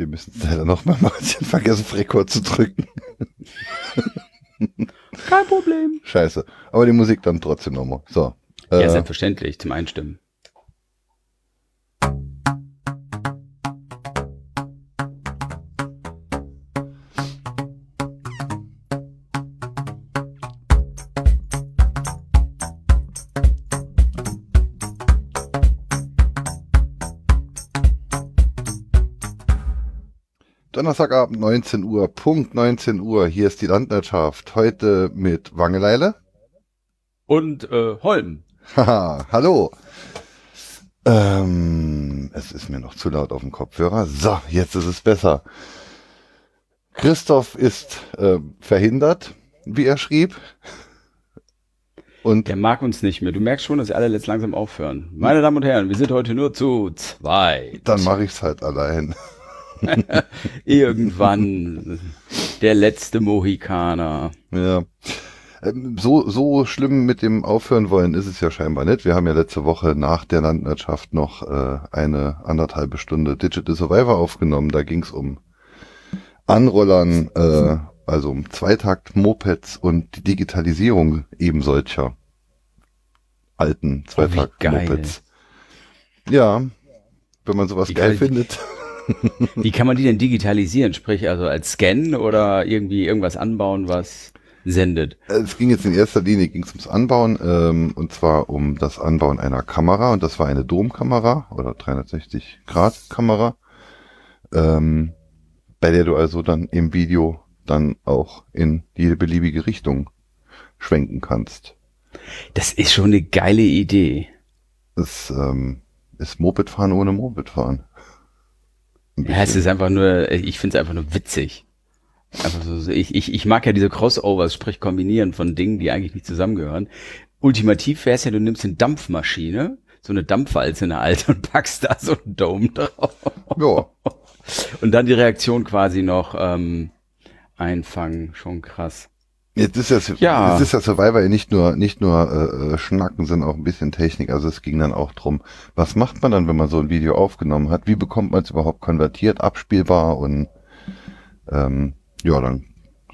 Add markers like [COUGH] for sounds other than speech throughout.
Wir müssen es leider nochmal habe vergessen, auf Rekord zu drücken. Kein Problem. Scheiße. Aber die Musik dann trotzdem nochmal. So. Ja, Äh, selbstverständlich, zum Einstimmen. Donnerstagabend 19 Uhr, Punkt 19 Uhr. Hier ist die Landwirtschaft. Heute mit Wangeleile. Und äh, Holm. Haha, [LAUGHS] hallo. Ähm, es ist mir noch zu laut auf dem Kopfhörer. So, jetzt ist es besser. Christoph ist äh, verhindert, wie er schrieb. Und Der mag uns nicht mehr. Du merkst schon, dass wir alle jetzt langsam aufhören. Meine Damen und Herren, wir sind heute nur zu zweit. dann mache ich es halt allein. [LAUGHS] Irgendwann der letzte Mohikaner. Ja. Ähm, So, so schlimm mit dem Aufhören wollen ist es ja scheinbar nicht. Wir haben ja letzte Woche nach der Landwirtschaft noch äh, eine anderthalbe Stunde Digital Survivor aufgenommen. Da ging es um Anrollern, äh, also um Zweitakt-Mopeds und die Digitalisierung eben solcher alten Zweitakt-Mopeds. ja, wenn man sowas geil geil. findet. [LAUGHS] Wie kann man die denn digitalisieren? Sprich, also als Scan oder irgendwie irgendwas anbauen, was sendet? Es ging jetzt in erster Linie ging's ums Anbauen ähm, und zwar um das Anbauen einer Kamera und das war eine Domkamera oder 360 Grad Kamera, ähm, bei der du also dann im Video dann auch in jede beliebige Richtung schwenken kannst. Das ist schon eine geile Idee. Das ähm, ist Mopedfahren ohne Mopedfahren. Ja, es ist einfach nur, ich finde es einfach nur witzig. Einfach so, so- ich, ich, ich mag ja diese Crossovers, sprich Kombinieren von Dingen, die eigentlich nicht zusammengehören. Ultimativ wäre es ja, du nimmst eine Dampfmaschine, so eine Dampfwalze, eine alte, und packst da so einen Dome drauf. ja, Und dann die Reaktion quasi noch ähm, einfangen. Schon krass. Jetzt ist ja, Ja. jetzt ist ja Survivor ja nicht nur, nicht nur äh, äh, Schnacken, sondern auch ein bisschen Technik. Also es ging dann auch drum, was macht man dann, wenn man so ein Video aufgenommen hat? Wie bekommt man es überhaupt konvertiert, abspielbar und ähm, ja, dann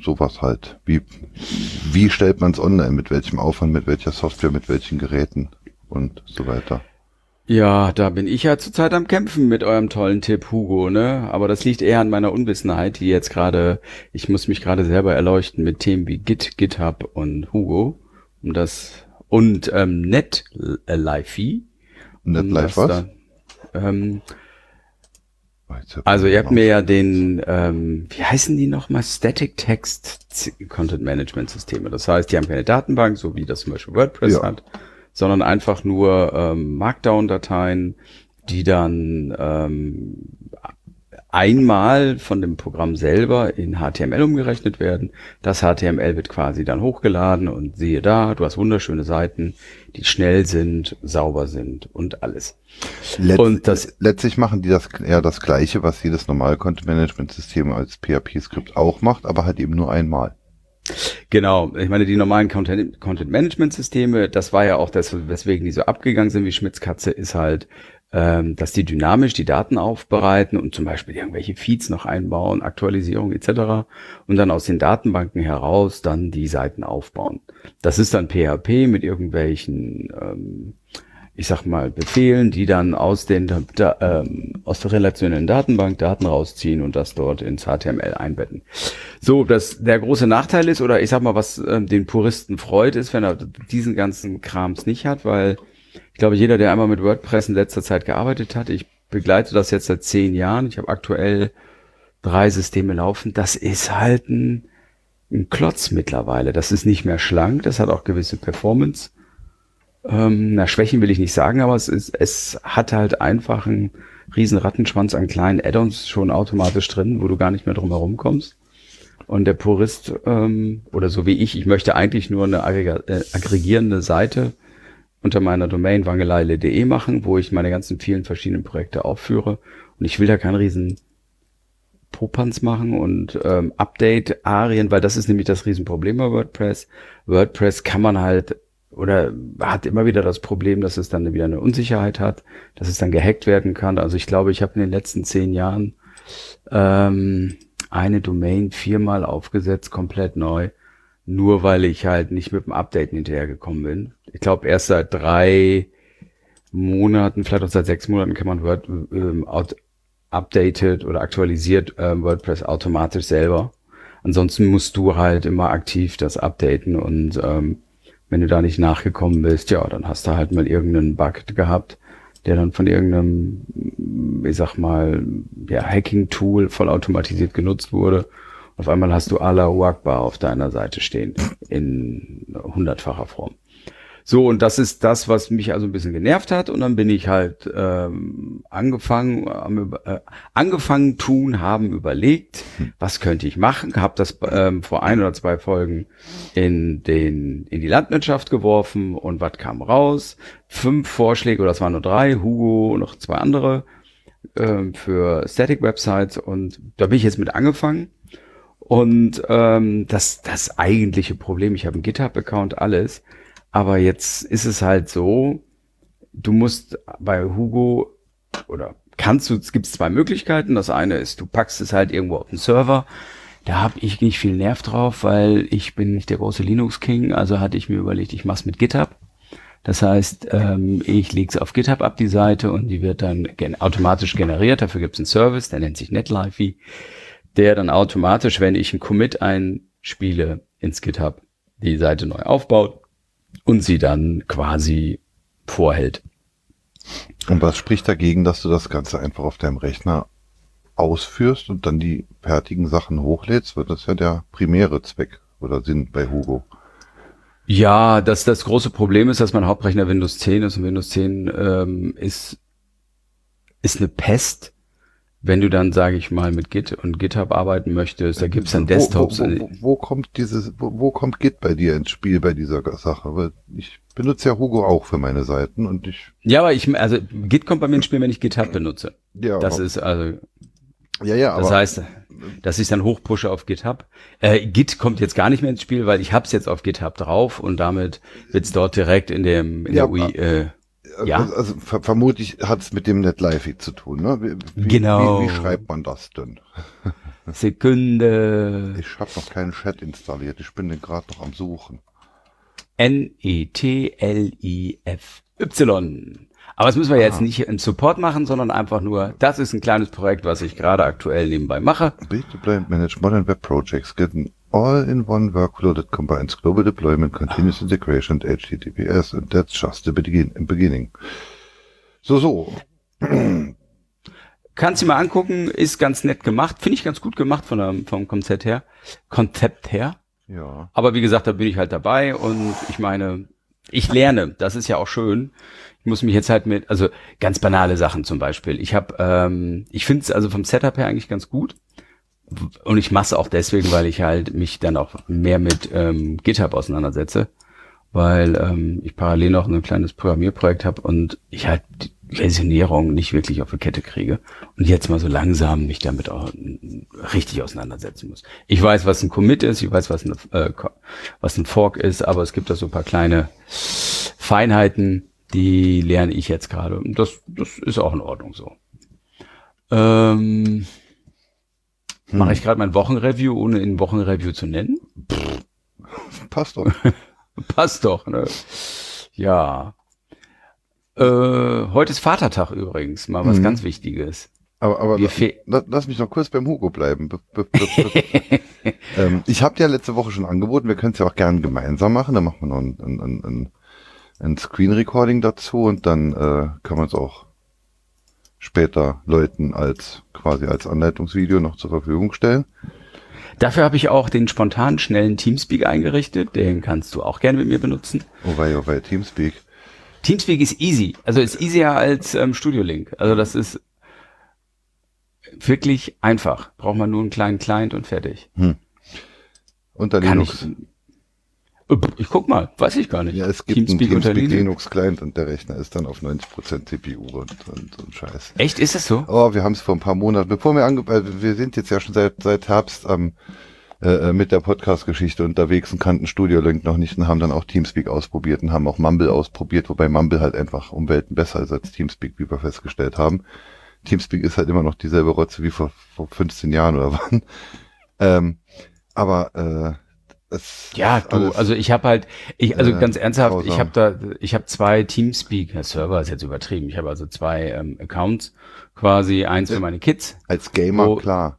sowas halt. Wie, wie stellt man es online? Mit welchem Aufwand, mit welcher Software, mit welchen Geräten und so weiter. Ja, da bin ich ja zurzeit am Kämpfen mit eurem tollen Tipp, Hugo, ne? Aber das liegt eher an meiner Unwissenheit, die jetzt gerade, ich muss mich gerade selber erleuchten mit Themen wie Git, GitHub und Hugo. Und das, und ähm, NetLifey. Net Und live das was? da- ähm, also ihr habt mir ja den, ähm, wie heißen die nochmal? Static Text Content Management Systeme. Das heißt, die haben keine Datenbank, so wie das zum Beispiel WordPress Ja. hat, sondern einfach nur ähm, Markdown-Dateien, die dann ähm, einmal von dem Programm selber in HTML umgerechnet werden. Das HTML wird quasi dann hochgeladen und siehe da, du hast wunderschöne Seiten, die schnell sind, sauber sind und alles. Letz Und das- letztlich machen die das eher das Gleiche, was jedes normale Content-Management-System als PHP-Skript auch macht, aber halt eben nur einmal. Genau, ich meine, die normalen Content, Content das war ja auch das, weswegen die so abgegangen sind wie Schmitz Katze, ist halt, ähm, dass die dynamisch die Daten aufbereiten und zum Beispiel irgendwelche Feeds noch einbauen, Aktualisierung etc. und dann aus den Datenbanken heraus dann die Seiten aufbauen. Das ist dann PHP mit irgendwelchen, ähm, ich sag mal, Befehlen, die dann aus den da, ähm, aus der relationellen Datenbank Daten rausziehen und das dort ins HTML einbetten. So, dass der große Nachteil ist, oder ich sag mal, was ähm, den Puristen freut, ist, wenn er diesen ganzen Krams nicht hat, weil ich glaube, jeder, der einmal mit WordPress in letzter Zeit gearbeitet hat, ich begleite das jetzt seit zehn Jahren, ich habe aktuell drei Systeme laufen, das ist halt ein, ein Klotz mittlerweile. Das ist nicht mehr schlank, das hat auch gewisse Performance. Ähm, na, Schwächen will ich nicht sagen, aber es ist, es hat halt einfach einen riesen Rattenschwanz an kleinen Add-ons schon automatisch drin, wo du gar nicht mehr drum herum kommst. Und der Purist, ähm, oder so wie ich, ich möchte eigentlich nur eine äh, aggregierende Seite unter meiner Domain wangeleile.de machen, wo ich meine ganzen vielen verschiedenen Projekte aufführe. Und ich will da keinen riesen Popanz machen und ähm, Update-Arien, weil das ist nämlich das Riesenproblem bei WordPress. WordPress kann man halt oder hat immer wieder das Problem, dass es dann wieder eine Unsicherheit hat, dass es dann gehackt werden kann. Also ich glaube, ich habe in den letzten zehn Jahren ähm, eine Domain viermal aufgesetzt, komplett neu, nur weil ich halt nicht mit dem Update hinterhergekommen bin. Ich glaube, erst seit drei Monaten, vielleicht auch seit sechs Monaten kann man Word ähm, updated oder aktualisiert ähm, WordPress automatisch selber. Ansonsten musst du halt immer aktiv das updaten und ähm, wenn du da nicht nachgekommen bist, ja, dann hast du halt mal irgendeinen Bug gehabt, der dann von irgendeinem, ich sag mal, ja, Hacking-Tool vollautomatisiert genutzt wurde. Auf einmal hast du Allah Akbar auf deiner Seite stehen in hundertfacher Form. So, und das ist das, was mich also ein bisschen genervt hat. Und dann bin ich halt ähm, angefangen, äh, angefangen tun, haben überlegt, was könnte ich machen. Hab das ähm, vor ein oder zwei Folgen in den in die Landwirtschaft geworfen und was kam raus? Fünf Vorschläge oder es waren nur drei, Hugo und noch zwei andere ähm, für Static Websites und da bin ich jetzt mit angefangen. Und ähm, das das eigentliche Problem, ich habe einen GitHub-Account, alles aber jetzt ist es halt so, du musst bei Hugo oder kannst du, es gibt zwei Möglichkeiten. Das eine ist, du packst es halt irgendwo auf den Server. Da habe ich nicht viel Nerv drauf, weil ich bin nicht der große Linux-King. Also hatte ich mir überlegt, ich mache es mit GitHub. Das heißt, ähm, ich lege es auf GitHub ab, die Seite, und die wird dann gen automatisch generiert. Dafür gibt es einen Service, der nennt sich NetLifey, der dann automatisch, wenn ich einen Commit einspiele ins GitHub, die Seite neu aufbaut und sie dann quasi vorhält. Und was spricht dagegen, dass du das Ganze einfach auf deinem Rechner ausführst und dann die fertigen Sachen hochlädst? Wird das ja der primäre Zweck oder Sinn bei Hugo. Ja, das, das große Problem ist, dass mein Hauptrechner Windows 10 ist und Windows 10 ähm, ist, ist eine Pest wenn du dann, sage ich mal, mit Git und GitHub arbeiten möchtest, da gibt's dann Desktops. Wo, wo, wo, wo kommt dieses, wo, wo, kommt Git bei dir ins Spiel bei dieser Sache? Weil ich benutze ja Hugo auch für meine Seiten und ich. Ja, aber ich, also Git kommt bei mir ins Spiel, wenn ich GitHub benutze. Ja. Das ist also. Ja, ja, Das heißt, dass ich dann hochpushe auf GitHub. Äh, Git kommt jetzt gar nicht mehr ins Spiel, weil ich hab's jetzt auf GitHub drauf und damit wird's dort direkt in dem in ja, der UI. Äh, ja. Also, ver vermutlich hat es mit dem NetLive zu tun, ne? Wie, genau. Wie, wie, schreibt man das denn? [LAUGHS] Sekunde. Ich habe noch keinen Chat installiert. Ich bin gerade noch am Suchen. N-E-T-L-I-F-Y. Aber das müssen wir jetzt nicht in Support machen, sondern einfach nur, das ist ein kleines Projekt, was ich gerade aktuell nebenbei mache. Build, deploy and manage modern web projects. Get an all-in-one workflow that combines global deployment, continuous integration and HTTPS. And that's just the beginning. So, so. [CLEARS THROAT] Kannst du mal angucken, ist ganz nett gemacht. Finde ich ganz gut gemacht von der, vom Konzept her. Konzept her. Ja. Aber wie gesagt, da bin ich halt dabei und ich meine, ich lerne. Das ist ja auch schön ich muss mich jetzt halt mit, also ganz banale Sachen zum Beispiel. Ich habe, ähm, ich finde es also vom Setup her eigentlich ganz gut. Und ich mache auch deswegen, weil ich halt mich dann auch mehr mit ähm, GitHub auseinandersetze, weil ähm, ich parallel noch ein kleines Programmierprojekt habe und ich halt die Versionierung nicht wirklich auf die Kette kriege und jetzt mal so langsam mich damit auch richtig auseinandersetzen muss. Ich weiß, was ein Commit ist, ich weiß, was ein, äh, was ein Fork ist, aber es gibt da so ein paar kleine Feinheiten, die lerne ich jetzt gerade. Und das, das ist auch in Ordnung so. Ähm, hm. Mache ich gerade mein Wochenreview, ohne in Wochenreview zu nennen? Pff, passt doch. [LAUGHS] passt doch, ne? Ja. Äh, heute ist Vatertag übrigens, mal was mhm. ganz Wichtiges. Aber, aber lass, lass mich noch kurz beim Hugo bleiben. [LAUGHS] ähm, ich habe dir letzte Woche schon angeboten, wir können es ja auch gerne gemeinsam machen. Dann machen wir noch ein, ein, ein, ein Screen Recording dazu und dann äh, kann man es auch später Leuten als quasi als Anleitungsvideo noch zur Verfügung stellen. Dafür habe ich auch den spontan schnellen Teamspeak eingerichtet. Den kannst du auch gerne mit mir benutzen. Oh wei, oh wei, Teamspeak. Teamspeak ist easy. Also ist easier als ähm, Studio Link. Also das ist wirklich einfach. Braucht man nur einen kleinen Client und fertig. Hm. Unter Linux. Ich, ich guck mal, weiß ich gar nicht. Ja, es gibt Teamspeak einen Teamspeak Linux Client und der Rechner ist dann auf 90% CPU und, und, und Scheiß. Echt, ist es so? Oh, wir haben es vor ein paar Monaten, bevor wir ange äh, wir sind jetzt ja schon seit, seit Herbst am, äh, mit der Podcast-Geschichte unterwegs und kannten Studio Link noch nicht und haben dann auch Teamspeak ausprobiert und haben auch Mumble ausprobiert, wobei Mumble halt einfach um Welten besser ist als Teamspeak, wie wir festgestellt haben. Teamspeak ist halt immer noch dieselbe Rotze wie vor, vor 15 Jahren oder [LAUGHS] wann. Ähm, aber äh, es Ja, du, also ich habe halt, ich, also äh, ganz ernsthaft, grausam. ich habe da, ich habe zwei Teamspeak, Server ist jetzt übertrieben, ich habe also zwei ähm, Accounts quasi, eins für meine Kids. als Gamer, wo- klar.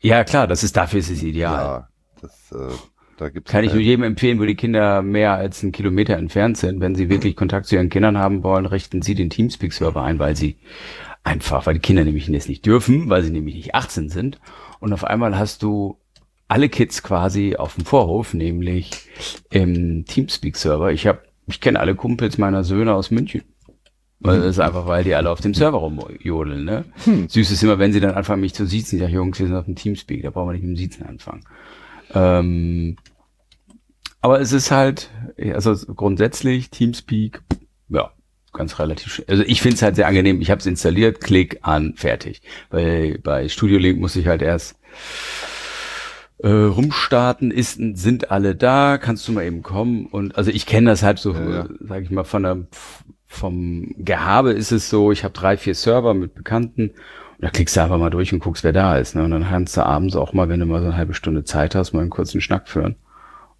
Ja, klar, das ist dafür ist es ideal. Ja, das, äh, da gibt's Kann ich nur jedem empfehlen, wo die Kinder mehr als einen Kilometer entfernt sind. Wenn sie wirklich Kontakt zu ihren Kindern haben wollen, richten sie den Teamspeak-Server ein, weil sie einfach, weil die Kinder nämlich jetzt nicht dürfen, weil sie nämlich nicht 18 sind. Und auf einmal hast du alle Kids quasi auf dem Vorhof, nämlich im Teamspeak-Server. Ich habe, ich kenne alle Kumpels meiner Söhne aus München. Weil das ist einfach, weil die alle auf dem Server rumjodeln, ne? Süß ist immer, wenn sie dann anfangen, mich zu siezen. Ich sage, Jungs, wir sind auf dem Teamspeak, da brauchen wir nicht mit dem Siezen anfangen. Ähm, aber es ist halt, also grundsätzlich Teamspeak, ja, ganz relativ. sch- Also ich finde es halt sehr angenehm. Ich habe es installiert, Klick an, fertig. Bei bei Studio Link muss ich halt erst äh, rumstarten. Ist, sind alle da? Kannst du mal eben kommen? Und also ich kenne das halt so, Ja, ja. sage ich mal, von der vom Gehabe ist es so. Ich habe drei, vier Server mit Bekannten. Und da klickst du einfach mal durch und guckst, wer da ist. Ne? Und dann kannst du abends auch mal, wenn du mal so eine halbe Stunde Zeit hast, mal einen kurzen Schnack führen.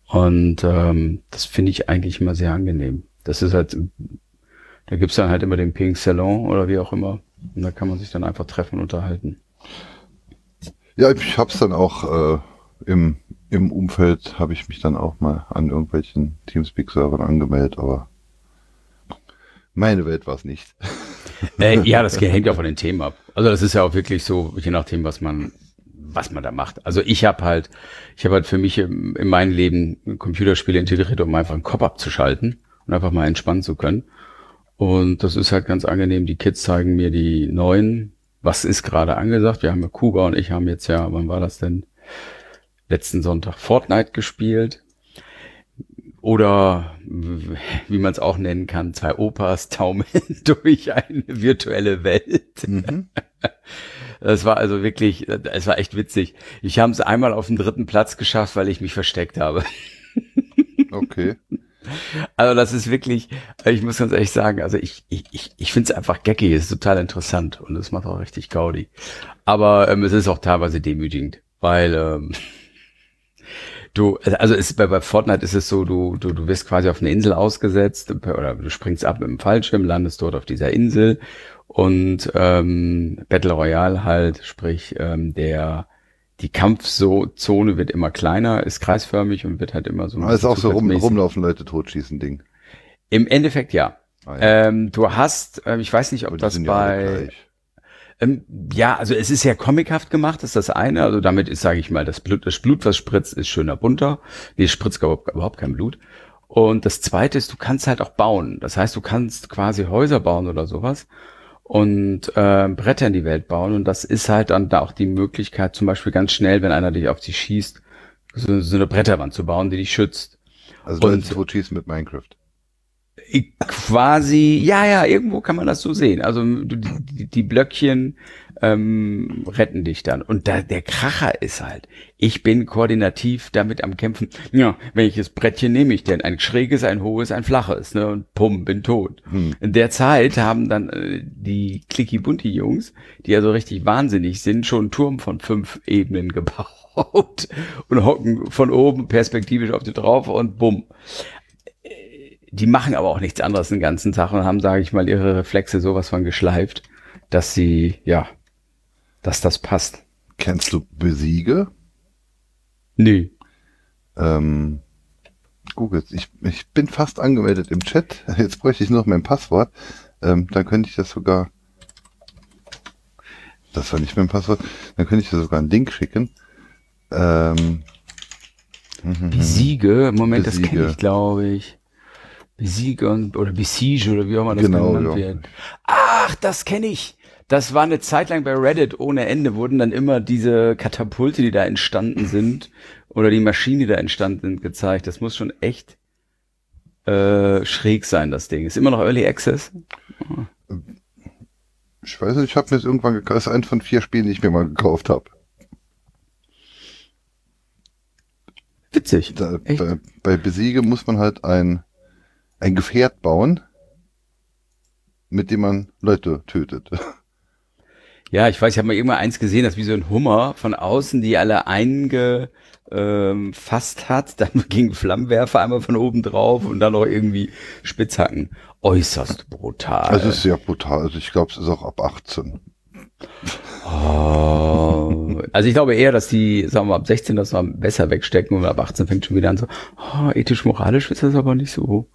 Und ähm, das finde ich eigentlich immer sehr angenehm. Das ist halt, da gibt's dann halt immer den Pink Salon oder wie auch immer. Und da kann man sich dann einfach treffen und unterhalten. Ja, ich hab's dann auch äh, im, im Umfeld, habe ich mich dann auch mal an irgendwelchen Teamspeak-Servern angemeldet, aber meine Welt war's nicht. Äh, [LAUGHS] ja, das hängt ja von den Themen ab. Also das ist ja auch wirklich so, je nachdem, was man, was man da macht. Also ich habe halt, ich habe halt für mich im, in meinem Leben Computerspiele integriert, um einfach den Kopf abzuschalten und einfach mal entspannen zu können. Und das ist halt ganz angenehm. Die Kids zeigen mir die neuen, was ist gerade angesagt. Wir haben ja Kuba und ich haben jetzt ja, wann war das denn? Letzten Sonntag Fortnite gespielt. Oder wie man es auch nennen kann, zwei Opas taumeln [LAUGHS] durch eine virtuelle Welt. Mhm. Das war also wirklich, es war echt witzig. Ich habe es einmal auf den dritten Platz geschafft, weil ich mich versteckt habe. [LAUGHS] Okay. Also das ist wirklich, ich muss ganz ehrlich sagen, also ich, ich, ich, ich finde es einfach geckig, es ist total interessant und es macht auch richtig Gaudi. Aber ähm, es ist auch teilweise demütigend, weil ähm, du, also es, bei, bei Fortnite ist es so, du, du, du wirst quasi auf eine Insel ausgesetzt oder du springst ab mit dem Fallschirm, landest dort auf dieser Insel und ähm, Battle Royale halt, sprich ähm, der die Kampfzone wird immer kleiner, ist kreisförmig und wird halt immer so. Aber ist auch so rum, rumlaufen, Leute totschießen Ding. Im Endeffekt ja. Ah, ja. Ähm, du hast, ähm, ich weiß nicht, ob das ja bei, gleich. Ähm, ja, also es ist ja comichaft gemacht, ist das eine. Also damit ist, sage ich mal, das Blut, das Blut, was spritzt, ist schöner bunter. Nee, es spritzt überhaupt, überhaupt kein Blut. Und das zweite ist, du kannst halt auch bauen. Das heißt, du kannst quasi Häuser bauen oder sowas und äh, Bretter in die Welt bauen. Und das ist halt dann da auch die Möglichkeit, zum Beispiel ganz schnell, wenn einer dich auf dich schießt, so, so eine Bretterwand zu bauen, die dich schützt. Also und- totschießen mit Minecraft. Quasi, ja, ja, irgendwo kann man das so sehen. Also die, die Blöckchen ähm, retten dich dann. Und da, der Kracher ist halt, ich bin koordinativ damit am Kämpfen. Ja, welches Brettchen nehme ich denn? Ein schräges, ein hohes, ein flaches, ne? Und bumm, bin tot. Hm. In der Zeit haben dann äh, die Clicky-Bunty-Jungs, die ja so richtig wahnsinnig sind, schon einen Turm von fünf Ebenen [LAUGHS] gebaut und hocken von oben perspektivisch auf dir drauf und bumm die machen aber auch nichts anderes den ganzen Tag und haben, sage ich mal, ihre Reflexe sowas von geschleift, dass sie, ja, dass das passt. Kennst du Besiege? Nö. Ähm, Google, ich, ich bin fast angemeldet im Chat. [LAUGHS] Jetzt bräuchte ich noch mein Passwort. Ähm, dann könnte ich das sogar. Das war nicht mein Passwort. Dann könnte ich dir sogar einen Link schicken. Ähm, mhm, Besiege, Moment, das Besiege. kenne ich, glaube ich. Besiege und, oder Besiege oder wie auch immer das Genau, genannt ja. wird. Ach, das kenne ich. Das war eine Zeit lang bei Reddit ohne Ende, wurden dann immer diese Katapulte, die da entstanden sind, oder die Maschinen, die da entstanden sind, gezeigt. Das muss schon echt äh, schräg sein, das Ding. Ist immer noch Early Access. ich weiß nicht, ich habe mir das irgendwann gekauft. Das ist eins von vier Spielen, die ich mir mal gekauft habe. Witzig. Da, bei, bei Besiege muss man halt ein, ein Gefährt bauen, mit dem man Leute tötet. [LAUGHS] Ja, ich weiß, ich habe mal irgendwann eins gesehen, das wie so ein Hummer von außen, die alle eingefasst ähm, hat, [LAUGHS] dann ging Flammenwerfer einmal von oben drauf und dann noch irgendwie Spitzhacken. Äußerst brutal. Es ist sehr brutal. Also ich glaube, es ist auch ab 18. Oh, also ich glaube eher, dass die, sagen wir, ab 16 das noch besser wegstecken und ab 18 fängt schon wieder an so, oh, ethisch-moralisch ist das aber nicht so.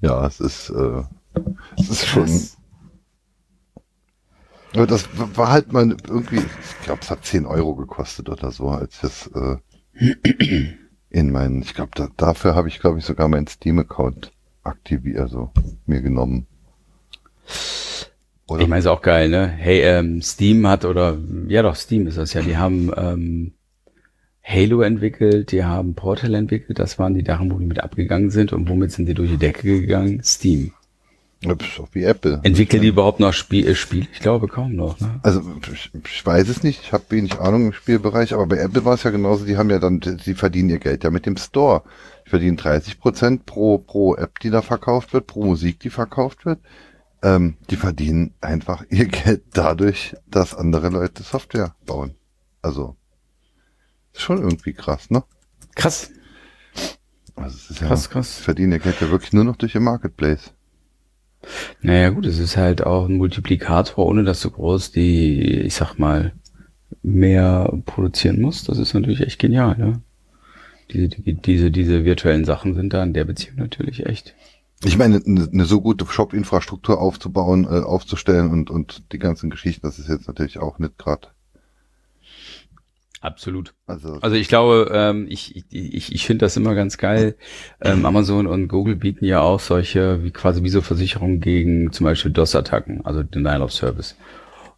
Ja, es ist, äh, es ist schon. Aber das war halt mal irgendwie, ich glaube, es hat 10 Euro gekostet oder so, als ich das äh, in meinen, ich glaube, da, dafür habe ich, glaube ich, sogar meinen Steam-Account aktiviert, also mir genommen. Oder? Ich meine, ist auch geil, ne? Hey, ähm, Steam hat, oder, ja doch, Steam ist das ja, die haben ähm, Halo entwickelt, die haben Portal entwickelt, das waren die Sachen, wo die mit abgegangen sind und womit sind die durch die Decke gegangen? Steam. Wie Apple. Entwickeln die überhaupt noch Spiel, äh, Spiel? Ich glaube kaum noch. Ne? Also ich, ich weiß es nicht, ich habe wenig Ahnung im Spielbereich, aber bei Apple war es ja genauso, die haben ja dann, sie verdienen ihr Geld ja mit dem Store. Die verdienen 30 Prozent pro, pro App, die da verkauft wird, pro Musik, die verkauft wird. Ähm, die verdienen einfach [LAUGHS] ihr Geld dadurch, dass andere Leute Software bauen. Also, ist schon irgendwie krass, ne? Krass. Also es ist krass, ja, krass. verdienen ihr Geld ja wirklich nur noch durch ihr Marketplace. Naja gut, es ist halt auch ein Multiplikator, ohne dass du groß die, ich sag mal, mehr produzieren musst. Das ist natürlich echt genial, ne? Diese, die, diese, diese virtuellen Sachen sind da in der Beziehung natürlich echt ich meine, eine, eine so gute Shop-Infrastruktur aufzubauen, äh, aufzustellen und, und die ganzen Geschichten, das ist jetzt natürlich auch nicht gerade. Absolut. Also, also ich glaube, ähm, ich, ich, ich finde das immer ganz geil. Ähm, Amazon und Google bieten ja auch solche, wie quasi wie so Versicherungen gegen zum Beispiel DOS-Attacken, also Denial of Service.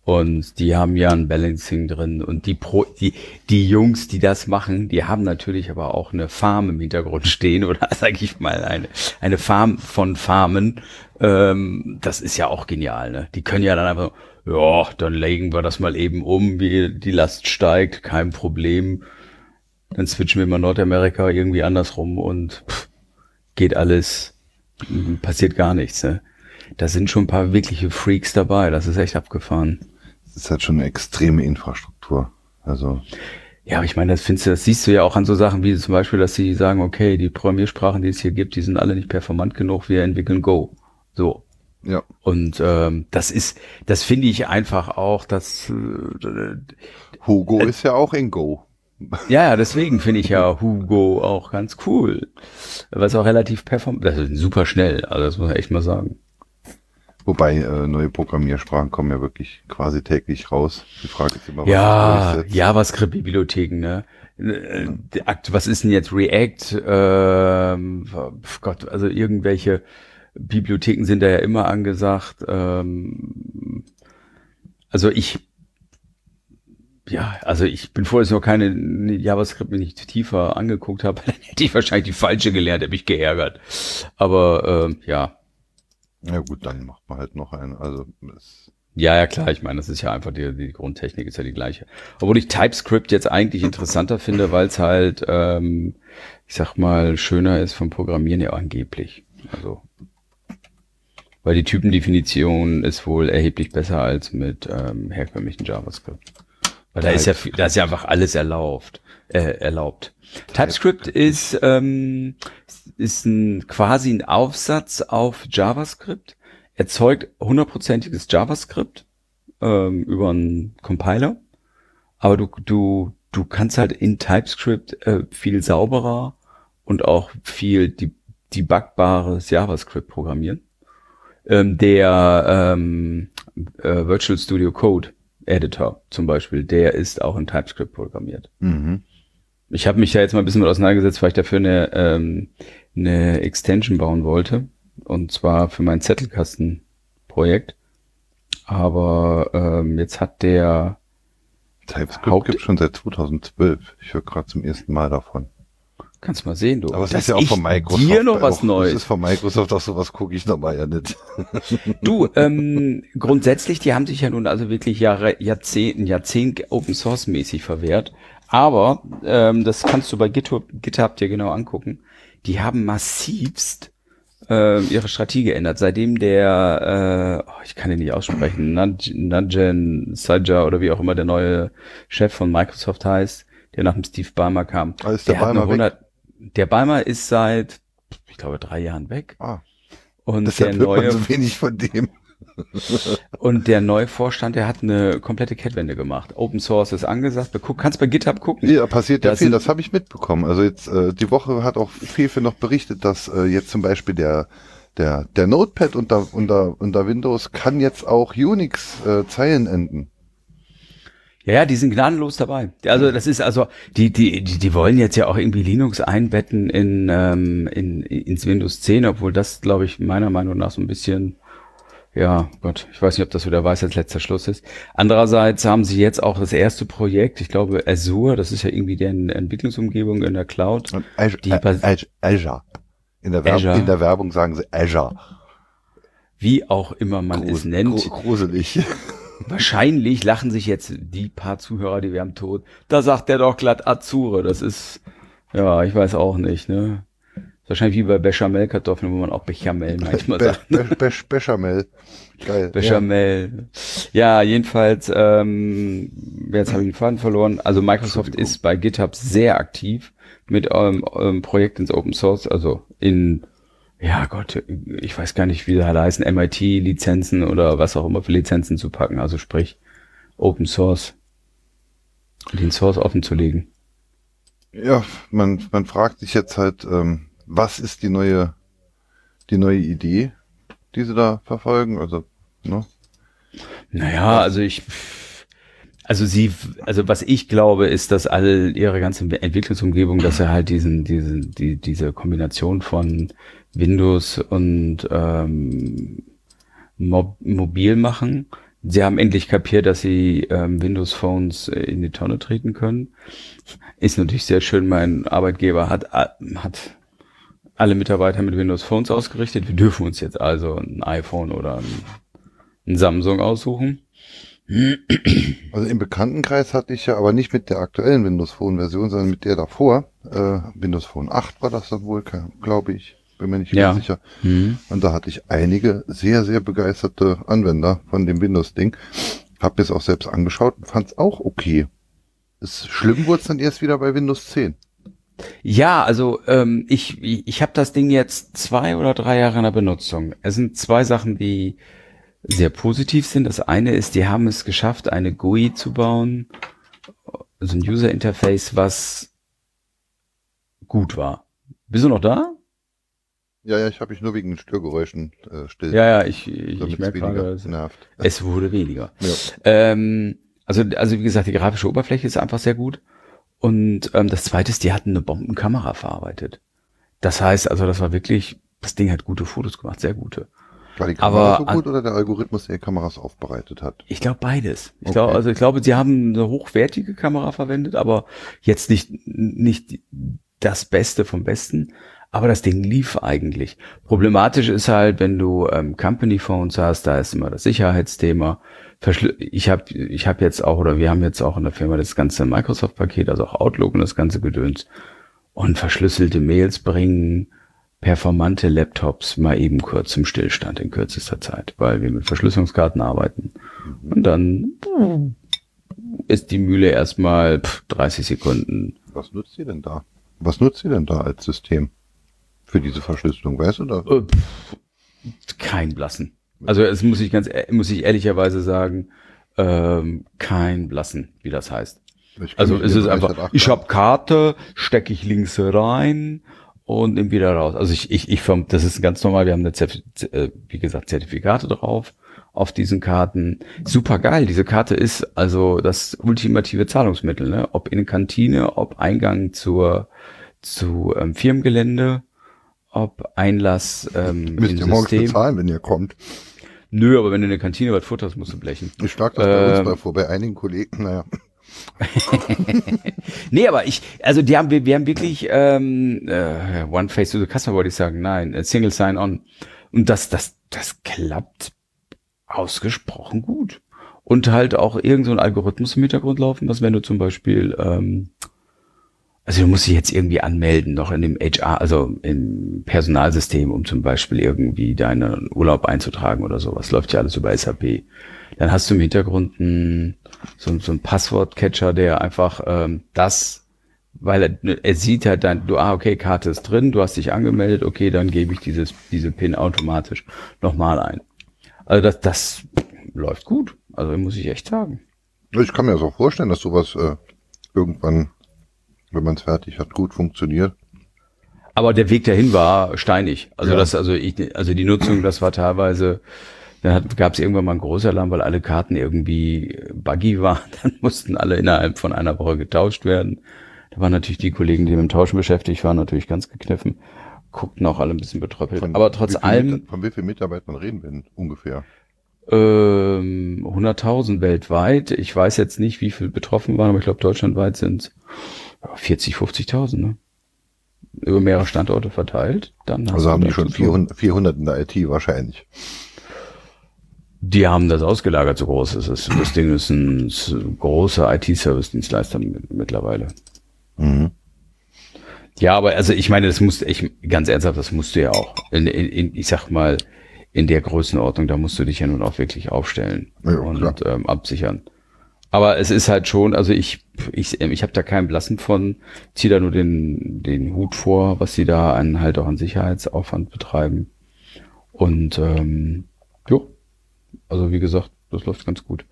Und die haben ja ein Balancing drin. Und die, Pro, die, die Jungs, die das machen, die haben natürlich aber auch eine Farm im Hintergrund [LAUGHS] stehen oder sage ich mal eine, eine Farm von Farmen. Ähm, das ist ja auch genial. Ne? Die können ja dann einfach, ja, dann legen wir das mal eben um, wie die Last steigt, kein Problem. Dann switchen wir mal Nordamerika irgendwie andersrum und pff, geht alles, passiert gar nichts. Ne? Da sind schon ein paar wirkliche Freaks dabei. Das ist echt abgefahren ist halt schon eine extreme Infrastruktur. Also. Ja, aber ich meine, das findest du, das siehst du ja auch an so Sachen wie zum Beispiel, dass sie sagen, okay, die Programmiersprachen, die es hier gibt, die sind alle nicht performant genug, wir entwickeln Go. So. Ja. Und ähm, das ist, das finde ich einfach auch, dass äh, Hugo äh, ist ja auch in Go. Ja, deswegen finde ich ja Hugo auch ganz cool. Es auch relativ performant, das ist super schnell, also das muss man echt mal sagen. Wobei äh, neue Programmiersprachen kommen ja wirklich quasi täglich raus. Die Frage ist immer, was ja, JavaScript-Bibliotheken, ne? Äh, was ist denn jetzt React? Ähm, Gott, also irgendwelche Bibliotheken sind da ja immer angesagt. Ähm, also ich, ja, also ich bin froh, dass ich noch keine JavaScript mir nicht tiefer angeguckt habe. [LAUGHS] Dann hätte ich wahrscheinlich die falsche gelernt, hätte mich geärgert. Aber ähm, ja, ja gut, dann macht man halt noch einen. Also es ja, ja, klar. Ich meine, das ist ja einfach die, die Grundtechnik ist ja die gleiche. Obwohl ich TypeScript jetzt eigentlich interessanter finde, weil es halt, ähm, ich sag mal, schöner ist vom Programmieren ja angeblich. Also, weil die Typendefinition ist wohl erheblich besser als mit ähm, herkömmlichen JavaScript. Weil da ist ja, da ist ja einfach alles erlaubt. Äh, erlaubt. TypeScript ist, ähm, ist ein, quasi ein Aufsatz auf JavaScript, erzeugt hundertprozentiges JavaScript ähm, über einen Compiler, aber du, du, du kannst halt in TypeScript äh, viel sauberer und auch viel de debugbares JavaScript programmieren. Ähm, der ähm, äh, Virtual Studio Code Editor zum Beispiel, der ist auch in TypeScript programmiert. Mhm. Ich habe mich ja jetzt mal ein bisschen mit auseinandergesetzt, weil ich dafür eine, ähm, eine Extension bauen wollte. Und zwar für mein Zettelkastenprojekt. Aber ähm, jetzt hat der TypeScript Haupt gibt schon seit 2012. Ich höre gerade zum ersten Mal davon. Kannst mal sehen, du. Aber es ist ja auch von Microsoft. Dir noch was Neues. Das ist von Microsoft, auch sowas gucke ich nochmal ja nicht. [LAUGHS] Du, ähm, grundsätzlich, die haben sich ja nun also wirklich Jahre, Jahrzehnte, Jahrzehnt Open Source mäßig verwehrt. Aber ähm, das kannst du bei GitHub, GitHub dir genau angucken. Die haben massivst äh, ihre Strategie geändert. Seitdem der, äh, oh, ich kann ihn nicht aussprechen, Nadjen Sajja oder wie auch immer der neue Chef von Microsoft heißt, der nach dem Steve Ballmer kam. Ah, ist der, der, Ballmer eine 100, der Ballmer ist seit, ich glaube, drei Jahren weg. Ah, Und der deshalb hört man neue, so wenig von dem. Und der neue Vorstand, der hat eine komplette Kettwende gemacht. Open Source ist angesagt. Du kannst bei GitHub gucken. Ja, passiert ja Da viel, das habe ich mitbekommen. Also jetzt, äh, die Woche hat auch Fefe noch berichtet, dass äh, jetzt zum Beispiel der, der, der Notepad unter, unter, unter Windows kann jetzt auch Unix-Zeilen enden. Ja, ja, die sind gnadenlos dabei. Also das ist also die die die, die wollen jetzt ja auch irgendwie Linux einbetten in, ähm, in ins Windows 10, obwohl das glaube ich meiner Meinung nach so ein bisschen ja, Gott, ich weiß nicht, ob das wieder weiß als letzter Schluss ist. Andererseits haben sie jetzt auch das erste Projekt, ich glaube Azure, das ist ja irgendwie deren Entwicklungsumgebung in der Cloud. Und Azure, Die äh, Azure, Azure. In der, Werb Azure. in der Werbung sagen sie Azure. Wie auch immer man es Grus- nennt. gru- Gruselig. [LAUGHS] Wahrscheinlich lachen sich jetzt die paar Zuhörer, die wir haben tot. Da sagt der doch glatt Azure. Das ist, ja, ich weiß auch nicht, ne? Wahrscheinlich wie bei Bechamel-Kartoffeln, wo man auch Bechamel [LAUGHS] manchmal Be sagt. Be Be Bechamel. Geil. Bechamel. Ja, jedenfalls, ähm, jetzt habe ich den Faden verloren. Also Microsoft ist bei GitHub sehr aktiv mit eurem, eurem Projekt ins Open Source, also in, ja Gott, ich weiß gar nicht, wie alle heißen, MIT-Lizenzen oder was auch immer für Lizenzen zu packen, also sprich Open Source, den Source offen zu legen. Ja, man, man fragt sich jetzt halt, ähm, was ist die neue, die neue Idee, die sie da verfolgen? Also, ne? Naja, also ich, also sie, also was ich glaube, ist, dass all ihre ganze Entwicklungsumgebung, dass sie halt diesen, diesen, die, diese Kombination von Windows und ähm, Mob mobil machen. Sie haben endlich kapiert, dass sie ähm, Windows Phones äh, in die Tonne treten können. Ist natürlich sehr schön. Mein Arbeitgeber hat, hat alle Mitarbeiter mit Windows Phones ausgerichtet. Wir dürfen uns jetzt also ein iPhone oder ein, ein Samsung aussuchen. Also im Bekanntenkreis hatte ich ja, aber nicht mit der aktuellen Windows Phone Version, sondern mit der davor. Äh, Windows Phone 8 war das dann wohl, glaube ich. Bin mir nicht Ja. ganz sicher. Und da hatte ich einige sehr, sehr begeisterte Anwender von dem Windows-Ding. Hab mir es auch selbst angeschaut und fand es auch okay. Ist schlimm wurde es dann erst wieder bei Windows 10. Ja, also ähm, ich, ich, habe das Ding jetzt zwei oder drei Jahre in der Benutzung. Es sind zwei Sachen, die sehr positiv sind. Das eine ist, die haben es geschafft, eine GUI zu bauen, also ein User Interface, was gut war. Bist du noch da? Ja, ja, ich habe mich nur wegen Störgeräuschen äh, still. Ja, ja, ich, ich, ich merke gerade, es, nervt. es wurde weniger. Ja. Ähm, also, also wie gesagt, die grafische Oberfläche ist einfach sehr gut. Und ähm, das zweite ist, die hatten eine Bombenkamera verarbeitet. Das heißt, also das war wirklich, das Ding hat gute Fotos gemacht, sehr gute. War die Kamera Aber so gut oder der Algorithmus, der Kameras aufbereitet hat? Ich glaube beides. Ich Okay. glaube, also ich glaube, sie haben eine hochwertige Kamera verwendet, aber jetzt nicht nicht das Beste vom Besten. Aber das Ding lief eigentlich. Problematisch ist halt, wenn du ähm, Company Phones hast, da ist immer das Sicherheitsthema. Ich habe ich hab jetzt auch oder wir haben jetzt auch in der Firma das ganze Microsoft-Paket, also auch Outlook und das ganze Gedöns. Und verschlüsselte Mails bringen performante Laptops mal eben kurz zum Stillstand in kürzester Zeit, weil wir mit Verschlüsselungskarten arbeiten. Und dann ist die Mühle erstmal pff, 30 Sekunden. Was nutzt sie denn da? Was nutzt sie denn da als System für diese Verschlüsselung? Weißt du da? Äh, kein Blassen. Also es muss ich ganz e- muss ich ehrlicherweise sagen, ähm, kein Blassen, wie das heißt. Also es ist einfach, ich habe Karte, stecke ich links rein und nehme wieder raus. Also ich, ich, ich das ist ganz normal, wir haben eine äh, wie gesagt, Zertifikate drauf auf diesen Karten. Super geil, diese Karte ist also das ultimative Zahlungsmittel, ne? Ob in Kantine, ob Eingang zur zu ähm, Firmengelände, ob Einlass ähm, Müsst ihr morgens System. bezahlen, wenn ihr kommt. Nö, aber wenn du in der Kantine was futterst, musst du blechen. Ich schlag das bei uns Ähm. mal vor, bei einigen Kollegen, naja. [LAUGHS] Nee, aber ich, also die haben, wir, wir haben wirklich ähm, äh, One Face to the Customer, wollte ich sagen, nein, äh, Single Sign-On. Und das, das, das klappt ausgesprochen gut. Und halt auch irgend so ein Algorithmus im Hintergrund laufen, was wenn du zum Beispiel ähm, Also du musst dich jetzt irgendwie anmelden, noch in dem HR, also im Personalsystem, um zum Beispiel irgendwie deinen Urlaub einzutragen oder sowas. Läuft ja alles über SAP. Dann hast du im Hintergrund ein, so, so ein Passwortcatcher, der einfach ähm, das, weil er, er sieht halt dann, du, ah, okay, Karte ist drin, du hast dich angemeldet, okay, dann gebe ich dieses, diese PIN automatisch nochmal ein. Also das, das läuft gut. Also muss ich echt sagen. Ich kann mir das auch vorstellen, dass sowas äh, irgendwann wenn man es fertig hat, gut funktioniert. Aber der Weg dahin war steinig. Also ja. das, also ich, also die Nutzung, das war teilweise, dann gab es irgendwann mal einen Großalarm, weil alle Karten irgendwie buggy waren. [LAUGHS] Dann mussten alle innerhalb von einer Woche getauscht werden. Da waren natürlich die Kollegen, die mit dem Tauschen beschäftigt waren, natürlich ganz gekniffen. Guckten auch alle ein bisschen betröppelt. Von, Aber trotz allem. von wie vielen Mitarbeitern reden wir denn ungefähr? Ähm, 100.000 weltweit. Ich weiß jetzt nicht, wie viel betroffen waren, aber ich glaube, deutschlandweit sind 40, 50.000, ne? Über mehrere Standorte verteilt. Dann also haben die schon 400, 400 in der IT wahrscheinlich. Die haben das ausgelagert, so groß ist es. Das Ding ist ein, großer IT-Service-Dienstleister mittlerweile. Mhm. Ja, aber also ich meine, das muss ich ganz ernsthaft, das musst du ja auch. In, in, in, ich sag mal, in der Größenordnung, da musst du dich ja nun auch wirklich aufstellen ja, und ähm, absichern. Aber es ist halt schon, also ich, ich, ich habe da keinen Blassen von, ziehe da nur den, den Hut vor, was sie da an halt auch an Sicherheitsaufwand betreiben. Und ähm, jo, also wie gesagt, das läuft ganz gut.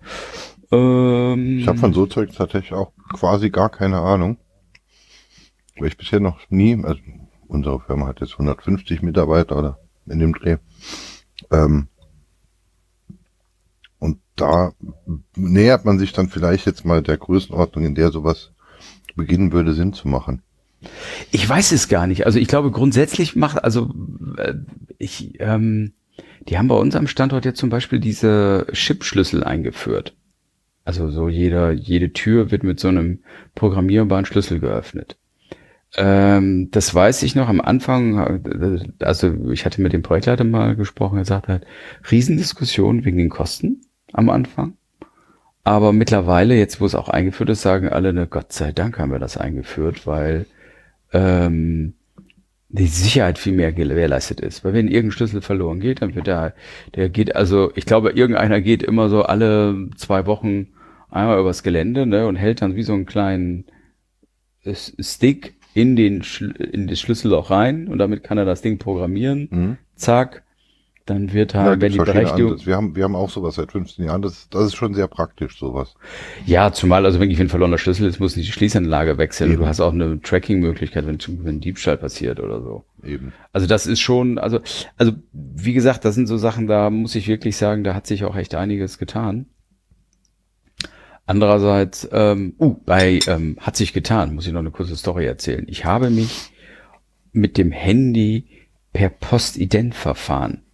Ähm, ich habe von so Zeug tatsächlich auch quasi gar keine Ahnung. Weil ich bisher noch nie, also unsere Firma hat jetzt 150 Mitarbeiter oder in dem Dreh. Ähm, da nähert man sich dann vielleicht jetzt mal der Größenordnung, in der sowas beginnen würde, Sinn zu machen. Ich weiß es gar nicht. Also ich glaube grundsätzlich macht, also äh, ich, ähm, die haben bei uns am Standort jetzt zum Beispiel diese Chip-Schlüssel eingeführt. Also so jeder, jede Tür wird mit so einem programmierbaren Schlüssel geöffnet. Ähm, das weiß ich noch am Anfang, also ich hatte mit dem Projektleiter mal gesprochen, er sagt halt, Riesendiskussion wegen den Kosten am Anfang. Aber mittlerweile, jetzt wo es auch eingeführt ist, sagen alle, ne, Gott sei Dank haben wir das eingeführt, weil ähm, die Sicherheit viel mehr gewährleistet ist. Weil wenn irgendein Schlüssel verloren geht, dann wird der, der geht, also ich glaube, irgendeiner geht immer so alle zwei Wochen einmal übers Gelände ne, und hält dann wie so einen kleinen Stick in den in das Schlüsselloch rein und damit kann er das Ding programmieren. Mhm. Zack, dann wird halt, wenn die Berechtigung. Wir haben, wir haben auch sowas seit 15 Jahren. Das, das ist schon sehr praktisch, sowas. Ja, zumal, also wenn ich ein verlorener Schlüssel ist, muss nicht die Schließanlage wechseln. Eben. Du hast auch eine Tracking-Möglichkeit, wenn, wenn ein Diebstahl passiert oder so. Eben. Also das ist schon, also, also, wie gesagt, das sind so Sachen, da muss ich wirklich sagen, da hat sich auch echt einiges getan. Andererseits, ähm, uh, bei ähm, hat sich getan, muss ich noch eine kurze Story erzählen. Ich habe mich mit dem Handy per Postident-Verfahren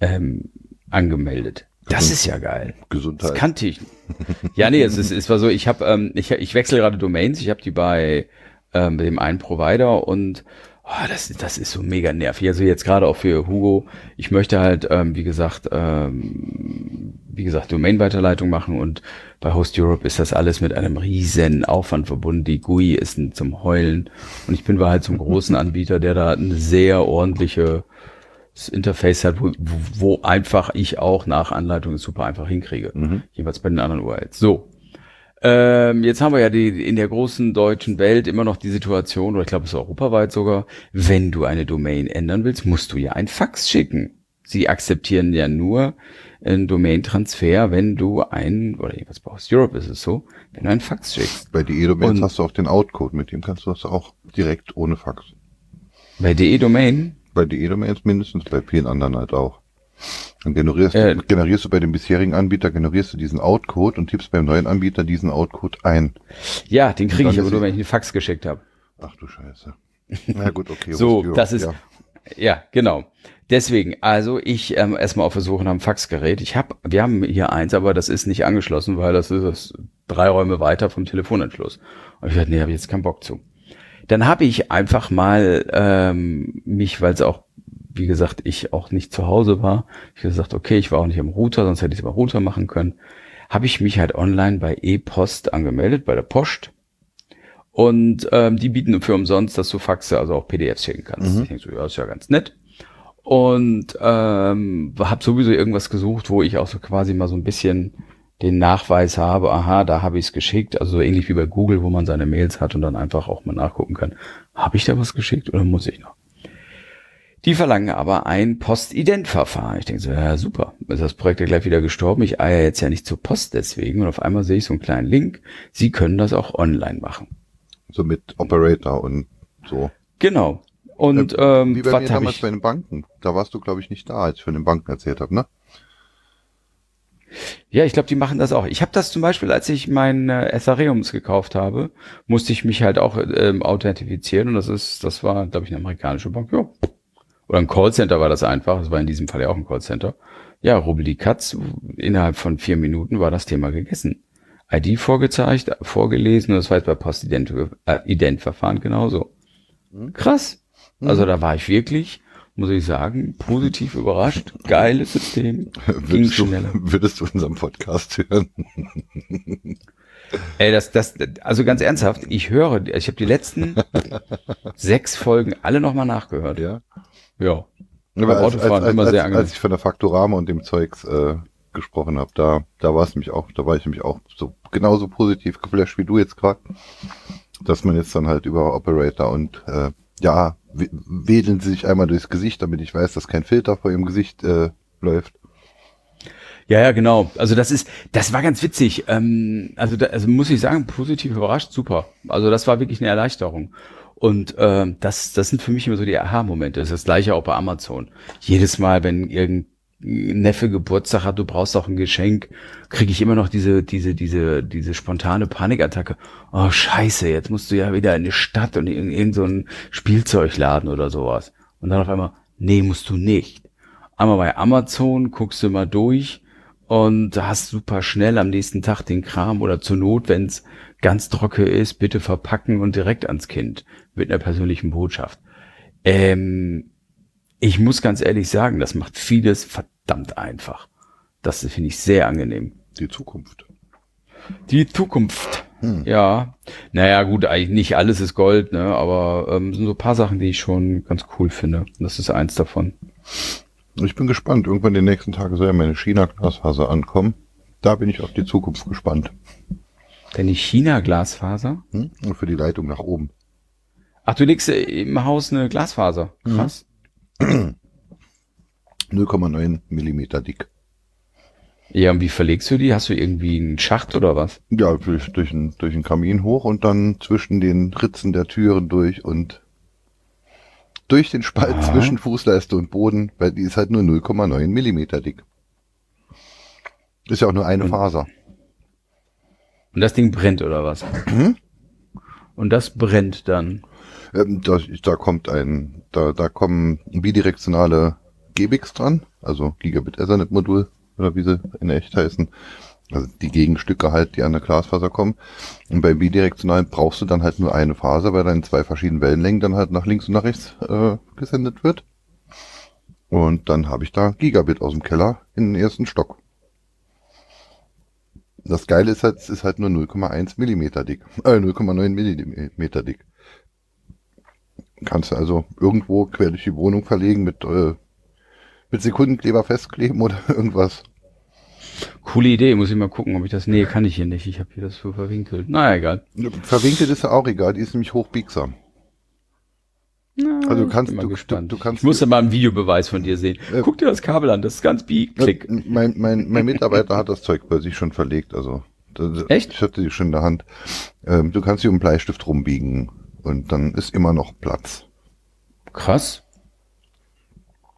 ähm, angemeldet. Das ist ja geil. Gesundheit. Das kannte ich. Ja, nee, es, ist, es war so, ich habe, ähm, ich, ich wechsle gerade Domains, ich habe die bei ähm, dem einen Provider und oh, das, das ist so mega nervig. Also jetzt gerade auch für Hugo, ich möchte halt, ähm, wie gesagt, ähm, wie gesagt, Domain-Weiterleitung machen und bei Host Europe ist das alles mit einem riesen Aufwand verbunden. Die GUI ist zum Heulen und ich bin halt zum großen Anbieter, der da eine sehr ordentliche das Interface hat, wo, wo einfach ich auch nach Anleitung super einfach hinkriege. Mhm. Jeweils bei den anderen URLs. So. Ähm, jetzt haben wir ja die, in der großen deutschen Welt immer noch die Situation, oder ich glaube es ist europaweit sogar, wenn du eine Domain ändern willst, musst du ja ein Fax schicken. Sie akzeptieren ja nur einen Domain-Transfer, wenn du ein, oder jedenfalls bei Host Europe ist es so, wenn du ein Fax schickst. Bei DE-Domains hast du auch den Outcode, mit dem kannst du das auch direkt ohne Fax. Bei DE-Domain? Bei DE-Domains mindestens, bei vielen anderen halt auch. Dann generierst, äh, du, generierst du bei dem bisherigen Anbieter, generierst du diesen Outcode und tippst beim neuen Anbieter diesen Outcode ein. Ja, den kriege ich aber nur, wenn ich einen Fax geschickt habe. Ach du Scheiße. Na gut, okay. [LAUGHS] so, das ist, ja. ja, genau. Deswegen, also ich ähm, erstmal auf Versuchen am Faxgerät. Ich habe, wir haben hier eins, aber das ist nicht angeschlossen, weil das ist das drei Räume weiter vom Telefonanschluss. Und ich dachte, nee, habe ich jetzt keinen Bock zu. Dann habe ich einfach mal ähm, mich, weil es auch, wie gesagt, ich auch nicht zu Hause war, ich gesagt, okay, ich war auch nicht am Router, sonst hätte ich es über Router machen können, habe ich mich halt online bei E-Post angemeldet, bei der Post Und ähm, die bieten für umsonst, dass du Faxe, also auch PDFs schicken kannst. Mhm. Ich denke so, ja, ist ja ganz nett. Und ähm, habe sowieso irgendwas gesucht, wo ich auch so quasi mal so ein bisschen den Nachweis habe, aha, da habe ich es geschickt, also so ähnlich wie bei Google, wo man seine Mails hat und dann einfach auch mal nachgucken kann, habe ich da was geschickt oder muss ich noch? Die verlangen aber ein Postident-Verfahren. Ich denke so, ja super, ist das Projekt ja gleich wieder gestorben. Ich eier jetzt ja nicht zur Post deswegen. Und auf einmal sehe ich so einen kleinen Link. Sie können das auch online machen. So mit Operator und so. Genau. Und ähm, Wie bei was mir damals ich? bei den Banken. Da warst du, glaube ich, nicht da, als ich von den Banken erzählt habe, ne? Ja, ich glaube, die machen das auch. Ich habe das zum Beispiel, als ich mein äh, Ethereums gekauft habe, musste ich mich halt auch ähm, authentifizieren und das ist, das war, glaube ich, eine amerikanische Bank. Ja. Oder ein Callcenter war das einfach. Das war in diesem Fall ja auch ein Callcenter. Ja, rubbel die Katz. Innerhalb von vier Minuten war das Thema gegessen. ID vorgezeigt, vorgelesen und das war jetzt bei Postident-Verfahren genauso. Krass. Also da war ich wirklich, muss ich sagen, positiv überrascht. Geiles System. Ging Würdest du, würdest du unseren Podcast hören? Ey, das, das, also ganz ernsthaft, ich höre, ich habe die letzten sechs Folgen alle nochmal nachgehört. Ja. Ja. Aber als, Autofahren als, als, immer als, sehr als angenehm. ich von der Faktorama und dem Zeugs äh, gesprochen habe, da, da war es nämlich auch, da war ich nämlich auch so genauso positiv geflasht wie du jetzt gerade, dass man jetzt dann halt über Operator und äh, ja, wedeln sie sich einmal durchs Gesicht, damit ich weiß, dass kein Filter vor ihrem Gesicht äh, läuft. Ja, ja, genau. Also das ist, das war ganz witzig. Ähm, also, da, also muss ich sagen, positiv überrascht, super. Also das war wirklich eine Erleichterung. Und ähm, das, das sind für mich immer so die Aha-Momente. Das ist das gleiche auch bei Amazon. Jedes Mal, wenn irgendein Neffe Geburtstag hat, du brauchst auch ein Geschenk, kriege ich immer noch diese, diese, diese, diese spontane Panikattacke. Oh Scheiße, jetzt musst du ja wieder in die Stadt und in irgendeinen so einen Spielzeugladen oder sowas. Und dann auf einmal, nee, musst du nicht. Einmal bei Amazon guckst du mal durch und hast super schnell am nächsten Tag den Kram oder zur Not, wenn es ganz trocken ist, bitte verpacken und direkt ans Kind mit einer persönlichen Botschaft. Ähm, ich muss ganz ehrlich sagen, das macht vieles verdammt einfach. Das finde ich sehr angenehm. Die Zukunft. Die Zukunft. Ja. Naja, gut, eigentlich nicht alles ist Gold, ne? Aber ähm, sind so ein paar Sachen, die ich schon ganz cool finde. Das ist eins davon. Ich bin gespannt. Irgendwann in den nächsten Tagen soll ja meine China-Glasfaser ankommen. Da bin ich auf die Zukunft gespannt. Denn die China-Glasfaser. Hm? Und für die Leitung nach oben. Ach, du legst äh, im Haus eine Glasfaser. Krass. 0,9 Millimeter dick. Ja, und wie verlegst du die? Hast du irgendwie einen Schacht oder was? Ja, durch, durch, einen, durch einen Kamin hoch und dann zwischen den Ritzen der Türen durch und durch den Spalt Aha. zwischen Fußleiste und Boden, weil die ist halt nur 0,9 Millimeter dick. Ist ja auch nur eine Und- Faser. Und das Ding brennt oder was? Und das brennt dann. Ähm, da, da kommt ein, da, da kommen bidirektionale GBIX dran, also Gigabit Ethernet Modul oder wie sie in echt heißen. Also die Gegenstücke halt, die an der Glasfaser kommen. Und bei bidirektionalen brauchst du dann halt nur eine Faser, weil dann in zwei verschiedenen Wellenlängen dann halt nach links und nach rechts äh, gesendet wird. Und dann habe ich da Gigabit aus dem Keller in den ersten Stock. Das Geile ist halt, es ist halt nur 0,1 Millimeter dick. Äh, 0,9 Millimeter dick. Kannst du also irgendwo quer durch die Wohnung verlegen mit, äh, mit Sekundenkleber festkleben oder [LAUGHS] irgendwas. Coole Idee, muss ich mal gucken, ob ich das. Nee, kann ich hier nicht. Ich habe hier das so verwinkelt. Naja, egal. Verwinkelt ist ja auch egal, die ist nämlich hochbiegsam. Na, Also du ich kannst- du- du- du kannst- ich musste mal einen Videobeweis von dir sehen. Äh, Guck dir das Kabel an, das ist ganz bi. Klick. Äh, Mein, mein, mein Mitarbeiter hat das Zeug bei sich schon verlegt, also. das- Echt? Ich hatte die schon in der Hand. Ähm, du kannst sie um Bleistift rumbiegen und dann ist immer noch Platz. Krass.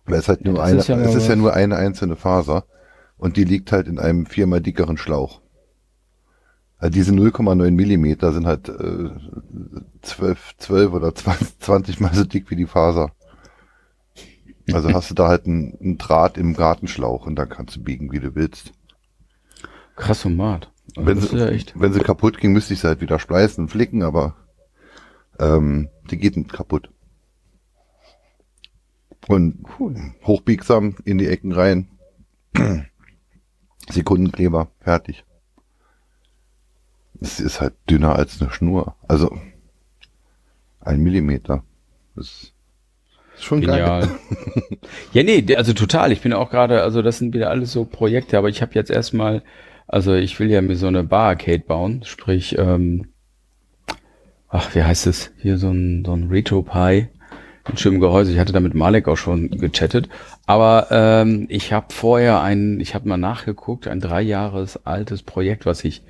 Weil es halt Ja, nur das eine, ist ja es ist ja nur eine einzelne Faser und die liegt halt in einem viermal dickeren Schlauch. Also diese 0,9 Millimeter sind halt äh, 12, 12 oder 20, 20 mal so dick wie die Faser. Also hast du da halt einen, einen Draht im Gartenschlauch und dann kannst du biegen, wie du willst. Krass und mad. Also Wenn sie, ja echt. wenn sie kaputt ging, müsste ich sie halt wieder spleißen und flicken, aber ähm, die geht nicht kaputt. Und Cool. hochbiegsam in die Ecken rein. [CLEARS THROAT] Sekundenkleber, fertig. Es ist halt dünner als eine Schnur. Also Ein Millimeter. Das ist schon Genial. geil. [LAUGHS] ja, nee, also total. Ich bin auch gerade, also das sind wieder alles so Projekte, aber ich habe jetzt erstmal, also ich will ja mir so eine Bar-Arcade bauen, sprich, ähm, ach, wie heißt es? Hier so ein, so ein Retro-Pie ein schönem Gehäuse. Ich hatte da mit Malek auch schon gechattet. Aber ähm, ich habe vorher ein, ich habe mal nachgeguckt, ein drei Jahres altes Projekt, was ich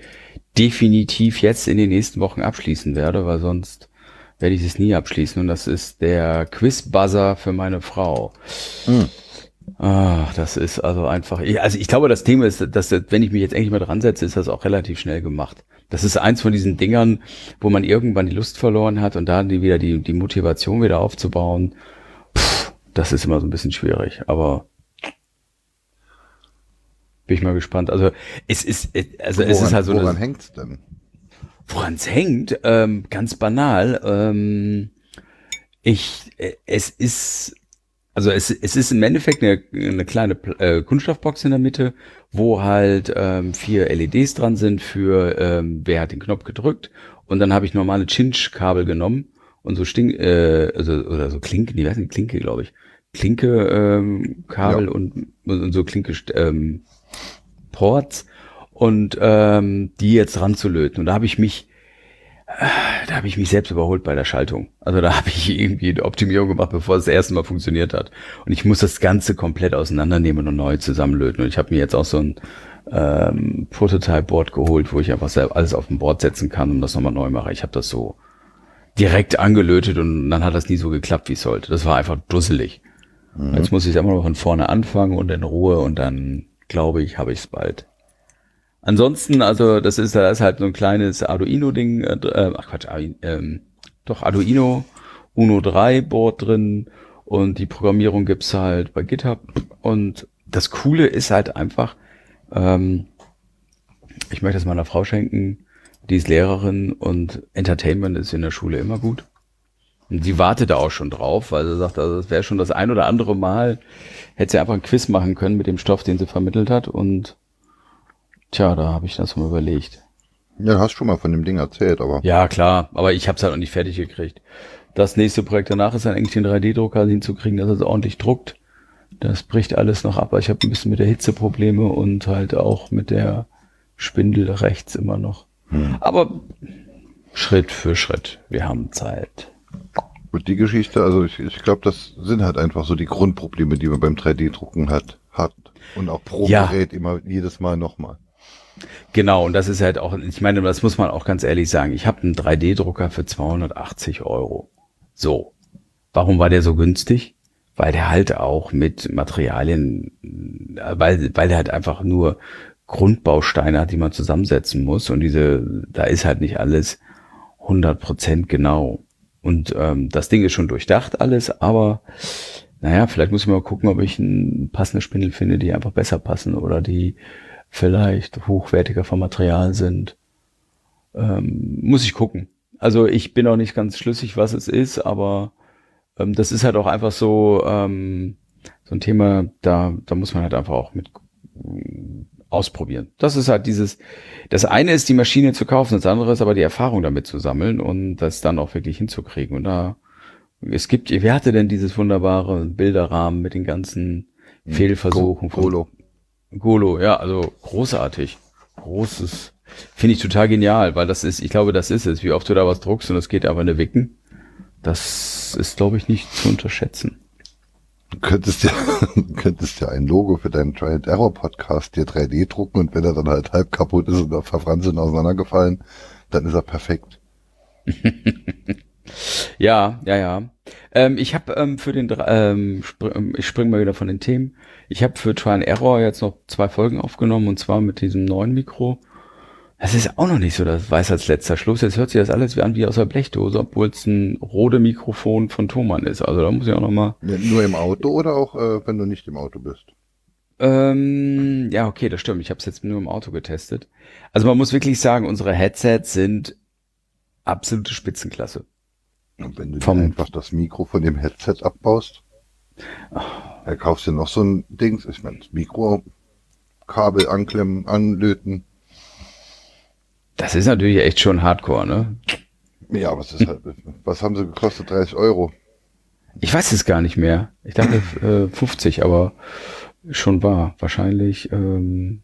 definitiv jetzt in den nächsten Wochen abschließen werde, weil sonst werde ich es nie abschließen. Und das ist der Quiz-Buzzer für meine Frau. Hm. Ah, das ist also einfach. Also ich glaube, das Thema ist, dass wenn ich mich jetzt endlich mal dran setze, ist das auch relativ schnell gemacht. Das ist eins von diesen Dingern, wo man irgendwann die Lust verloren hat und da die wieder die, die Motivation wieder aufzubauen. Pff, das ist immer so ein bisschen schwierig, aber bin ich mal gespannt. Also es ist, also woran, es ist halt so. Woran hängt's denn? Woran es hängt? Ähm, ganz banal. Ähm, ich, äh, es ist also es, es ist im Endeffekt eine, eine kleine äh, Kunststoffbox in der Mitte, wo halt ähm, vier LEDs dran sind für ähm, wer hat den Knopf gedrückt und dann habe ich normale Cinch-Kabel genommen und so Stink, äh, also oder so Klinke, die weiß nicht, Klinke, glaube ich. Klinke ähm, Kabel ja. und, und so Klinke ähm, Ports und ähm, die jetzt ranzulöten. Und da habe ich mich da habe ich mich selbst überholt bei der Schaltung. Also da habe ich irgendwie eine Optimierung gemacht, bevor es das erste Mal funktioniert hat. Und ich muss das Ganze komplett auseinandernehmen und neu zusammenlöten. Und ich habe mir jetzt auch so ein ähm, Prototype-Board geholt, wo ich einfach alles auf ein Board setzen kann und das nochmal neu mache. Ich habe das so direkt angelötet und dann hat das nie so geklappt, wie es sollte. Das war einfach dusselig. Mhm. Jetzt muss ich es einfach noch von vorne anfangen und in Ruhe und dann glaube ich, habe ich es bald. Ansonsten, also das ist, da ist halt so ein kleines Arduino-Ding, äh, äh ach Quatsch, ähm, doch Arduino Uno 3 Board drin und die Programmierung gibt's halt bei GitHub. Und das Coole ist halt einfach, ähm, ich möchte es meiner Frau schenken, die ist Lehrerin und Entertainment ist in der Schule immer gut. Und sie wartet da auch schon drauf, weil sie sagt, also das wäre schon das ein oder andere Mal, hätte sie einfach ein Quiz machen können mit dem Stoff, den sie vermittelt hat und Tja, da habe ich das mal überlegt. Ja, du hast schon mal von dem Ding erzählt, aber. Ja, klar, aber ich habe es halt noch nicht fertig gekriegt. Das nächste Projekt danach ist dann eigentlich den 3D-Drucker hinzukriegen, dass es ordentlich druckt. Das bricht alles noch ab. Ich habe ein bisschen mit der Hitze Probleme und halt auch mit der Spindel rechts immer noch. Hm. Aber Schritt für Schritt. Wir haben Zeit. Und die Geschichte, also ich, ich glaube, das sind halt einfach so die Grundprobleme, die man beim 3D-Drucken hat, hat. Und auch pro ja. Gerät immer jedes Mal nochmal. Genau, und das ist halt auch, ich meine, das muss man auch ganz ehrlich sagen. Ich habe einen 3D-Drucker für 280 Euro. So. Warum war der so günstig? Weil der halt auch mit Materialien, weil, weil der halt einfach nur Grundbausteine hat, die man zusammensetzen muss. Und diese, da ist halt nicht alles 100% genau. Und ähm, das Ding ist schon durchdacht alles, aber naja, vielleicht muss ich mal gucken, ob ich ein passende Spindel finde, die einfach besser passen oder die vielleicht hochwertiger vom Material sind. Ähm, muss ich gucken. Also ich bin auch nicht ganz schlüssig, was es ist, aber ähm, das ist halt auch einfach so, ähm, so ein Thema, da, da muss man halt einfach auch mit äh, ausprobieren. Das ist halt dieses, das eine ist die Maschine zu kaufen, das andere ist aber die Erfahrung damit zu sammeln und das dann auch wirklich hinzukriegen. Und da, es gibt, wer hatte denn dieses wunderbare Bilderrahmen mit den ganzen hm, Fehlversuchen? Golo. Golo, ja, also großartig. Großes. Finde ich total genial, weil das ist, ich glaube, das ist es. Wie oft du da was druckst und es geht aber eine Wicken. Das ist, glaube ich, nicht zu unterschätzen. Du könntest ja, [LAUGHS] könntest ja ein Logo für deinen Try and Error Podcast dir 3D drucken und wenn er dann halt halb kaputt ist und verfranst und auseinandergefallen, dann ist er perfekt. [LAUGHS] ja, ja, ja. Ähm, ich habe ähm, für den, ähm, spr ähm, ich springe mal wieder von den Themen. Ich habe für Try and Error jetzt noch zwei Folgen aufgenommen und zwar mit diesem neuen Mikro. Das ist auch noch nicht so das weiß als letzter Schluss. Jetzt hört sich das alles wie an wie aus der Blechdose, obwohl es ein Rode Mikrofon von Thomann ist. Also da muss ich auch noch mal. Ja, nur im Auto oder auch äh, wenn du nicht im Auto bist? Ähm, ja, okay, das stimmt. Ich habe es jetzt nur im Auto getestet. Also man muss wirklich sagen, unsere Headsets sind absolute Spitzenklasse. Und wenn du Vom, einfach das Mikro von dem Headset abbaust, er kaufst dir noch so ein Ding, ich meine, das Mikro, Kabel anklemmen, anlöten. Das ist natürlich echt schon Hardcore, ne? Ja, was ist halt, was haben sie gekostet? 30 Euro. Ich weiß es gar nicht mehr. Ich dachte äh, 50, aber schon war. Wahrscheinlich. Ähm,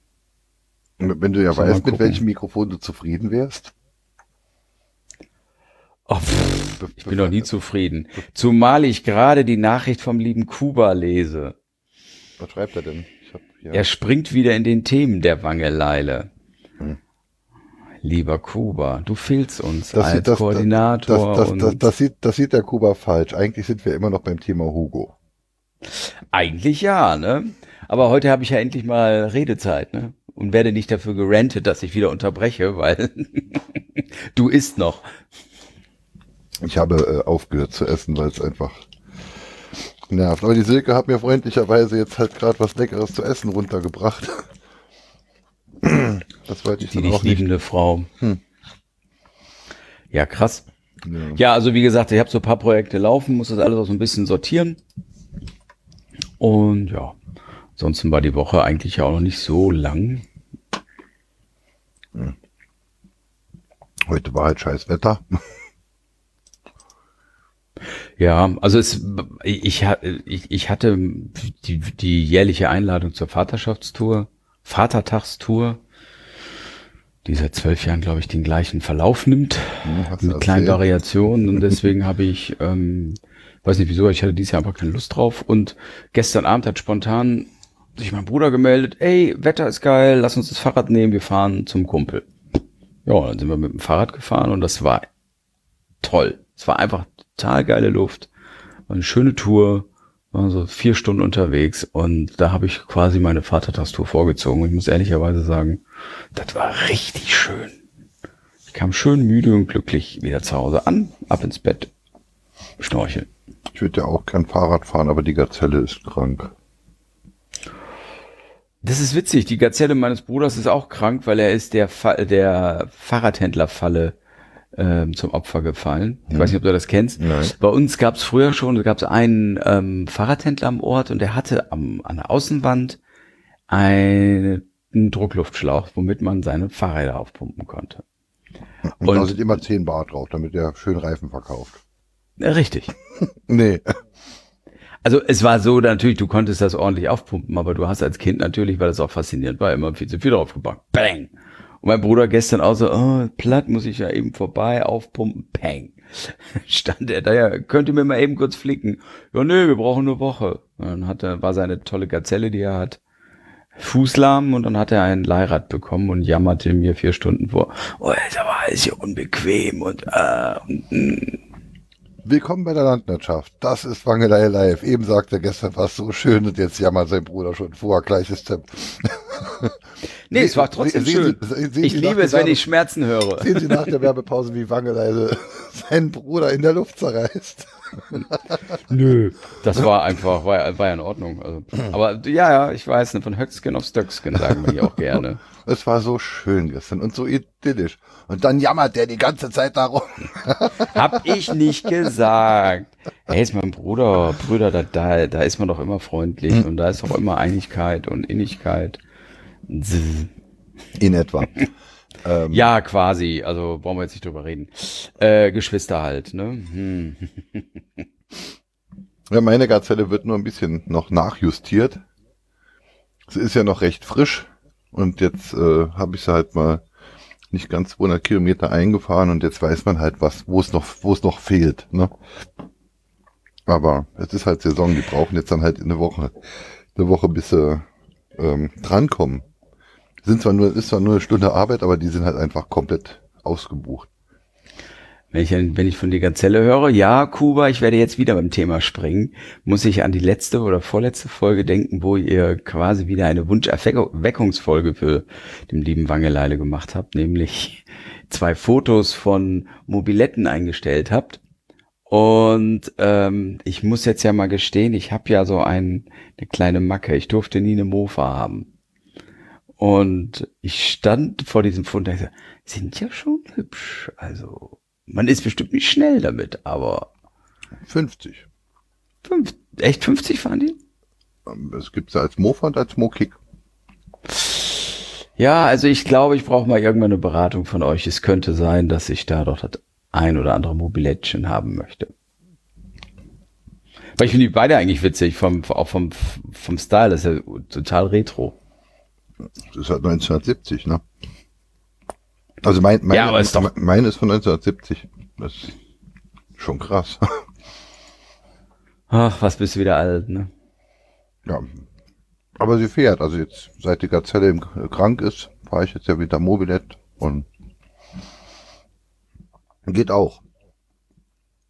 Wenn du ja weißt, mit welchem Mikrofon du zufrieden wärst. Oh, pff, ich bin noch nie zufrieden. Zumal ich gerade die Nachricht vom lieben Kuba lese. Was schreibt er denn? Hab, ja. Er springt wieder in den Themen der Wangeleile. Hm. Lieber Kuba, du fehlst uns das als das, Koordinator. Das, das, das, sieht, das sieht der Kuba falsch. Eigentlich sind wir immer noch beim Thema Hugo. Eigentlich ja, ne? Aber heute habe ich ja endlich mal Redezeit, ne? Und werde nicht dafür gerantet, dass ich wieder unterbreche, weil [LAUGHS] du isst noch. Ich habe äh, aufgehört zu essen, weil es einfach nervt. Aber die Silke hat mir freundlicherweise jetzt halt gerade was Leckeres zu essen runtergebracht. [CLEARS THROAT] das wollte ich die dann auch nicht. liebende Frau. Hm. Ja, krass. Ja. ja. also wie gesagt, ich habe so ein paar Projekte laufen, muss das alles auch so ein bisschen sortieren. Und ja, ansonsten war die Woche eigentlich ja auch noch nicht so lang. Hm. Heute war halt scheiß Wetter. Ja, also es, ich, ich, ich hatte die, die jährliche Einladung zur Vaterschaftstour, Vatertagstour, die seit zwölf Jahren, glaube ich, den gleichen Verlauf nimmt, ja, mit kleinen Variationen. Und deswegen habe ich, ähm, weiß nicht wieso, ich hatte dieses Jahr einfach keine Lust drauf. Und gestern Abend hat spontan sich mein Bruder gemeldet, ey, Wetter ist geil, lass uns das Fahrrad nehmen, wir fahren zum Kumpel. Ja, dann sind wir mit dem Fahrrad gefahren und das war toll. Es war einfach total geile Luft. War eine schöne Tour. War so vier Stunden unterwegs und da habe ich quasi meine Vatertagstour vorgezogen. Und ich muss ehrlicherweise sagen, das war richtig schön. Ich kam schön müde und glücklich wieder zu Hause an, ab ins Bett, schnorcheln. Ich würde ja auch kein Fahrrad fahren, aber die Gazelle ist krank. Das ist witzig. Die Gazelle meines Bruders ist auch krank, weil er ist der, Fa der Fahrradhändlerfalle ähm, zum Opfer gefallen. Ich mhm. weiß nicht, ob du das kennst. Nein. Bei uns gab es früher schon, da gab es einen ähm, Fahrradhändler am Ort und der hatte am, an der Außenwand einen Druckluftschlauch, womit man seine Fahrräder aufpumpen konnte. Und, und da sind immer 10 Bar drauf, damit er schön Reifen verkauft. Richtig. [LAUGHS] nee. Also es war so, natürlich, du konntest das ordentlich aufpumpen, aber du hast als Kind natürlich, weil das auch faszinierend war, immer viel zu viel draufgebracht. Bang! Und mein Bruder gestern auch so, oh, platt muss ich ja eben vorbei, aufpumpen, peng. [LAUGHS] Stand er da, ja, könnt ihr mir mal eben kurz flicken. Ja, nö, wir brauchen eine Woche. Und dann hat er, war seine tolle Gazelle, die er hat, Fußlahm und dann hat er ein Leihrad bekommen und jammerte mir vier Stunden vor. Oh, ist aber alles hier unbequem und, äh, und mm. Willkommen bei der Landwirtschaft. Das ist Wangelei Live. Eben sagte er gestern war es so schön und jetzt jammert sein Bruder schon vor. Gleiches [LAUGHS] Temp. nee, es war trotzdem schön. Sie, Sie, ich liebe es, wenn ich Schmerzen höre. Sehen Sie nach der Werbepause, wie Wangelei [LAUGHS] seinen Bruder in der Luft zerreißt. Nö, das war einfach, war, war ja in Ordnung. Also, aber ja, ja, ich weiß, von Höcksken auf Stöcksken sagen wir die auch gerne. [LAUGHS] Es war so schön gestern und so idyllisch. Und dann jammert der die ganze Zeit darum. [LAUGHS] Hab ich nicht gesagt. Hey, ist mein Bruder, Brüder, da, da, da ist man doch immer freundlich hm. und da ist doch immer Einigkeit und Innigkeit. In etwa. Ähm, ja, quasi. Also brauchen wir jetzt nicht drüber reden. Äh, Geschwister halt, ne? Hm. [LAUGHS] Ja, meine Gazelle wird nur ein bisschen noch nachjustiert. Sie ist ja noch recht frisch und jetzt äh, habe ich sie halt mal nicht ganz 200 Kilometer eingefahren und jetzt weiß man halt was, wo es noch, wo es noch fehlt. Ne? Aber es ist halt Saison, die brauchen jetzt dann halt eine Woche, eine Woche bis sie ähm, drankommen. Sind zwar nur, ist zwar nur eine Stunde Arbeit, aber die sind halt einfach komplett ausgebucht. Wenn ich, wenn ich von die Gazelle höre, ja, Kuba, ich werde jetzt wieder beim Thema springen, muss ich an die letzte oder vorletzte Folge denken, wo ihr quasi wieder eine Wunscherweckungsfolge für den lieben Wangeleile gemacht habt, nämlich zwei Fotos von Mobiletten eingestellt habt. Und ähm, ich muss jetzt ja mal gestehen, ich habe ja so ein, eine kleine Macke. Ich durfte nie eine Mofa haben. Und ich stand vor diesem Foto und dachte, sind ja schon hübsch. Also man ist bestimmt nicht schnell damit, aber. 50. Fünf, echt 50 fahren die? Es gibt sie als Mofa und als Mo-Kick. Ja, also ich glaube, ich brauche mal irgendwann eine Beratung von euch. Es könnte sein, dass ich da doch das ein oder andere Mobilettchen haben möchte. Weil ich finde die beide eigentlich witzig, vom, auch vom, vom Style, das ist ja total retro. Das ist halt 1970, ne? Also mein, mein, Ja, aber ist doch- meine ist von 1970. Das ist schon krass. [LAUGHS] Ach, was bist du wieder alt, ne? ja. Aber sie fährt. Also jetzt, seit die Gazelle im, krank ist, fahre ich jetzt ja wieder Mobilett und geht auch.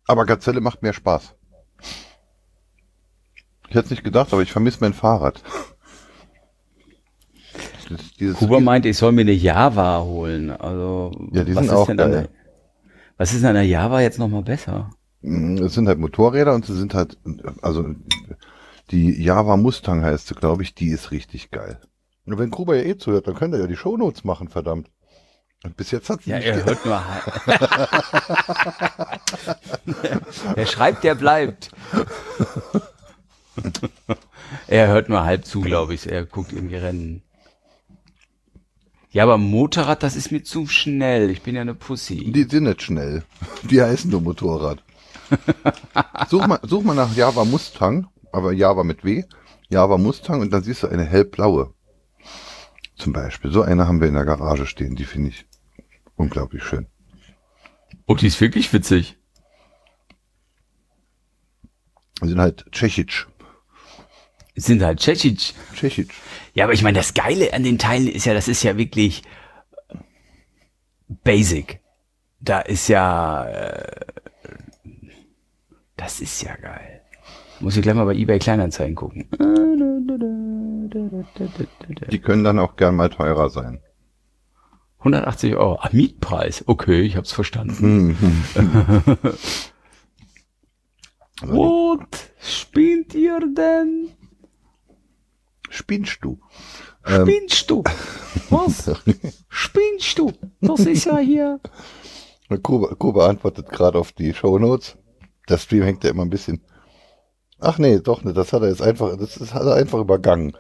Aber Gazelle macht mehr Spaß. Ich hätte es nicht gedacht, aber ich vermisse mein Fahrrad. [LAUGHS] Dieses Kuba meint, ich soll mir eine Java holen. Also, Ja, die was sind ist auch denn an der, was ist denn an der Java jetzt nochmal besser? Mm, Es sind halt Motorräder und sie sind halt, also die Java Mustang heißt sie, glaube ich, die ist richtig geil. Und wenn Gruber ja eh zuhört, dann könnt ihr ja die Shownotes machen, verdammt. Und bis jetzt hat sie Ja, nicht er ge- hört nur. Wer [LAUGHS] [LAUGHS] schreibt, der bleibt. [LAUGHS] er hört nur halb zu, glaube ich. Er guckt irgendwie Rennen. Ja, aber Motorrad, das ist mir zu schnell. Ich bin ja eine Pussy. Die sind nicht schnell. [LAUGHS] Die heißen nur Motorrad. [LAUGHS] such, mal, such mal nach Java Mustang, aber Java mit W. Java Mustang und dann siehst du eine hellblaue. Zum Beispiel. So eine haben wir in der Garage stehen. Die finde ich unglaublich schön. Oh, die ist wirklich witzig. Die sind halt tschechisch. Sind halt Tschechisch. Tschechisch. Ja, aber ich meine, das Geile an den Teilen ist ja, das ist ja wirklich basic. Da ist ja, äh, das ist ja geil. Muss ich gleich mal bei eBay Kleinanzeigen gucken. Die können dann auch gern mal teurer sein. 180 Euro. Ah, Mietpreis. Okay, ich hab's verstanden. [LAUGHS] What? Spinnt ihr denn? Spinnst du? Ähm, Spinnst du? Was? [LAUGHS] Spinnst du? Das ist ja hier. Kuba, Kuba antwortet gerade auf die Shownotes. Der Stream hängt ja immer ein bisschen. Ach nee, doch nicht. Das hat er jetzt einfach, das ist, hat er einfach übergangen.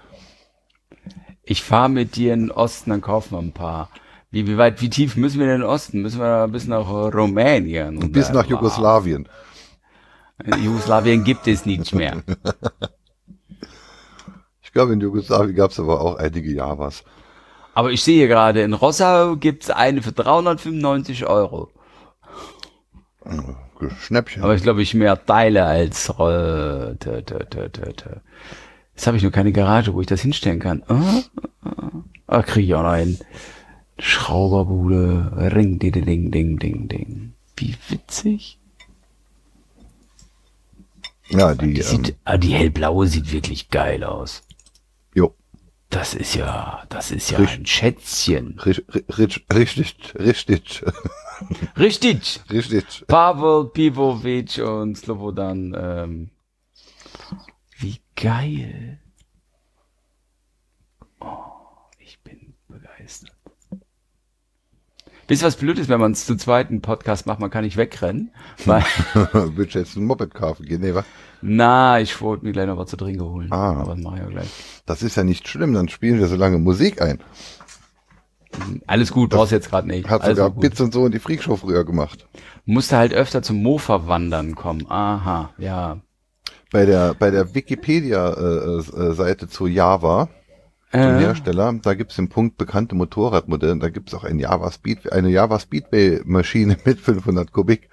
Ich fahre mit dir in den Osten, dann kaufen wir ein paar. Wie, wie weit, wie tief müssen wir in den Osten? Müssen wir bis nach Rumänien? und Bis nach Jugoslawien. Jugoslawien gibt es nicht mehr. [LAUGHS] Ich glaube, in Jugoslawien gab es aber auch einige Javas. Aber ich sehe gerade, in Rossau gibt's eine für 395 Euro. Schnäppchen. Aber ich glaube, ich mehr Teile als... Äh, tö, tö, tö, tö. Jetzt habe ich nur keine Garage, wo ich das hinstellen kann. Ah, ah, ah, kriege ich auch noch einen. Schrauberbude. Ring, ding, ding, ding, ding, ding. Wie witzig. ja, die, Die, ähm, sieht, ah, die hellblaue sieht wirklich geil aus. Das ist ja, das ist ja Richt- ein Schätzchen. ri- ri- ri- richtig, richtig, Richtig. [LAUGHS] richtig. Pavel Pivovic und Slobodan. Ähm, wie geil. Oh, ich bin begeistert. Wisst ihr, was blöd ist, wenn man es zu zweiten Podcast macht? Man kann nicht wegrennen. Weil, [LAUGHS] Willst du jetzt ein Moped kaufen gehen? Nee, wa? Na, ich wollte mir gleich noch was zu trinken holen. Ah. Aber das mache ich ja gleich. Das ist ja nicht schlimm, dann spielen wir so lange Musik ein. Alles gut, brauchst jetzt gerade nicht. Hat Alles sogar. Bits und so in die Freakshow früher gemacht. Musste halt öfter zum Mofa wandern kommen. Aha, ja. Bei der, bei der Wikipedia-Seite zu Java, dem Äh, Hersteller, da gibt's den Punkt bekannte Motorradmodelle. Da gibt's auch ein Java Speed, eine Java Speedway Maschine [LAUGHS] mit 500 Kubik.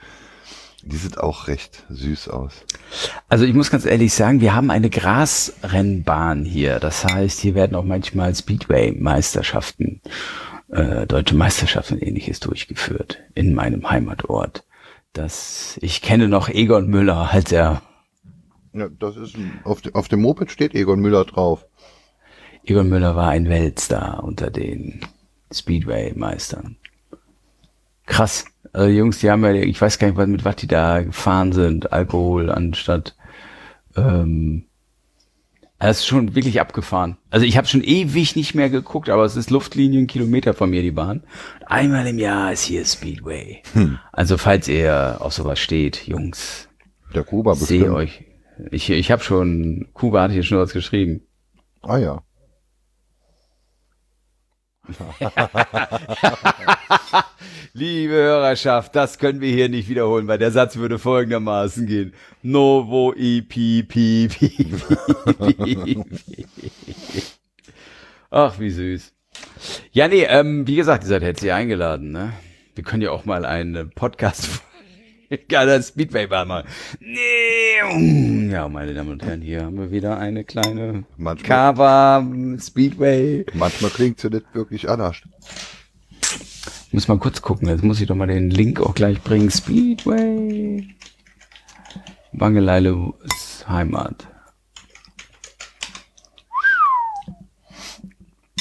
Die sieht auch recht süß aus. also ich muss ganz ehrlich sagen, wir haben eine Grasrennbahn hier. Das heißt, hier werden auch manchmal Speedway-Meisterschaften, äh, deutsche Meisterschaften und ähnliches durchgeführt in meinem Heimatort. Das, ich kenne noch Egon Müller, als er, Ja, das ist ein, auf, auf dem Moped steht Egon Müller drauf. Egon Müller war ein Weltstar unter den Speedway-Meistern. Krass. Also Jungs, die haben ja, ich weiß gar nicht, was- mit was die da gefahren sind. Alkohol anstatt. Ähm, das ist schon wirklich abgefahren. Also ich habe schon ewig nicht mehr geguckt, aber es ist Luftlinien Kilometer von mir die Bahn. Einmal im Jahr ist hier Speedway. Also falls ihr auf sowas steht, Jungs, Der Kuba sehe bestimmt. euch. Ich, ich habe schon, Kuba hatte hier schon was geschrieben. Ah ja. [LAUGHS] Liebe Hörerschaft, das können wir hier nicht wiederholen, weil der Satz würde folgendermaßen gehen. Novo ipi pi pi pi Ach, wie süß. Ja, nee, ähm, wie gesagt, ihr seid herzlich eingeladen, ne? Wir können ja auch mal einen Podcast [LAUGHS] geiler Speedway machen. Nee. Ja, meine Damen und Herren, hier haben wir wieder eine kleine Manchmal- Cover Speedway. Manchmal klingt sie nicht wirklich anders. Muss mal kurz gucken, jetzt muss ich doch mal den Link auch gleich bringen. Speedway. Bangeleile ist Heimat.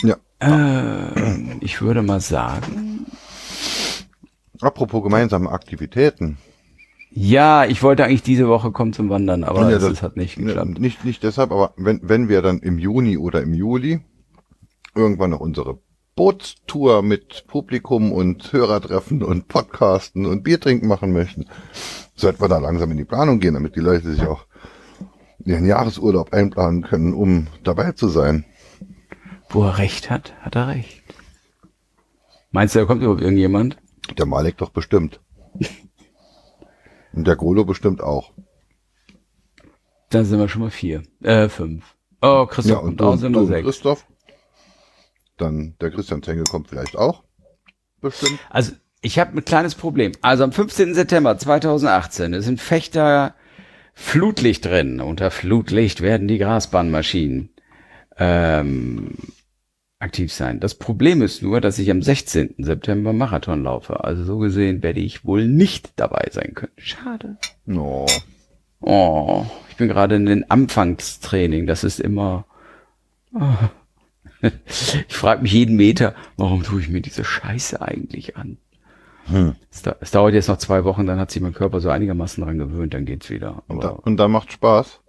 Ja. Äh, ich würde mal sagen, Apropos gemeinsame Aktivitäten. Ja, ich wollte eigentlich diese Woche kommen zum Wandern, aber Ja, das- ist- hat nicht Ne, geklappt. Nicht, nicht deshalb, aber wenn, wenn wir dann im Juni oder im Juli irgendwann noch unsere Bootstour mit Publikum und Hörertreffen und Podcasten und Biertrinken machen möchten, sollten wir da langsam in die Planung gehen, damit die Leute sich auch ihren Jahresurlaub einplanen können, um dabei zu sein. Wo er recht hat, hat er recht. Meinst du, da kommt überhaupt irgendjemand? Der Malek doch bestimmt. [LAUGHS] Und der Grolo bestimmt auch. Da sind wir schon mal vier. Äh, fünf. Oh, Christoph Ja, und kommt auch, sind wir sechs. Christoph. Dann der Christian Zengel kommt vielleicht auch. Bestimmt. Also, ich habe ein kleines Problem. Also am 15. September 2018 ist ein Fechter Flutlichtrennen. Unter Flutlicht werden die Grasbahnmaschinen ähm, aktiv sein. Das Problem ist nur, dass ich am 16. September Marathon laufe. Also so gesehen werde ich wohl nicht dabei sein können. Schade. No. Oh, ich bin gerade in den Anfangstraining. Das ist immer. Oh. [LAUGHS] Ich frage mich jeden Meter, warum tue ich mir diese Scheiße eigentlich an? Hm. Es, da, es dauert jetzt noch zwei Wochen, dann hat sich mein Körper so einigermaßen dran gewöhnt, dann geht's wieder. Und, da, Aber und da macht Spaß.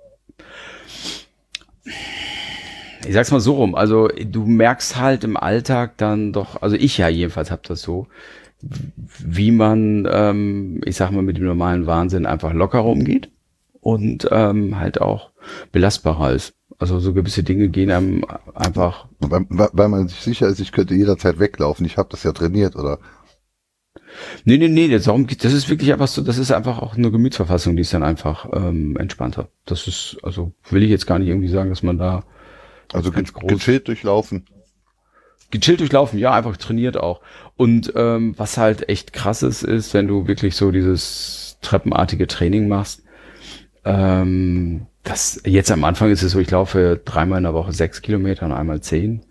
Ich sag's mal so rum, also du merkst halt im Alltag dann doch, also ich ja jedenfalls hab das so, wie man, ähm, ich sag mal, mit dem normalen Wahnsinn einfach lockerer umgeht und ähm, halt auch belastbarer ist. Also so gewisse Dinge gehen einem einfach Weil, weil man sich sicher ist, ich könnte jederzeit weglaufen. Ich habe das ja trainiert, oder? Nee, nee, nee, das, darum, geht- das ist wirklich einfach so, das ist einfach auch eine Gemütsverfassung, die ist dann einfach ähm, entspannter. Das ist, also will ich jetzt gar nicht irgendwie sagen, dass man da Also ganz ge groß. gechillt durchlaufen. gechillt durchlaufen, ja, einfach trainiert auch. Und ähm, was halt echt krass ist, ist, wenn du wirklich so dieses treppenartige Training machst. Ähm, das jetzt am Anfang ist es so, ich laufe dreimal in der Woche sechs Kilometer und einmal zehn.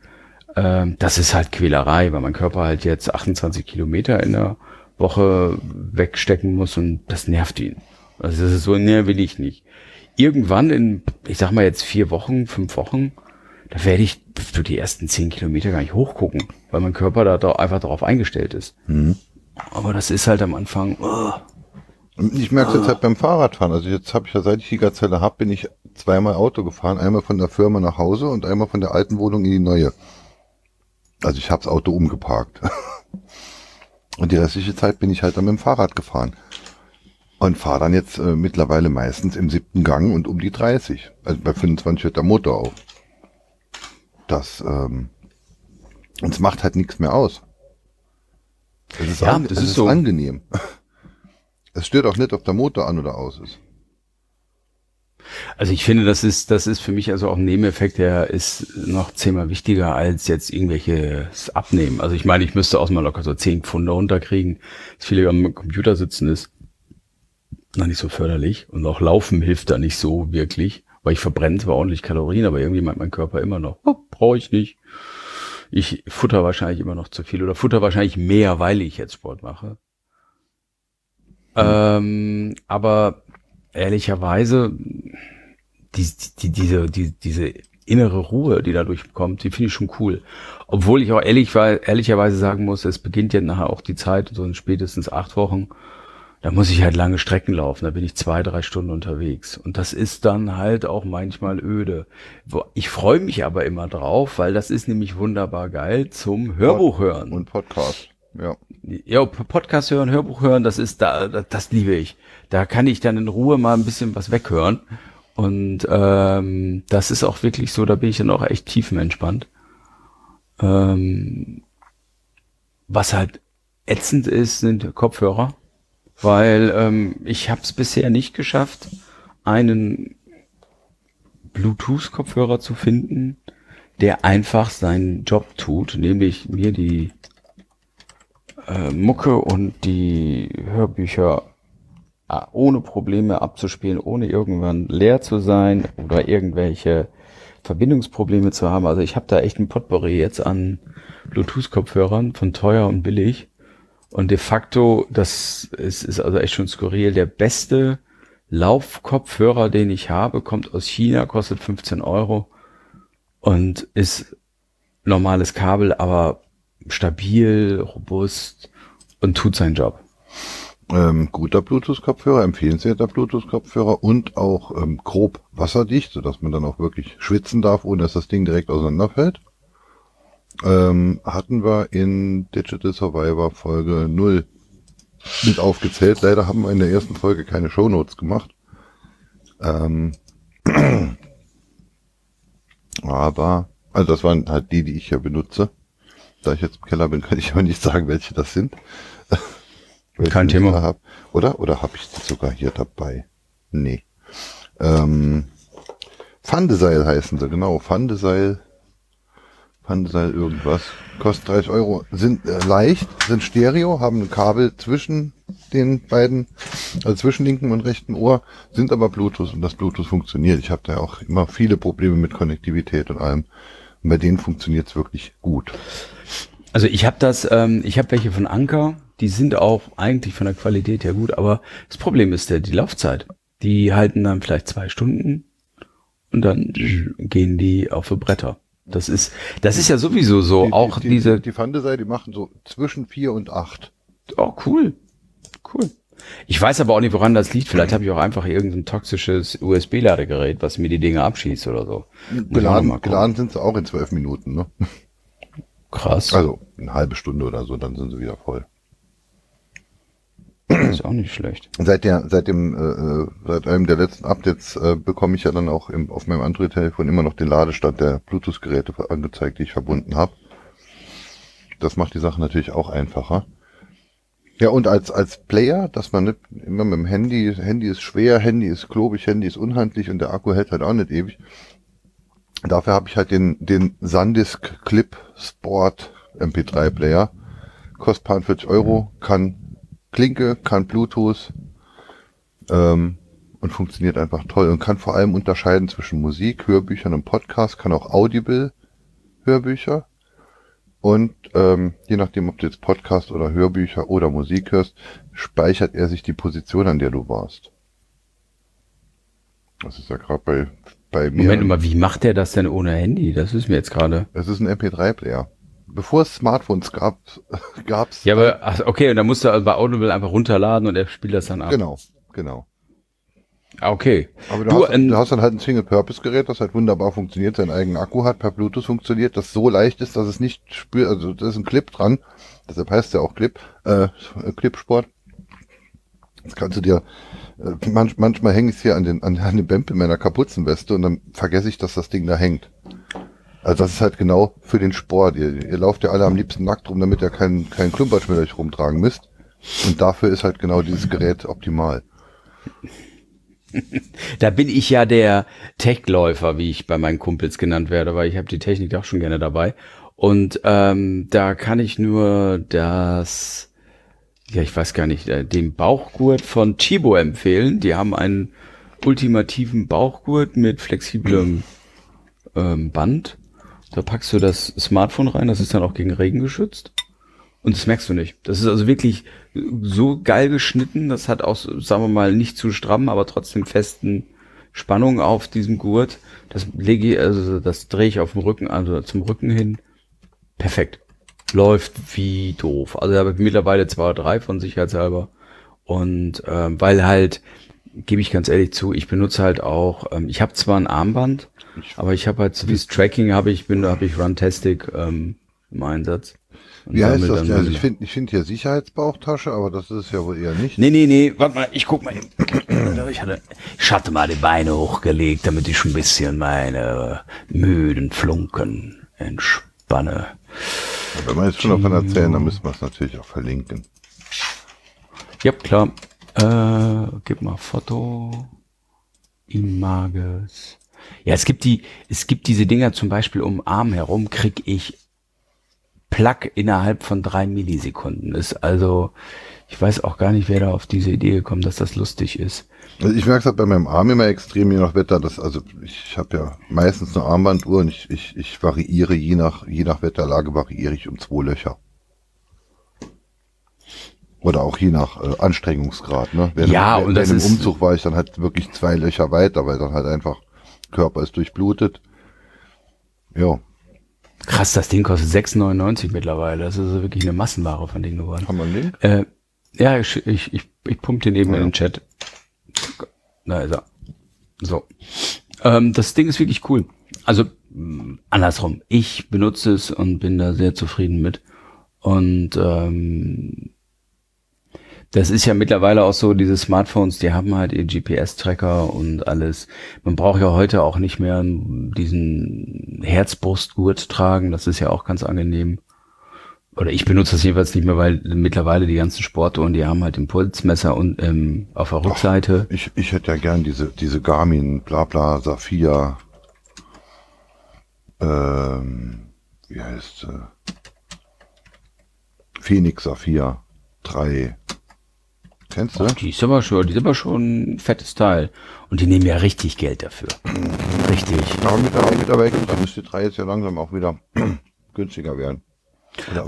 Ähm, das ist halt Quälerei, weil mein Körper halt jetzt 28 Kilometer in der Woche wegstecken muss und das nervt ihn. Also das ist so, ne, will ich nicht. Irgendwann in, ich sag mal jetzt vier Wochen, fünf Wochen, da werde ich für die ersten zehn Kilometer gar nicht hochgucken, weil mein Körper da doch einfach darauf eingestellt ist. Aber das ist halt am Anfang, oh, Ich merke jetzt halt beim Fahrradfahren. Also jetzt habe ich ja, seit ich die Gazelle habe, bin ich zweimal Auto gefahren. Einmal von der Firma nach Hause und einmal von der alten Wohnung in die neue. Also ich habe das Auto umgeparkt. [LAUGHS] Und die restliche Zeit bin ich halt dann mit dem Fahrrad gefahren. Und fahre dann jetzt äh, mittlerweile meistens im siebten Gang und um die 30. Also bei 25 hört der Motor auf. Das, ähm, und es macht halt nichts mehr aus. Es ist, Ja, an, das es ist so. angenehm. Es stört auch nicht, ob der Motor an oder aus ist. Also ich finde, das ist, das ist für mich also auch ein Nebeneffekt, der ist noch zehnmal wichtiger als jetzt irgendwelches Abnehmen. Also ich meine, ich müsste auch mal locker so zehn Pfunde runterkriegen, dass viele am Computer sitzen ist noch nicht so förderlich und auch Laufen hilft da nicht so wirklich, weil ich verbrenne zwar ordentlich Kalorien, aber irgendwie meint mein Körper immer noch, oh, brauche ich nicht. Ich futter wahrscheinlich immer noch zu viel oder futter wahrscheinlich mehr, weil ich jetzt Sport mache. Ähm, aber ehrlicherweise, die, die, diese, die, diese innere Ruhe, die dadurch kommt, die finde ich schon cool. Obwohl ich auch ehrlich, ehrlicherweise sagen muss, es beginnt ja nachher auch die Zeit, so in spätestens acht Wochen, da muss ich halt lange Strecken laufen, da bin ich zwei, drei Stunden unterwegs. Und das ist dann halt auch manchmal öde. Ich freue mich aber immer drauf, weil das ist nämlich wunderbar geil zum Hörbuch hören. Und Podcast. Ja. Ja, Podcast hören, Hörbuch hören, das ist da, das, das liebe ich. Da kann ich dann in Ruhe mal ein bisschen was weghören. Und ähm, das ist auch wirklich so, da bin ich dann auch echt tiefenentspannt. Ähm, was halt ätzend ist, sind Kopfhörer, weil ähm, ich habe es bisher nicht geschafft, einen Bluetooth-Kopfhörer zu finden, der einfach seinen Job tut, nämlich mir die äh, Mucke und die Hörbücher äh, ohne Probleme abzuspielen, ohne irgendwann leer zu sein oder irgendwelche Verbindungsprobleme zu haben. Also ich habe da echt ein Potpourri jetzt an Bluetooth-Kopfhörern von teuer und billig. Und de facto, das ist, ist also echt schon skurril, der beste Laufkopfhörer, den ich habe, kommt aus China, kostet 15 Euro und ist normales Kabel, aber stabil, robust und tut seinen Job. Ähm, guter Bluetooth-Kopfhörer, empfehlenswerter Bluetooth-Kopfhörer und auch ähm, grob wasserdicht, sodass man dann auch wirklich schwitzen darf, ohne dass das Ding direkt auseinanderfällt. Ähm, hatten wir in Digital Survivor Folge 0 mit aufgezählt. Leider haben wir in der ersten Folge keine Shownotes gemacht. Ähm, [CLEARS THROAT] aber, also das waren halt die, die ich ja benutze. Da ich jetzt im Keller bin, [LAUGHS] kann ich aber nicht sagen, welche das sind. [LAUGHS] Kein Thema. Hab. Oder? Oder habe ich die sogar hier dabei? Nee. Ähm, Pfandeseil heißen sie, genau. Pfandeseil. Pfandeseil irgendwas. Kostet 30 Euro. Sind äh, leicht, sind Stereo, haben ein Kabel zwischen den beiden, also zwischen linken und rechten Ohr, sind aber Bluetooth und das Bluetooth funktioniert. Ich habe da auch immer viele Probleme mit Konnektivität und allem. Und bei denen funktioniert es wirklich gut. Also ich habe das, ähm, ich habe welche von Anker, die sind auch eigentlich von der Qualität her gut, aber das Problem ist der, die Laufzeit. Die halten dann vielleicht zwei Stunden und dann gehen die auf die Bretter. Das ist, das ist ja sowieso so. Die, auch die, diese. Die Pfandesei, die machen so zwischen vier und acht. Oh, cool. Cool. Ich weiß aber auch nicht, woran das liegt. Vielleicht habe ich auch einfach irgendein toxisches USB-Ladegerät, was mir die Dinge abschießt oder so. Geladen, geladen sind sie auch in zwölf Minuten, ne? Krass. Also eine halbe Stunde oder so, dann sind sie wieder voll. Das ist auch nicht schlecht. Seit der, seit dem, äh, seit einem der letzten Updates äh, bekomme ich ja dann auch im, auf meinem Android-Telefon immer noch den Ladestand der Bluetooth-Geräte angezeigt, die ich verbunden habe. Das macht die Sache natürlich auch einfacher. Ja, und als, als Player, dass man nicht immer mit dem Handy, Handy ist schwer, Handy ist klobig, Handy ist unhandlich und der Akku hält halt auch nicht ewig. Dafür habe ich halt den, den Sandisk Clip Sport MP3 Player. Kostet paar 40 Euro, kann Klinke, kann Bluetooth ähm, und funktioniert einfach toll und kann vor allem unterscheiden zwischen Musik, Hörbüchern und Podcast, kann auch Audible Hörbücher und ähm, je nachdem, ob du jetzt Podcast oder Hörbücher oder Musik hörst, speichert er sich die Position, an der du warst. Das ist ja gerade bei, bei mir. Moment mal, wie macht der das denn ohne Handy? Das ist mir jetzt gerade. Es ist ein MP3-Player bevor es Smartphones gab, [LAUGHS] gab's. Ja, aber ach, okay, und dann musst du bei Audible einfach runterladen und er spielt das dann ab. Genau, genau. Ah, okay. Aber du, du, hast, du hast dann halt ein Single-Purpose-Gerät, das halt wunderbar funktioniert, seinen eigenen Akku hat, per Bluetooth funktioniert, das so leicht ist, dass es nicht spürt, also da ist ein Clip dran, deshalb heißt ja auch Clip, äh, Clipsport. Das kannst du dir, äh, manch, manchmal hänge ich es hier an den, an, an den Bempel meiner Kapuzenweste und dann vergesse ich, dass das Ding da hängt. Also das ist halt genau für den Sport. Ihr, ihr lauft ja alle am liebsten nackt rum, damit ihr keinen keinen Klumpatsch mit euch rumtragen müsst. Und dafür ist halt genau dieses Gerät optimal. Da bin ich ja der Techläufer, wie ich bei meinen Kumpels genannt werde, weil ich habe die Technik auch schon gerne dabei. Und ähm, da kann ich nur das, ja, ich weiß gar nicht, äh, den Bauchgurt von Chibo empfehlen. Die haben einen ultimativen Bauchgurt mit flexiblem ähm, Band da packst du das Smartphone rein, das ist dann auch gegen Regen geschützt. Und das merkst du nicht. Das ist also wirklich so geil geschnitten. Das hat auch, sagen wir mal, nicht zu stramm, aber trotzdem festen Spannung auf diesem Gurt. Das lege ich, also das drehe ich auf dem Rücken, also zum Rücken hin. Perfekt. Läuft wie doof. Also da habe ich mittlerweile zwei oder drei von sicherheitshalber. Und ähm, weil halt, gebe ich ganz ehrlich zu, ich benutze halt auch, ähm, ich habe zwar ein Armband, aber ich habe halt so das Tracking habe ich bin habe ich Runtastic ähm, im Einsatz. Und Wie heißt das? Also ich finde ich finde hier Sicherheitsbauchtasche, aber das ist es ja wohl eher nicht. Nee, nee, nee, warte mal, ich guck mal eben. Ich hatte ich hatte mal die Beine hochgelegt, damit ich ein bisschen meine müden Flunken entspanne. Wenn wir jetzt schon davon erzählen, dann müssen wir es natürlich auch verlinken. Ja, klar. Äh, gib mal Foto. Images. Ja, es gibt die, es gibt diese Dinger zum Beispiel um den Arm herum, krieg ich Plug innerhalb von drei Millisekunden. Ist also, ich weiß auch gar nicht, wer da auf diese Idee gekommen, dass das lustig ist. Also ich merke es halt bei meinem Arm immer extrem, je nach Wetter. Das, also ich habe ja meistens eine Armbanduhr und ich, ich, ich variiere je nach, je nach Wetterlage variiere ich um zwei Löcher. Oder auch je nach äh, Anstrengungsgrad. Ne? Während, ja, und das im ist, Umzug war ich dann halt wirklich zwei Löcher weiter, weil dann halt einfach Körper ist durchblutet. Ja. Krass, das Ding kostet 6,99 mittlerweile. Das ist also wirklich eine Massenware von Ding geworden. Haben wir einen Link? Äh, ja, ich, ich, ich, ich pumpe den eben ja. in den Chat. Da ist er. So. Ähm, das Ding ist wirklich cool. Also andersrum. Ich benutze es und bin da sehr zufrieden mit. Und ähm, das ist ja mittlerweile auch so, diese Smartphones, die haben halt ihr GPS-Tracker und alles. Man braucht ja heute auch nicht mehr diesen Herzbrustgurt tragen. Das ist ja auch ganz angenehm. Oder ich benutze das jedenfalls nicht mehr, weil mittlerweile die ganzen Sportuhren, die haben halt Impulsmesser und ähm, auf der Rückseite. Ach, ich, ich hätte ja gern diese, diese Garmin, bla bla, Saphir. Ähm, wie heißt äh, Phoenix Saphir 3 Kennst du? Oh, die ist aber schon, die ist aber schon ein fettes Teil. Und die nehmen ja richtig Geld dafür. Richtig. Aber mit der, mit der Weg, da müsste die 3 jetzt ja langsam auch wieder [CLEARS THROAT] günstiger werden.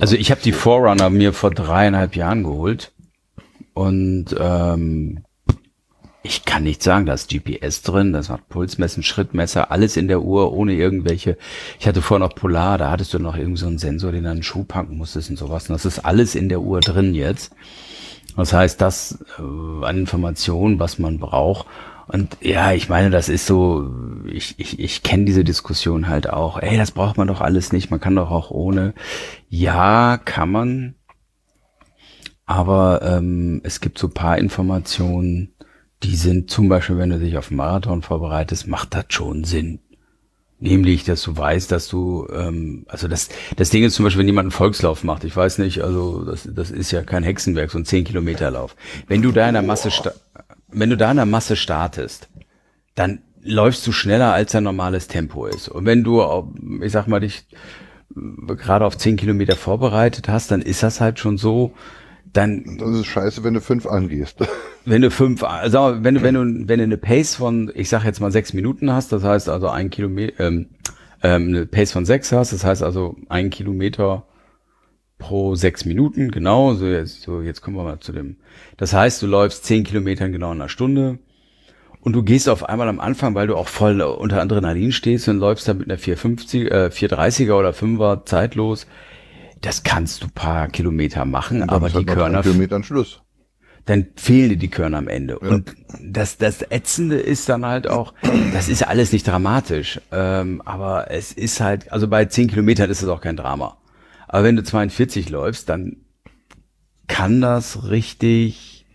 also ich habe die Forerunner mir vor dreieinhalb Jahren geholt. Und ähm, ich kann nicht sagen, da ist GPS drin, das hat Pulsmessen, Schrittmesser, alles in der Uhr, ohne irgendwelche. Ich hatte vorher noch Polar, da hattest du noch irgendeinen so einen Sensor, den du an den Schuh packen musstest und sowas. Und das ist alles in der Uhr drin jetzt. Das heißt, das äh, an Informationen, was man braucht. Und ja, ich meine, das ist so, ich, ich, ich kenne diese Diskussion halt auch. Ey, das braucht man doch alles nicht, man kann doch auch ohne. Ja, kann man. Aber ähm, es gibt so paar Informationen, die sind zum Beispiel, wenn du dich auf einen Marathon vorbereitest, macht das schon Sinn. Nämlich, dass du weißt, dass du, ähm, also das, das Ding ist zum Beispiel, wenn jemand einen Volkslauf macht, ich weiß nicht, also das, das ist ja kein Hexenwerk, so ein 10 Kilometer Lauf. Wenn du da in der Masse, wenn du da in der Masse startest, dann läufst du schneller, als dein normales Tempo ist. Und wenn du, ich sag mal, dich äh, gerade auf 10 Kilometer vorbereitet hast, dann ist das halt schon so, dann. Das ist scheiße, wenn du fünf angehst. [LAUGHS] Wenn du fünf, also wenn du, wenn du, wenn du eine Pace von, ich sag jetzt mal sechs Minuten hast, das heißt also ein Kilometer, ähm, ähm, eine Pace von sechs hast, das heißt also ein Kilometer pro sechs Minuten, genau, so jetzt, so jetzt kommen wir mal zu dem. Das heißt, du läufst zehn Kilometer genau in einer Stunde und du gehst auf einmal am Anfang, weil du auch voll unter Adrenalin stehst und läufst dann mit einer 450, äh, 430er oder 5er zeitlos. Das kannst du paar Kilometer machen, aber die Körner. Kilometern Schluss dann fehlen dir die Körner am Ende. Ja. Und das, das Ätzende ist dann halt auch, das ist alles nicht dramatisch, ähm, aber es ist halt, also bei 10 Kilometern ist es auch kein Drama. Aber wenn du 42 läufst, dann kann das richtig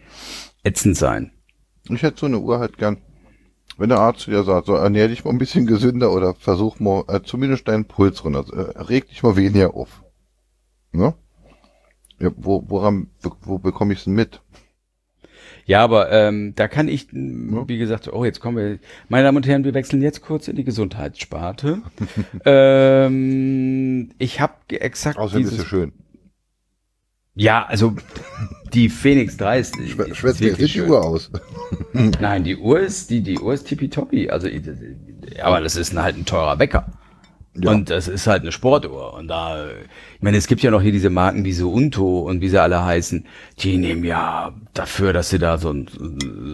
ätzend sein. Ich hätte so eine Uhr halt gern, wenn der Arzt dir sagt, so ernähr dich mal ein bisschen gesünder oder versuch mal äh, zumindest deinen Puls runter, äh, reg dich mal weniger auf. Ne? Ja, wo, woran, wo bekomme ich es denn mit? Ja, aber ähm, da kann ich, wie gesagt, oh, jetzt kommen wir, meine Damen und Herren, wir wechseln jetzt kurz in die Gesundheitssparte. [LAUGHS] ähm, ich habe exakt Außerdem dieses, ist ja schön. Ja, also die Phoenix 3 ist. Schw nicht die Uhr aus. Nein, die Uhr ist, die, die Uhr ist tippitoppi. Also, aber das ist halt ein teurer Wecker. Ja. Und das ist halt eine Sportuhr. Und da, ich meine, es gibt ja noch hier diese Marken wie so Unto und wie sie alle heißen, die nehmen ja dafür, dass sie da so, ein,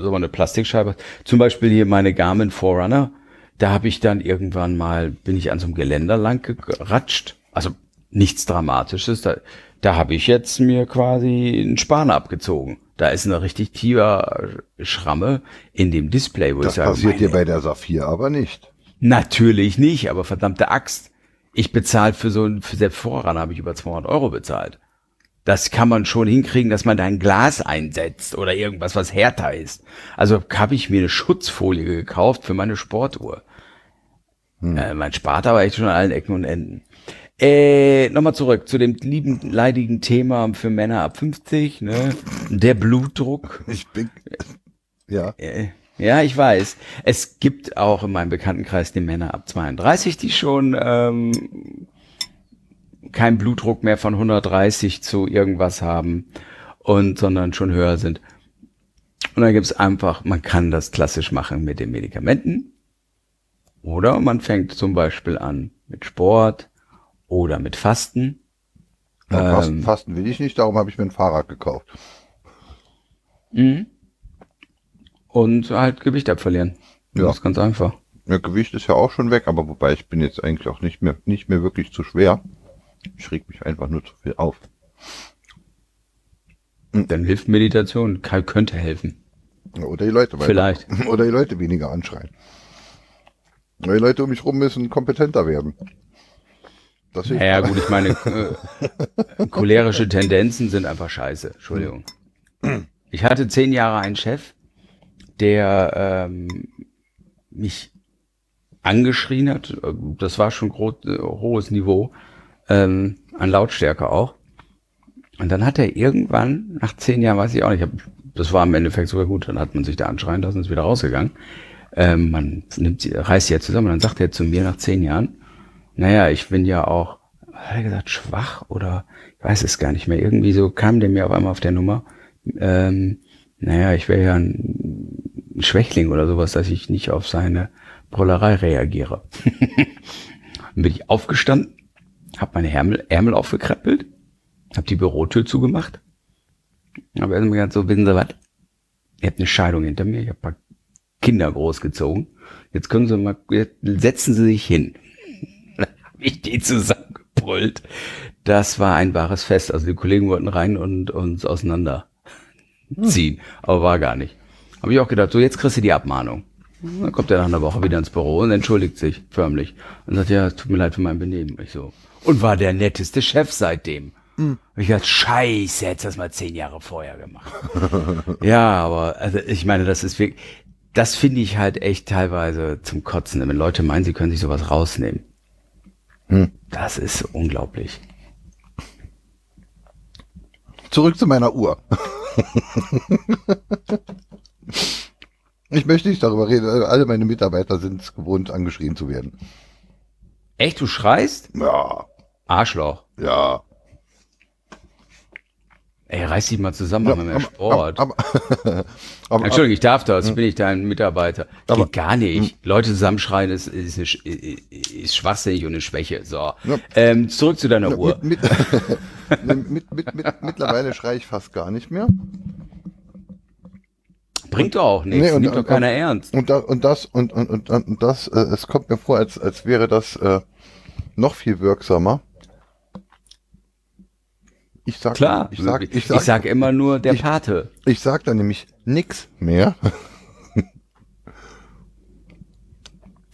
so eine Plastikscheibe, zum Beispiel hier meine Garmin Forerunner, da habe ich dann irgendwann mal, bin ich an so einem Geländer lang geratscht. Also nichts Dramatisches. Da, da habe ich jetzt mir quasi einen Span abgezogen. Da ist eine richtig tiefer Schramme in dem Display, wo das ich sage. Das passiert dir bei der Saphir aber nicht. Natürlich nicht, aber verdammte Axt. Ich bezahle für so ein, für selbst Vorrat habe ich über 200 Euro bezahlt. Das kann man schon hinkriegen, dass man da ein Glas einsetzt oder irgendwas, was härter ist. Also habe ich mir eine Schutzfolie gekauft für meine Sportuhr. Hm. Äh, man spart aber echt schon an allen Ecken und Enden. Äh, Nochmal zurück zu dem lieben, leidigen Thema für Männer ab 50, ne? Der Blutdruck. Ich bin. Ja. Äh, ja, ich weiß. Es gibt auch in meinem Bekanntenkreis die Männer ab 32, die schon ähm, keinen Blutdruck mehr von 130 zu irgendwas haben und sondern schon höher sind. Und dann gibt's einfach, man kann das klassisch machen mit den Medikamenten. Oder man fängt zum Beispiel an mit Sport oder mit Fasten. Ja, Fasten, Ähm. Fasten will ich nicht, darum habe ich mir ein Fahrrad gekauft. Mhm. Und halt Gewicht abverlieren. Ja. Das ist ganz einfach. Ja, Gewicht ist ja auch schon weg, aber wobei ich bin jetzt eigentlich auch nicht mehr, nicht mehr wirklich zu schwer. Ich reg mich einfach nur zu viel auf. Dann hilft Meditation, könnte helfen. Oder die Leute weiter. Vielleicht. [LAUGHS] Oder die Leute weniger anschreien. Oder die Leute um mich rum müssen kompetenter werden. Das hilft Ja auch. gut, ich meine, [LAUGHS] äh, cholerische Tendenzen sind einfach scheiße. Entschuldigung. Ich hatte zehn Jahre einen Chef, der ähm, mich angeschrien hat. Das war schon groß, äh, hohes Niveau ähm, an Lautstärke auch. Und dann hat er irgendwann, nach zehn Jahren, weiß ich auch nicht, das war im Endeffekt sogar gut, dann hat man sich da anschreien lassen, ist wieder rausgegangen. Ähm, man nimmt reißt sie ja zusammen. Und dann sagt er zu mir nach zehn Jahren, naja, ich bin ja auch, hat er gesagt, schwach oder ich weiß es gar nicht mehr. Irgendwie so kam der mir auf einmal auf der Nummer. Ähm, naja, ich wäre ja ein, ein Schwächling oder sowas, dass ich nicht auf seine Brüllerei reagiere. Dann [LAUGHS] bin ich aufgestanden, habe meine Ärmel, Ärmel aufgekrempelt, habe die Bürotür zugemacht, habe erstmal gesagt, so, wissen Sie was? Ihr habt eine Scheidung hinter mir, ich habe ein paar Kinder großgezogen. Jetzt können Sie mal, jetzt setzen Sie sich hin. [LAUGHS] Dann habe ich die zusammengebrüllt. Das war ein wahres Fest. Also die Kollegen wollten rein und uns auseinanderziehen, aber war gar nicht. Habe ich auch gedacht, so jetzt kriegst du die Abmahnung. Dann kommt er nach einer Woche wieder ins Büro und entschuldigt sich förmlich und sagt, ja, es tut mir leid für mein Benehmen. Ich so. Und war der netteste Chef seitdem. Und ich dachte, scheiße, hättest das mal zehn Jahre vorher gemacht. [LAUGHS] ja, aber also ich meine, das ist wirklich, das finde ich halt echt teilweise zum Kotzen, wenn Leute meinen, sie können sich sowas rausnehmen. Das ist unglaublich. Zurück zu meiner Uhr. [LAUGHS] ich möchte nicht darüber reden. Alle meine Mitarbeiter sind es gewohnt, angeschrien zu werden. Echt, du schreist? Ja, Arschloch. ja. Ey, reiß dich mal zusammen, mach mal Sport. Aber, aber, aber, Entschuldigung, ich darf das, bin ich dein Mitarbeiter. Geht Aber- gar nicht. Leute zusammenschreien ist, ist, Sch- ist schwachsinnig und eine Schwäche. So. Ja. Ähm, zurück zu deiner Uhr. mit, [LAUGHS] mit, mit, mit, mit, mittlerweile [LAUGHS] schreie ich fast gar nicht mehr. Bringt doch auch nichts, Nee, und- nimmt doch und- keiner ernst. Und, da, und das, und, und, und, und das, äh, es kommt mir vor, als, als wäre das äh, noch viel wirksamer. Ich sag, Klar, ich sag, ich sag, ich sag immer nur der ich- Pate. ich sag da nämlich nix mehr. [LAUGHS]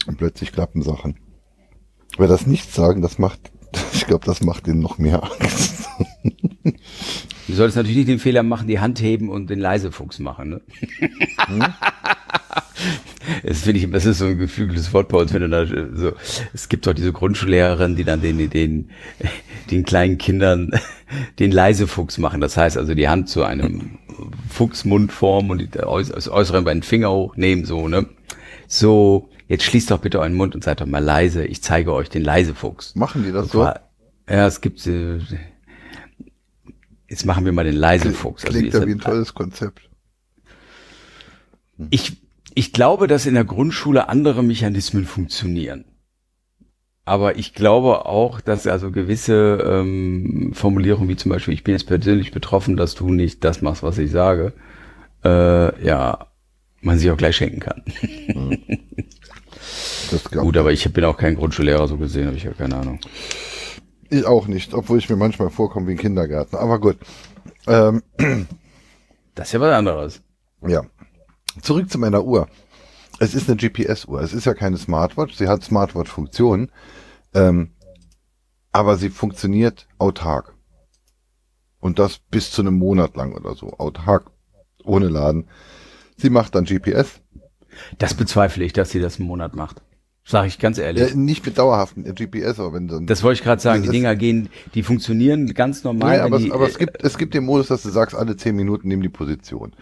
und plötzlich klappen Sachen. Wer das nicht sagen, das macht, [LAUGHS] ich glaube, das macht denen noch mehr Angst. [LAUGHS] Du solltest natürlich nicht den Fehler machen, die Hand heben und den Leisefuchs machen. Ne? Hm? [LAUGHS] Das finde ich, das ist so ein geflügeltes Wort bei uns, wenn du da äh, so, es gibt doch diese Grundschullehrerin, die dann den, den, den kleinen Kindern den Leisefuchs machen. Das heißt also die Hand zu einem Fuchsmund formen und das äußere beiden Finger hochnehmen, so, ne? So, jetzt schließt doch bitte euren Mund und seid doch mal leise. Ich zeige euch den Leisefuchs. Machen die das Und so? zwar- Ja, es gibt, äh, jetzt machen wir mal den Leisefuchs. Also Klingt ist ja wie ein tolles Konzept. ich, ich glaube, dass in der Grundschule andere Mechanismen funktionieren. Aber ich glaube auch, dass also gewisse ähm, Formulierungen, wie zum Beispiel, ich bin jetzt persönlich betroffen, dass du nicht das machst, was ich sage, äh, ja, man sich auch gleich schenken kann. Glaub [LAUGHS] Gut, aber ich bin auch kein Grundschullehrer so gesehen, habe ich ja keine Ahnung. Ich auch nicht, obwohl ich mir manchmal vorkomme wie ein Kindergarten. Aber gut. Ähm, [CLEARS THROAT] Das ist ja was anderes. ja. Zurück zu meiner Uhr. Es ist eine GPS-Uhr. Es ist ja keine Smartwatch. Sie hat Smartwatch-Funktionen. Ähm, aber sie funktioniert autark. Und das bis zu einem Monat lang oder so. Autark. Ohne Laden. Sie macht dann GPS. Das bezweifle ich, dass sie das einen Monat macht. Sag ich ganz ehrlich. Ja, nicht mit dauerhaften GPS, aber wenn dann. Das wollte ich gerade sagen. Die Dinger gehen, die funktionieren ganz normal. Ja, aber, die, es, aber es gibt, es gibt den Modus, dass du sagst, alle zehn Minuten nehmen die Position.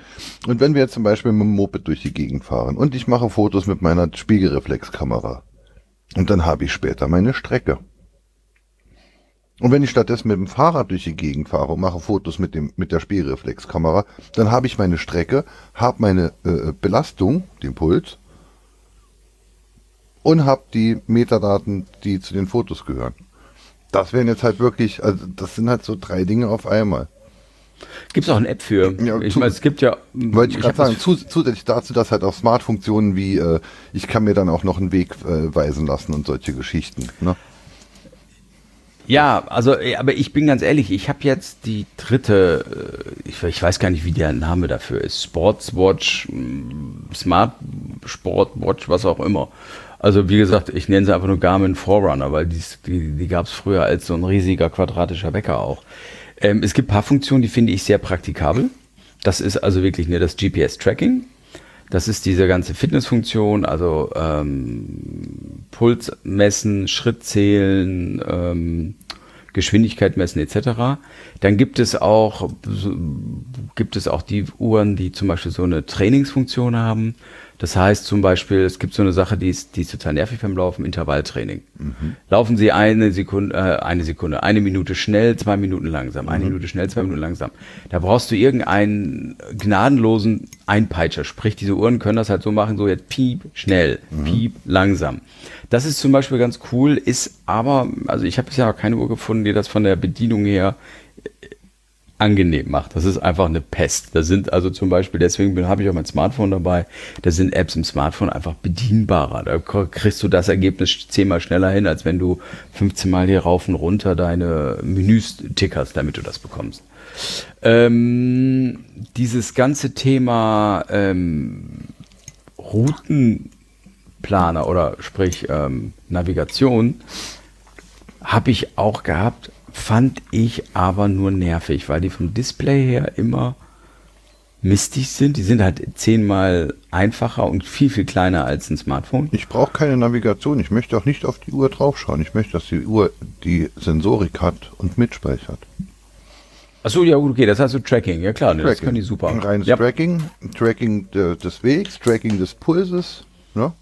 Und wenn wir jetzt zum Beispiel mit dem Moped durch die Gegend fahren und ich mache Fotos mit meiner Spiegelreflexkamera und dann habe ich später meine Strecke. Und wenn ich stattdessen mit dem Fahrrad durch die Gegend fahre und mache Fotos mit dem mit der Spiegelreflexkamera, dann habe ich meine Strecke, habe meine äh, Belastung, den Puls und habe die Metadaten, die zu den Fotos gehören. Das wären jetzt halt wirklich, also das sind halt so drei Dinge auf einmal. Gibt es auch eine App für? Ja, ich meine, es gibt ja. Wollte ich gerade hab sagen, das- zu, zusätzlich dazu, dass halt auch Smart-Funktionen wie, äh, ich kann mir dann auch noch einen Weg äh, weisen lassen und solche Geschichten. Ne? Ja, also, äh, aber ich bin ganz ehrlich, ich habe jetzt die dritte, äh, ich, ich weiß gar nicht, wie der Name dafür ist, Sportswatch, mm, Smart Sportwatch, was auch immer. Also wie gesagt, ich nenne sie einfach nur Garmin Forerunner, weil dies, die, die gab es früher als so ein riesiger quadratischer Wecker auch. Ähm, es gibt ein paar Funktionen, die finde ich sehr praktikabel. Das ist also wirklich nur das GPS-Tracking. Das ist diese ganze Fitnessfunktion, also ähm, Puls messen, Schritt zählen, ähm, Geschwindigkeit messen etc. Dann gibt es auch gibt es auch die Uhren, die zum Beispiel so eine Trainingsfunktion haben. Das heißt zum Beispiel, es gibt so eine Sache, die ist, die ist total nervig beim Laufen, Intervalltraining. Laufen Sie eine Sekunde, äh, eine Sekunde, eine Minute schnell, zwei Minuten langsam, eine Minute schnell, zwei Minuten langsam. Da brauchst du irgendeinen gnadenlosen Einpeitscher. Sprich, diese Uhren können das halt so machen, so jetzt piep, schnell, piep, langsam. Das ist zum Beispiel ganz cool, ist aber, also ich habe bisher keine Uhr gefunden, die das von der Bedienung her angenehm macht. Das ist einfach eine Pest. Da sind also zum Beispiel, deswegen habe ich auch mein Smartphone dabei, da sind Apps im Smartphone einfach bedienbarer. Da kriegst du das Ergebnis zehnmal schneller hin, als wenn du 15 Mal hier rauf und runter deine Menüs tickerst, damit du das bekommst. Ähm, dieses ganze Thema ähm, Routenplaner oder sprich ähm, Navigation habe ich auch gehabt, fand ich aber nur nervig, weil die vom Display her immer mistig sind. Die sind halt zehnmal einfacher und viel, viel kleiner als ein Smartphone. Ich brauche keine Navigation. Ich möchte auch nicht auf die Uhr draufschauen. Ich möchte, dass die Uhr die Sensorik hat und mitspeichert. Achso, ja gut, okay, das heißt so Tracking. Ja klar, ne, das können die super. Ein reines ja, Tracking, Tracking de, des Wegs, Tracking des Pulses. Ne?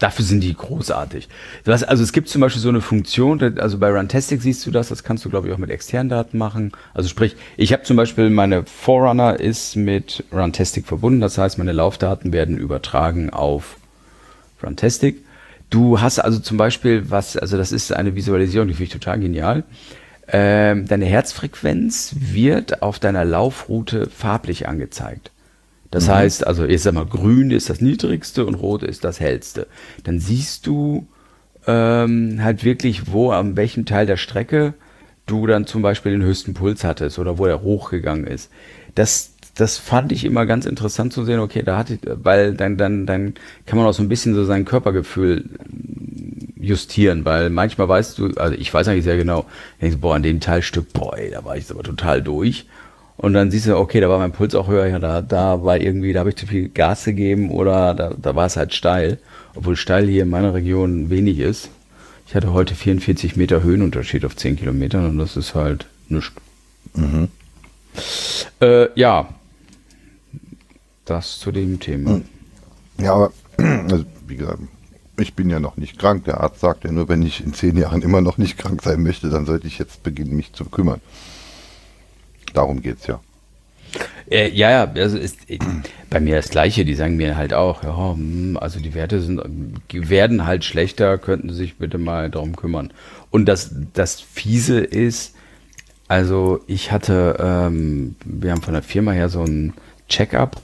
Dafür sind die großartig. Das, also es gibt zum Beispiel so eine Funktion, also bei Runtastic siehst du das, das kannst du glaube ich auch mit externen Daten machen. Also sprich, ich habe zum Beispiel meine Forerunner ist mit Runtastic verbunden, das heißt meine Laufdaten werden übertragen auf Runtastic. Du hast also zum Beispiel was, also das ist eine Visualisierung, die finde ich total genial. Ähm, deine Herzfrequenz wird auf deiner Laufroute farblich angezeigt. Das heißt, also ich sag mal, grün ist das niedrigste und rot ist das hellste. Dann siehst du ähm, halt wirklich, wo an welchem Teil der Strecke du dann zum Beispiel den höchsten Puls hattest oder wo er hochgegangen ist. Das, das fand ich immer ganz interessant zu sehen, okay, da hatte ich, weil dann, dann, dann kann man auch so ein bisschen so sein Körpergefühl justieren, weil manchmal weißt du, also ich weiß eigentlich sehr genau, denkst, boah, an dem Teilstück, boah, ey, da war ich jetzt aber total durch. Und dann siehst du, okay, da war mein Puls auch höher, ja, da, da war irgendwie, da habe ich zu viel Gas gegeben oder da, da war es halt steil, obwohl steil hier in meiner Region wenig ist. Ich hatte heute 44 Meter Höhenunterschied auf 10 Kilometern und das ist halt nichts. Äh, ja, das zu dem Thema. Ja, aber [CLEARS THROAT] also, wie gesagt, ich bin ja noch nicht krank. Der Arzt sagt ja nur, wenn ich in zehn Jahren immer noch nicht krank sein möchte, dann sollte ich jetzt beginnen, mich zu kümmern. Darum geht's ja. Äh, ja, ja, also ist äh, bei mir das Gleiche. Die sagen mir halt auch, ja, hm, also die Werte sind, die werden halt schlechter, könnten Sie sich bitte mal darum kümmern. Und das, das Fiese ist, also ich hatte, ähm, wir haben von der Firma her so ein Check-up.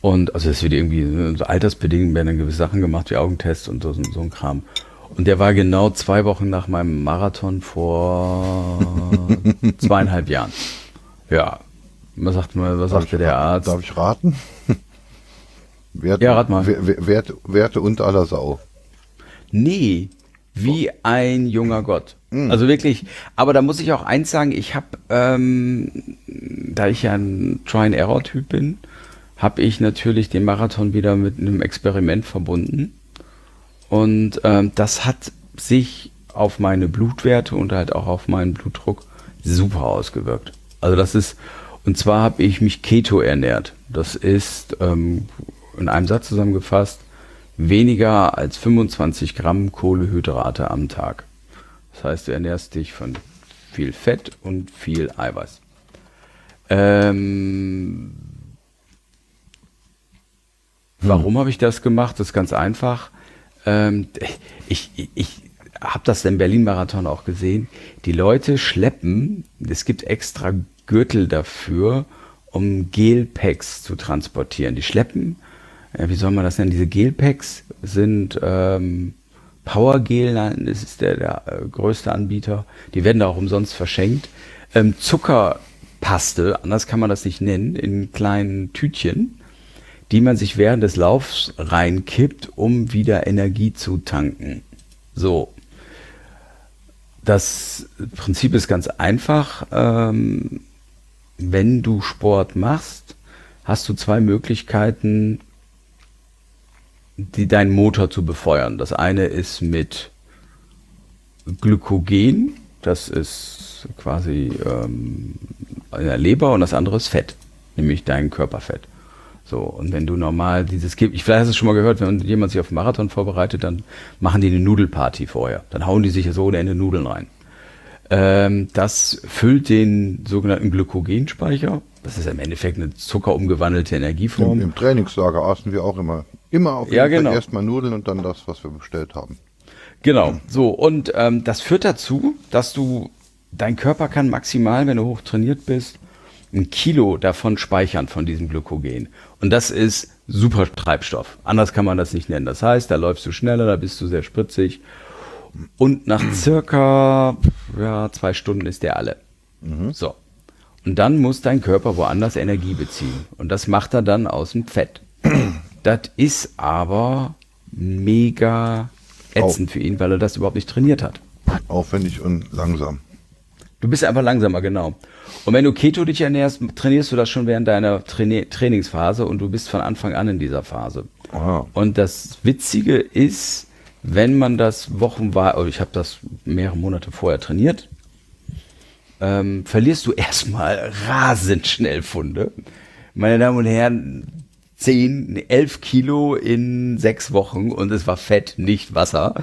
Und also es wird irgendwie so altersbedingt werden dann gewisse Sachen gemacht, wie Augentest und so, so ein Kram. Und der war genau zwei Wochen nach meinem Marathon vor [LAUGHS] zweieinhalb Jahren. Ja. Was sagte, mal, was sagte der Arzt? Darf ich raten? [LAUGHS] Werte, Ja, rat mal. Wer- wer- Werte, unter aller Sau. Nee, wie ein junger Gott. Also wirklich, aber da muss ich auch eins sagen, ich habe, ähm, da ich ja ein Try-and-Error-Typ bin, habe ich natürlich den Marathon wieder mit einem Experiment verbunden. Und ähm, das hat sich auf meine Blutwerte und halt auch auf meinen Blutdruck super ausgewirkt. Also das ist, und zwar habe ich mich Keto ernährt. Das ist ähm, in einem Satz zusammengefasst weniger als 25 Gramm Kohlehydrate am Tag. Das heißt, du ernährst dich von viel Fett und viel Eiweiß. Ähm, warum habe ich das gemacht? Das ist ganz einfach. Ähm, ich, ich, ich habe das im Berlin-Marathon auch gesehen. Die Leute schleppen, es gibt extra Gürtel dafür, um Gelpacks zu transportieren. Die schleppen, äh, wie soll man das nennen? Diese Gelpacks sind ähm, Powergel, das ist der, der äh, größte Anbieter. Die werden da auch umsonst verschenkt. Ähm, Zuckerpaste, anders kann man das nicht nennen, in kleinen Tütchen, die man sich während des Laufs reinkippt, um wieder Energie zu tanken. So. Das Prinzip ist ganz einfach. Ähm, wenn du Sport machst, hast du zwei Möglichkeiten, die deinen Motor zu befeuern. Das eine ist mit Glykogen, das ist quasi ähm, in der Leber und das andere ist Fett, nämlich dein Körperfett. So, und wenn du normal dieses ich vielleicht hast du es schon mal gehört, wenn jemand sich auf einen Marathon vorbereitet, dann machen die eine Nudelparty vorher. Dann hauen die sich so ohne Ende Nudeln rein. Ähm, das füllt den sogenannten Glykogenspeicher. Das ist im Endeffekt eine zuckerumgewandelte Energieform. Im, Im, Trainingslager aßen wir auch immer, immer auf jeden ja, genau. Fall erstmal Nudeln und dann das, was wir bestellt haben. Genau, so und ähm, das führt dazu, dass du, dein Körper kann maximal, wenn du hoch trainiert bist, ein Kilo davon speichern von diesem Glykogen. Und das ist super Treibstoff. Anders kann man das nicht nennen. Das heißt, da läufst du schneller, da bist du sehr spritzig. Und nach circa ja, zwei Stunden ist der alle. Mhm. So. Und dann muss dein Körper woanders Energie beziehen. Und das macht er dann aus dem Fett. [CLEARS THROAT] das ist aber mega ätzend für ihn, weil er das überhaupt nicht trainiert hat. Aufwendig und langsam. Du bist einfach langsamer, genau. Und wenn du Keto dich ernährst, trainierst du das schon während deiner Traini Trainingsphase und du bist von Anfang an in dieser Phase. Wow. Und das Witzige ist, wenn man das wochenweise, oh, ich habe das mehrere Monate vorher trainiert, ähm, verlierst du [LAUGHS] erstmal rasend schnell Funde. Meine Damen und Herren, 10, 11 Kilo in sechs Wochen und es war Fett, nicht Wasser.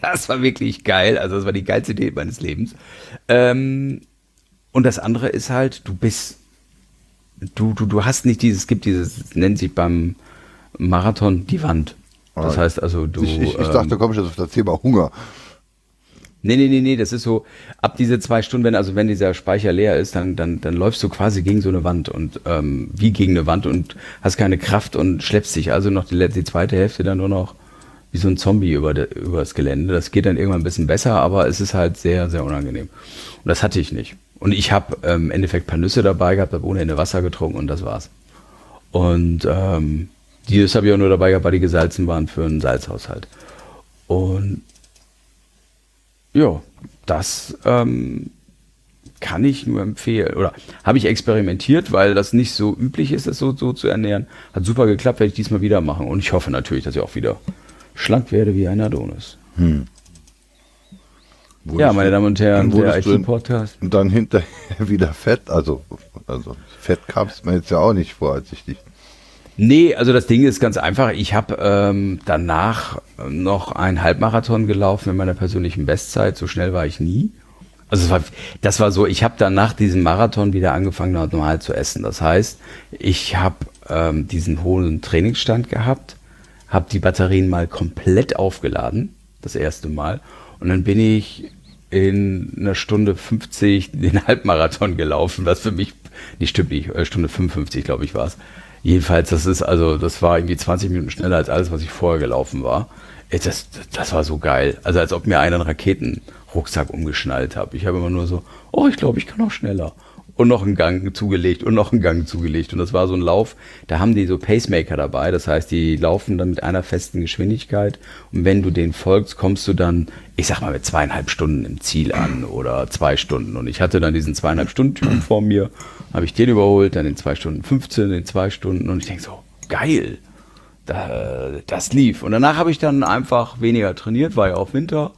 [LAUGHS] Das war wirklich geil. Also das war die geilste Idee meines Lebens. Ähm, und das andere ist halt, du bist, du, du, du hast nicht dieses, es gibt dieses, nennt sich beim Marathon die Wand. Das ah, heißt also, du. Ich, ich, ich dachte, da komme ich jetzt auf das Thema Hunger. Nee, nee, nee, nee, das ist so, ab diese zwei Stunden, wenn, also wenn dieser Speicher leer ist, dann, dann, dann läufst du quasi gegen so eine Wand und ähm, wie gegen eine Wand und hast keine Kraft und schleppst dich also noch die, die zweite Hälfte dann nur noch wie so ein Zombie über, de, über das Gelände. Das geht dann irgendwann ein bisschen besser, aber es ist halt sehr, sehr unangenehm. Und das hatte ich nicht. Und ich habe ähm, im Endeffekt ein paar Nüsse dabei gehabt, habe ohne Ende Wasser getrunken und das war's. Und ähm, die habe ich auch nur dabei gehabt, weil die gesalzen waren für einen Salzhaushalt. Und ja, das ähm, kann ich nur empfehlen. Oder habe ich experimentiert, weil das nicht so üblich ist, das so, so zu ernähren. Hat super geklappt, werde ich diesmal wieder machen. Und ich hoffe natürlich, dass ich auch wieder schlank werde wie ein Adonis. Hm. Ja, meine Damen und Herren, der IT-Podcast. Und dann hinterher [LAUGHS] wieder Fett. Also, also Fett kam es mir jetzt ja auch nicht vor, als ich dich. Nee, also das Ding ist ganz einfach. Ich habe ähm, danach noch einen Halbmarathon gelaufen in meiner persönlichen Bestzeit. So schnell war ich nie. Also das war, das war so, ich habe dann nach diesem Marathon wieder angefangen, normal zu essen. Das heißt, ich habe ähm, diesen hohen Trainingsstand gehabt habe die Batterien mal komplett aufgeladen, das erste Mal. Und dann bin ich in einer Stunde 50 den [LAUGHS] Halbmarathon gelaufen, was für mich, nicht stimmt nicht, äh, Stunde 55, glaube ich, war es. Jedenfalls, das ist also, das war irgendwie 20 Minuten schneller als alles, was ich vorher gelaufen war. Das, das war so geil. Also als ob mir einer einen Raketenrucksack umgeschnallt hat. Ich habe immer nur so, oh, ich glaube, ich kann auch schneller und noch einen Gang zugelegt und noch einen Gang zugelegt. Und das war so ein Lauf, da haben die so Pacemaker dabei. Das heißt, die laufen dann mit einer festen Geschwindigkeit. Und wenn du denen folgst, kommst du dann, ich sag mal, mit zweieinhalb Stunden im Ziel an oder zwei Stunden. Und ich hatte dann diesen zweieinhalb Stunden Typen vor mir, habe ich den überholt, dann in zwei Stunden 15, in zwei Stunden. Und ich denke so, geil. da, das lief. Und danach habe ich dann einfach weniger trainiert, war ja auch Winter.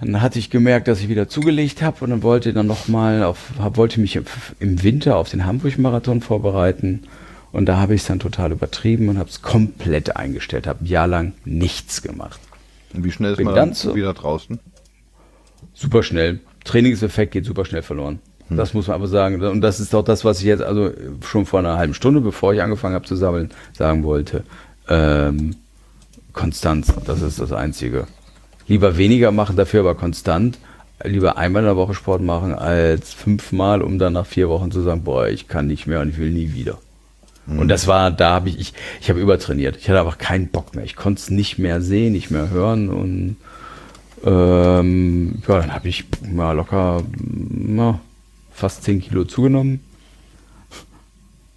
Dann hatte ich gemerkt, dass ich wieder zugelegt habe und dann wollte dann noch mal auf, wollte mich im Winter auf den Hamburg-Marathon vorbereiten. Und da habe ich es dann total übertrieben und habe es komplett eingestellt, habe ein Jahr lang nichts gemacht. Und wie schnell ist Bin man dann so- wieder draußen? Super schnell. Trainingseffekt geht super schnell verloren. Das muss man aber sagen. Und das ist auch das, was ich jetzt also schon vor einer halben Stunde, bevor ich angefangen habe zu sammeln, sagen wollte. Ähm, Konstanz, das ist das Einzige. Lieber weniger machen, dafür aber konstant. Lieber einmal in der Woche Sport machen, als fünfmal, um dann nach vier Wochen zu sagen, boah, ich kann nicht mehr und ich will nie wieder. Und das war, da habe ich, ich, ich habe übertrainiert. Ich hatte einfach keinen Bock mehr. Ich konnte es nicht mehr sehen, nicht mehr hören und ähm, ja, dann habe ich mal locker na, fast 10 Kilo zugenommen.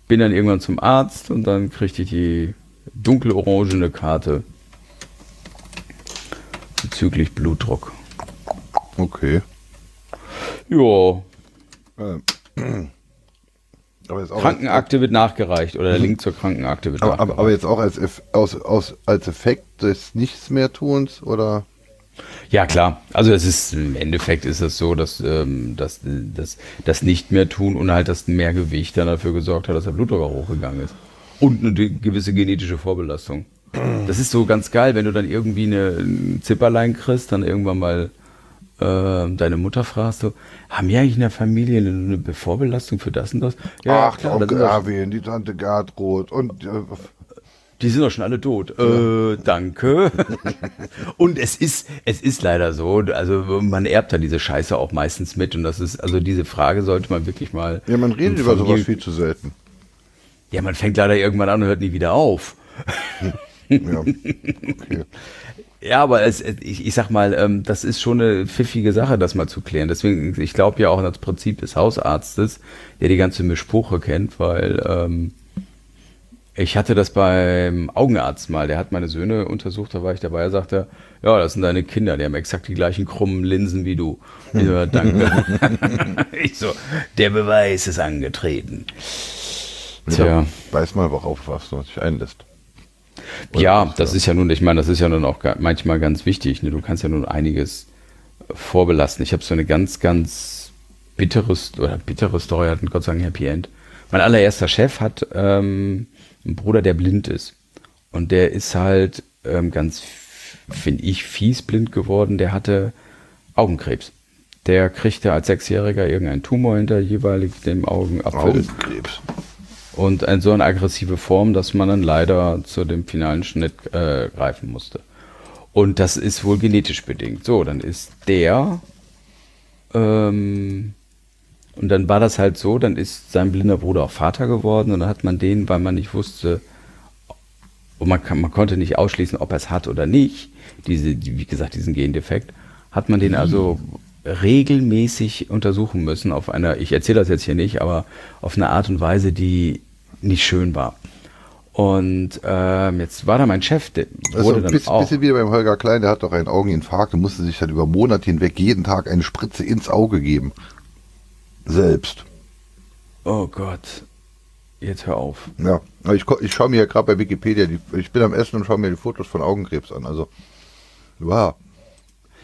Bin dann irgendwann zum Arzt und dann kriegte ich die dunkelorangene Karte bezüglich Blutdruck. Okay. Ja, [CLEARS THROAT] Ähm, Krankenakte wird nachgereicht oder der Link zur Krankenakte wird aber, nachgereicht. aber, jetzt auch als, aus, aus, als Effekt des Nichts mehr Tuns oder? Ja, klar. Also es ist im Endeffekt ist es so, dass, ähm, dass, dass das nicht mehr tun und halt das mehr Gewicht dann dafür gesorgt hat, dass der Blutdruck auch hochgegangen ist. Und eine gewisse genetische Vorbelastung. Das ist so ganz geil, wenn du dann irgendwie eine, ein Zipperlein kriegst, dann irgendwann mal ähm, deine Mutter fragst, so, haben wir eigentlich in der Familie eine, eine Vorbelastung für das und das? Ach, klar, das Onkel doch- Erwin, die Tante Gertrud und äh, Die sind doch schon alle tot. Äh, danke. [LAUGHS] und es ist, es ist leider so, also man erbt da diese Scheiße auch meistens mit und das ist, also diese Frage sollte man wirklich mal. ja, man redet über sowas viel zu selten. Ja, man fängt leider irgendwann an und hört nie wieder auf. [LAUGHS] Ja. Okay. Ja, aber es, ich, ich sag mal, ähm, das ist schon eine pfiffige Sache, das mal zu klären. Deswegen, ich glaube ja auch an das Prinzip des Hausarztes, der die ganze Mischpuche kennt, weil ähm, ich hatte das beim Augenarzt mal, der hat meine Söhne untersucht, da war ich dabei, er sagte, ja, das sind deine Kinder, die haben exakt die gleichen krummen Linsen wie du. Ich so, danke. [LAUGHS] ich so, der Beweis ist angetreten. Tja. Ja, weiß aber auch, was man sich einlässt. Ja, das ist ja nun, ich meine, das ist ja nun auch manchmal ganz wichtig. Ne? Du kannst ja nun einiges vorbelasten. Ich habe so eine ganz, ganz bitteres oder bittere Story, hat ein Gott sei Dank Happy End. Mein allererster Chef hat ähm, einen Bruder, der blind ist. Und der ist halt ähm, ganz, finde ich, fies blind geworden. Der hatte Augenkrebs. Der kriegte als Sechsjähriger irgendeinen Tumor hinter jeweilig dem Augenapfel. Augenkrebs. Und ein, so eine aggressive Form, dass man dann leider zu dem finalen Schnitt äh, greifen musste. Und das ist wohl genetisch bedingt. So, dann ist der. Ähm, und dann war das halt so, dann ist sein blinder Bruder auch Vater geworden und dann hat man den, weil man nicht wusste, und man, kann, man konnte nicht ausschließen, ob er es hat oder nicht, diese, die, wie gesagt, diesen Gendefekt, hat man den also regelmäßig untersuchen müssen auf einer, ich erzähle das jetzt hier nicht, aber auf eine Art und Weise, die nicht schön war. Und ähm, jetzt war da mein Chef, der Also wurde ein dann bisschen, auch. bisschen wieder beim Holger Klein, der hat doch einen Augeninfarkt und musste sich dann über Monate hinweg jeden Tag eine Spritze ins Auge geben. Selbst. Oh Gott, jetzt hör auf. Ja, ich, ich schaue mir ja gerade bei Wikipedia, die, ich bin am Essen und schaue mir die Fotos von Augenkrebs an. Also, wow.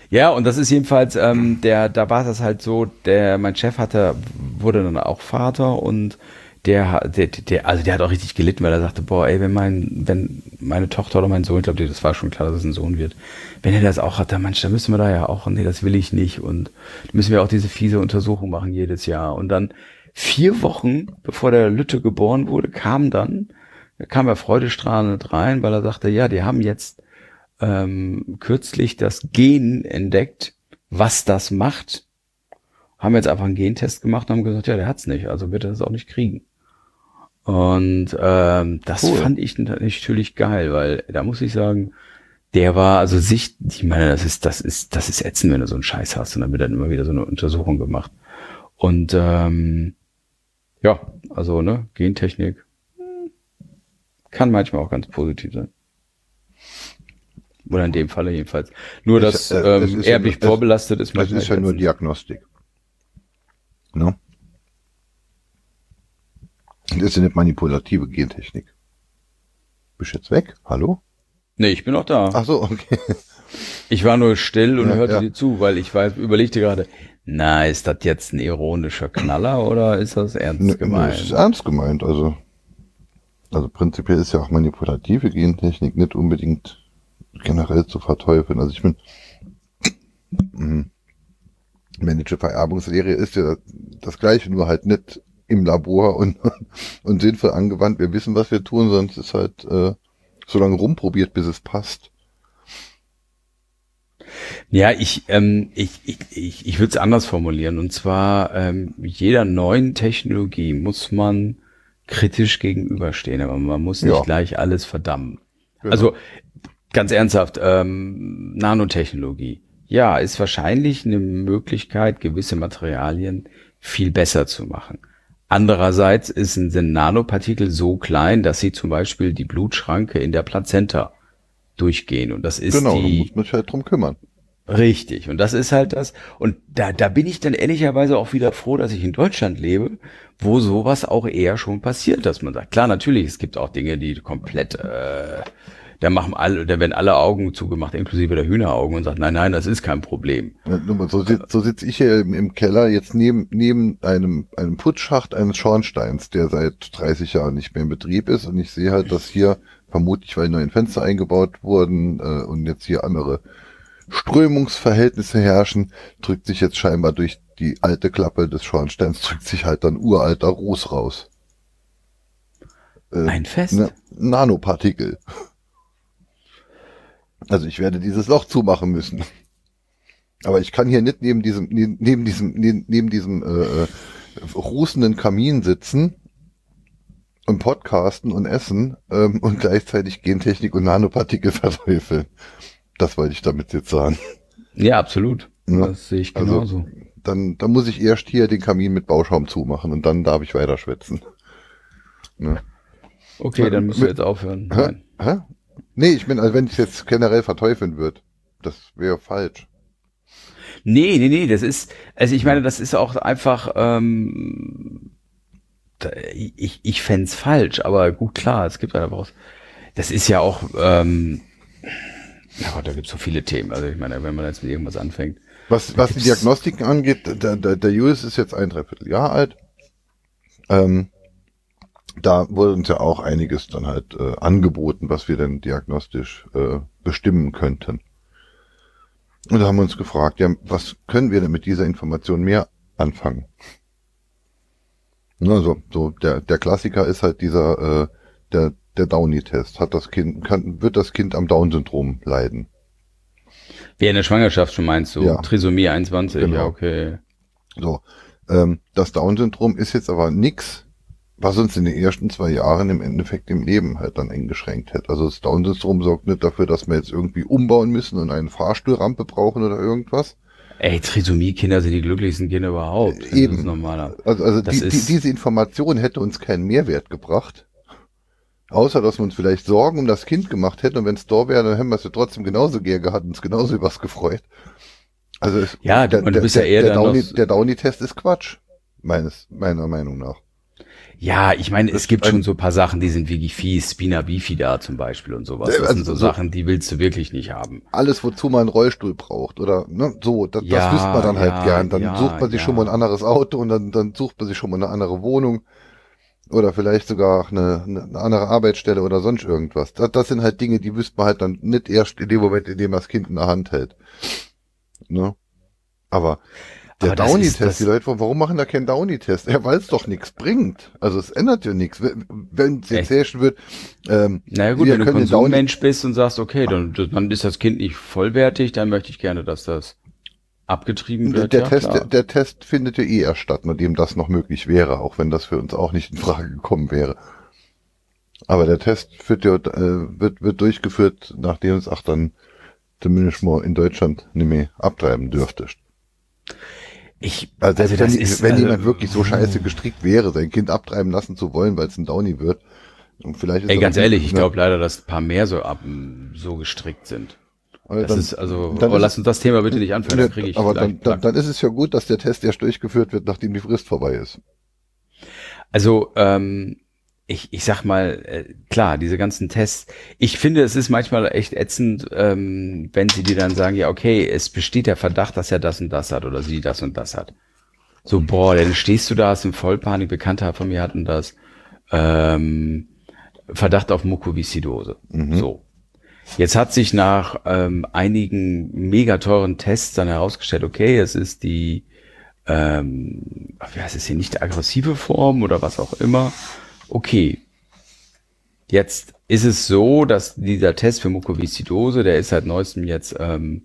Ja, und das ist jedenfalls, ähm, der, da war das halt so, der, mein Chef hatte, wurde dann auch Vater und der, der, der, also der hat auch richtig gelitten, weil er sagte, boah, ey, wenn mein, wenn meine Tochter oder mein Sohn, ich glaube, das war schon klar, dass es ein Sohn wird, wenn er das auch hat, dann Mensch, dann müssen wir da ja auch, nee, das will ich nicht und müssen wir auch diese fiese Untersuchung machen jedes Jahr und dann vier Wochen, bevor der Lütte geboren wurde, kam dann, da kam er freudestrahlend rein, weil er sagte, ja, die haben jetzt ähm, kürzlich das Gen entdeckt, was das macht. Haben jetzt einfach einen Gentest gemacht und haben gesagt, ja, der hat's nicht, also wird er das auch nicht kriegen. Und ähm, das Cool. fand ich natürlich geil, weil da muss ich sagen, der war, also sich, ich meine, das ist, das ist, das ist ätzend, wenn du so einen Scheiß hast und dann wird dann immer wieder so eine Untersuchung gemacht. Und ähm, ja, also ne, Gentechnik hm, kann manchmal auch ganz positiv sein. Oder in dem Falle jedenfalls. Nur, Es- dass äh, ähm, ist ja erblich es- vorbelastet ist Das ist ja nur. Diagnostik. Ne? Das ist ja nicht manipulative Gentechnik. Bist jetzt weg? Hallo? Nee, ich bin noch da. Ach so, okay. Ich war nur still und Ja, hörte ja. dir zu, weil ich weiß, überlegte gerade, na, ist das jetzt ein ironischer Knaller oder ist das ernst Ne, gemeint? Es ist ernst gemeint, also. Also prinzipiell ist ja auch manipulative Gentechnik nicht unbedingt generell zu verteufeln. Also ich bin. [CLEARS THROAT] Managed Vererbungslehre ist ja das gleiche, nur halt nicht im Labor und, [LAUGHS] und sinnvoll angewandt. Wir wissen, was wir tun, sonst ist halt äh, so lange rumprobiert, bis es passt. Ja, ich, ähm, ich, ich, ich, ich würde es anders formulieren. Und zwar, ähm, jeder neuen Technologie muss man kritisch gegenüberstehen, aber man muss nicht Ja. gleich alles verdammen. Genau. Also ganz ernsthaft, ähm, Nanotechnologie. Ja, ist wahrscheinlich eine Möglichkeit, gewisse Materialien viel besser zu machen. Andererseits ist sind Nanopartikel so klein, dass sie zum Beispiel die Blutschranke in der Plazenta durchgehen. Und das ist genau, da die, muss man sich halt drum kümmern. Richtig, und das ist halt das. Und da, da bin ich dann ehrlicherweise auch wieder froh, dass ich in Deutschland lebe, wo sowas auch eher schon passiert, dass man sagt, klar, natürlich, es gibt auch Dinge, die komplett, äh, da machen alle, da werden alle Augen zugemacht, inklusive der Hühneraugen und sagt, nein, nein, das ist kein Problem. So, so sitze ich hier im, im Keller jetzt neben, neben einem, einem Putzschacht eines Schornsteins, der seit 30 Jahren nicht mehr in Betrieb ist. Und ich sehe halt, dass hier vermutlich, weil neue Fenster eingebaut wurden äh, und jetzt hier andere Strömungsverhältnisse herrschen, drückt sich jetzt scheinbar durch die alte Klappe des Schornsteins, drückt sich halt dann uralter Ruß raus. Äh, Ein Fest? ne, Nanopartikel. Also ich werde dieses Loch zumachen müssen. Aber ich kann hier nicht neben diesem, neben, diesem, neben, diesem äh, äh, rußenden Kamin sitzen und podcasten und essen ähm, und gleichzeitig Gentechnik und Nanopartikel [LAUGHS] verteufeln. Das wollte ich damit jetzt sagen. Ja, absolut. Ja, Das sehe ich also- genauso. Dann, dann muss ich erst hier den Kamin mit Bauschaum zumachen und dann darf ich weiter schwätzen. Ne? okay, dann müssen wir jetzt aufhören. Hä? Hä? Nee, ich bin, also wenn ich jetzt generell verteufeln würde, das wäre falsch. Nee, nee, nee, das ist, also ich meine, das ist auch einfach, ähm, ich, ich fänd's falsch, aber gut, klar, es gibt auch, das ist ja auch, ähm, ja Gott, da gibt's so viele Themen. Also ich meine, wenn man jetzt mit irgendwas anfängt. Was, was die Diagnostiken angeht, der, der, der Julius ist jetzt ein Dreivierteljahr alt. Ähm, da wurde uns ja auch einiges dann halt äh, angeboten, was wir denn diagnostisch äh, bestimmen könnten. Und da haben wir uns gefragt, ja, was können wir denn mit dieser Information mehr anfangen? Also, so der, der Klassiker ist halt dieser, äh, der, der Downy-Test. Hat das Kind, kann, wird das Kind am Down-Syndrom leiden? Während der Schwangerschaft schon meinst du? Ja. Trisomie 21, Genau. ja, okay. So, ähm, das Down-Syndrom ist jetzt aber nix, was uns in den ersten zwei Jahren im Endeffekt im Leben halt dann eingeschränkt hätte. Also das Down-Syndrom sorgt nicht dafür, dass wir jetzt irgendwie umbauen müssen und eine Fahrstuhlrampe brauchen oder irgendwas. Ey, Trisomie-Kinder sind die glücklichsten Kinder überhaupt. Das Eben. ist normaler. Also, also die, die, ist- diese Information hätte uns keinen Mehrwert gebracht. Außer, dass wir uns vielleicht Sorgen um das Kind gemacht hätten und wenn es da wäre, dann hätten wir es ja trotzdem genauso gern gehabt und uns genauso übers gefreut. Also es, Ja, du- du bist ja eher der, der Downy-Test ist Quatsch. Meines, meiner Meinung nach. Ja, ich meine, es gibt schon so ein paar Sachen, die sind wirklich fies, Spina bifida zum Beispiel und sowas. Das also sind so, so- Sachen, die willst du wirklich nicht haben. alles, wozu man einen Rollstuhl braucht oder ne, so, das, Ja, das wüsste man dann halt ja, gern. Dann ja, sucht man sich schon mal ein anderes Auto und dann, dann sucht man sich schon mal eine andere Wohnung oder vielleicht sogar eine, eine eine andere Arbeitsstelle oder sonst irgendwas. Das, das sind halt Dinge, die wüsste man halt dann nicht erst in dem Moment, in dem man das Kind in der Hand hält. Ne? Aber der Downy-Test, die Leute, warum machen da keinen Downy-Test? Ja, weil es doch nichts bringt. Also es ändert ja nichts. Wenn- es jetzt herrschen wird, ähm, Naja gut, wenn du Downy- Konsummensch bist und sagst, okay, dann, dann ist das Kind nicht vollwertig, dann möchte ich gerne, dass das abgetrieben wird. der, ja, Test, der, der Test findet ja eh erst statt, nachdem das noch möglich wäre, auch wenn das für uns auch nicht in Frage gekommen wäre. Aber der Test wird, ja, äh, wird, wird durchgeführt, nachdem es auch dann zumindest mal in Deutschland nicht mehr abtreiben dürfte. Ich, Also, das wenn, ist, wenn also, jemand wirklich so scheiße gestrickt wäre, sein Kind abtreiben lassen zu wollen, weil es ein Downy wird, und vielleicht ist Ey, ganz ehrlich, ich glaube leider, dass ein paar mehr so ab, so gestrickt sind. aber Das dann- ist also, oh, ist- lass uns das Thema bitte nicht anfangen, dann kriege ich aber dann, dann, dann ist es ja gut, dass der Test erst durchgeführt wird, nachdem die Frist vorbei ist. Also, ähm, ich, ich sag mal, äh, klar, diese ganzen Tests, ich finde, es ist manchmal echt ätzend, ähm, wenn sie dir dann sagen, ja, okay, es besteht der Verdacht, dass er das und das hat oder sie das und das hat. So, boah, dann stehst du da, hast im Vollpanik, Bekannter von mir hatten das, ähm, Verdacht auf Mukoviszidose. Mhm. So. Jetzt hat sich nach ähm, einigen mega teuren Tests dann herausgestellt, okay, es ist die, ähm, wie heißt es hier, nicht aggressive Form oder was auch immer okay, jetzt ist es so, dass dieser Test für Mukoviszidose, der ist seit neuestem jetzt ähm,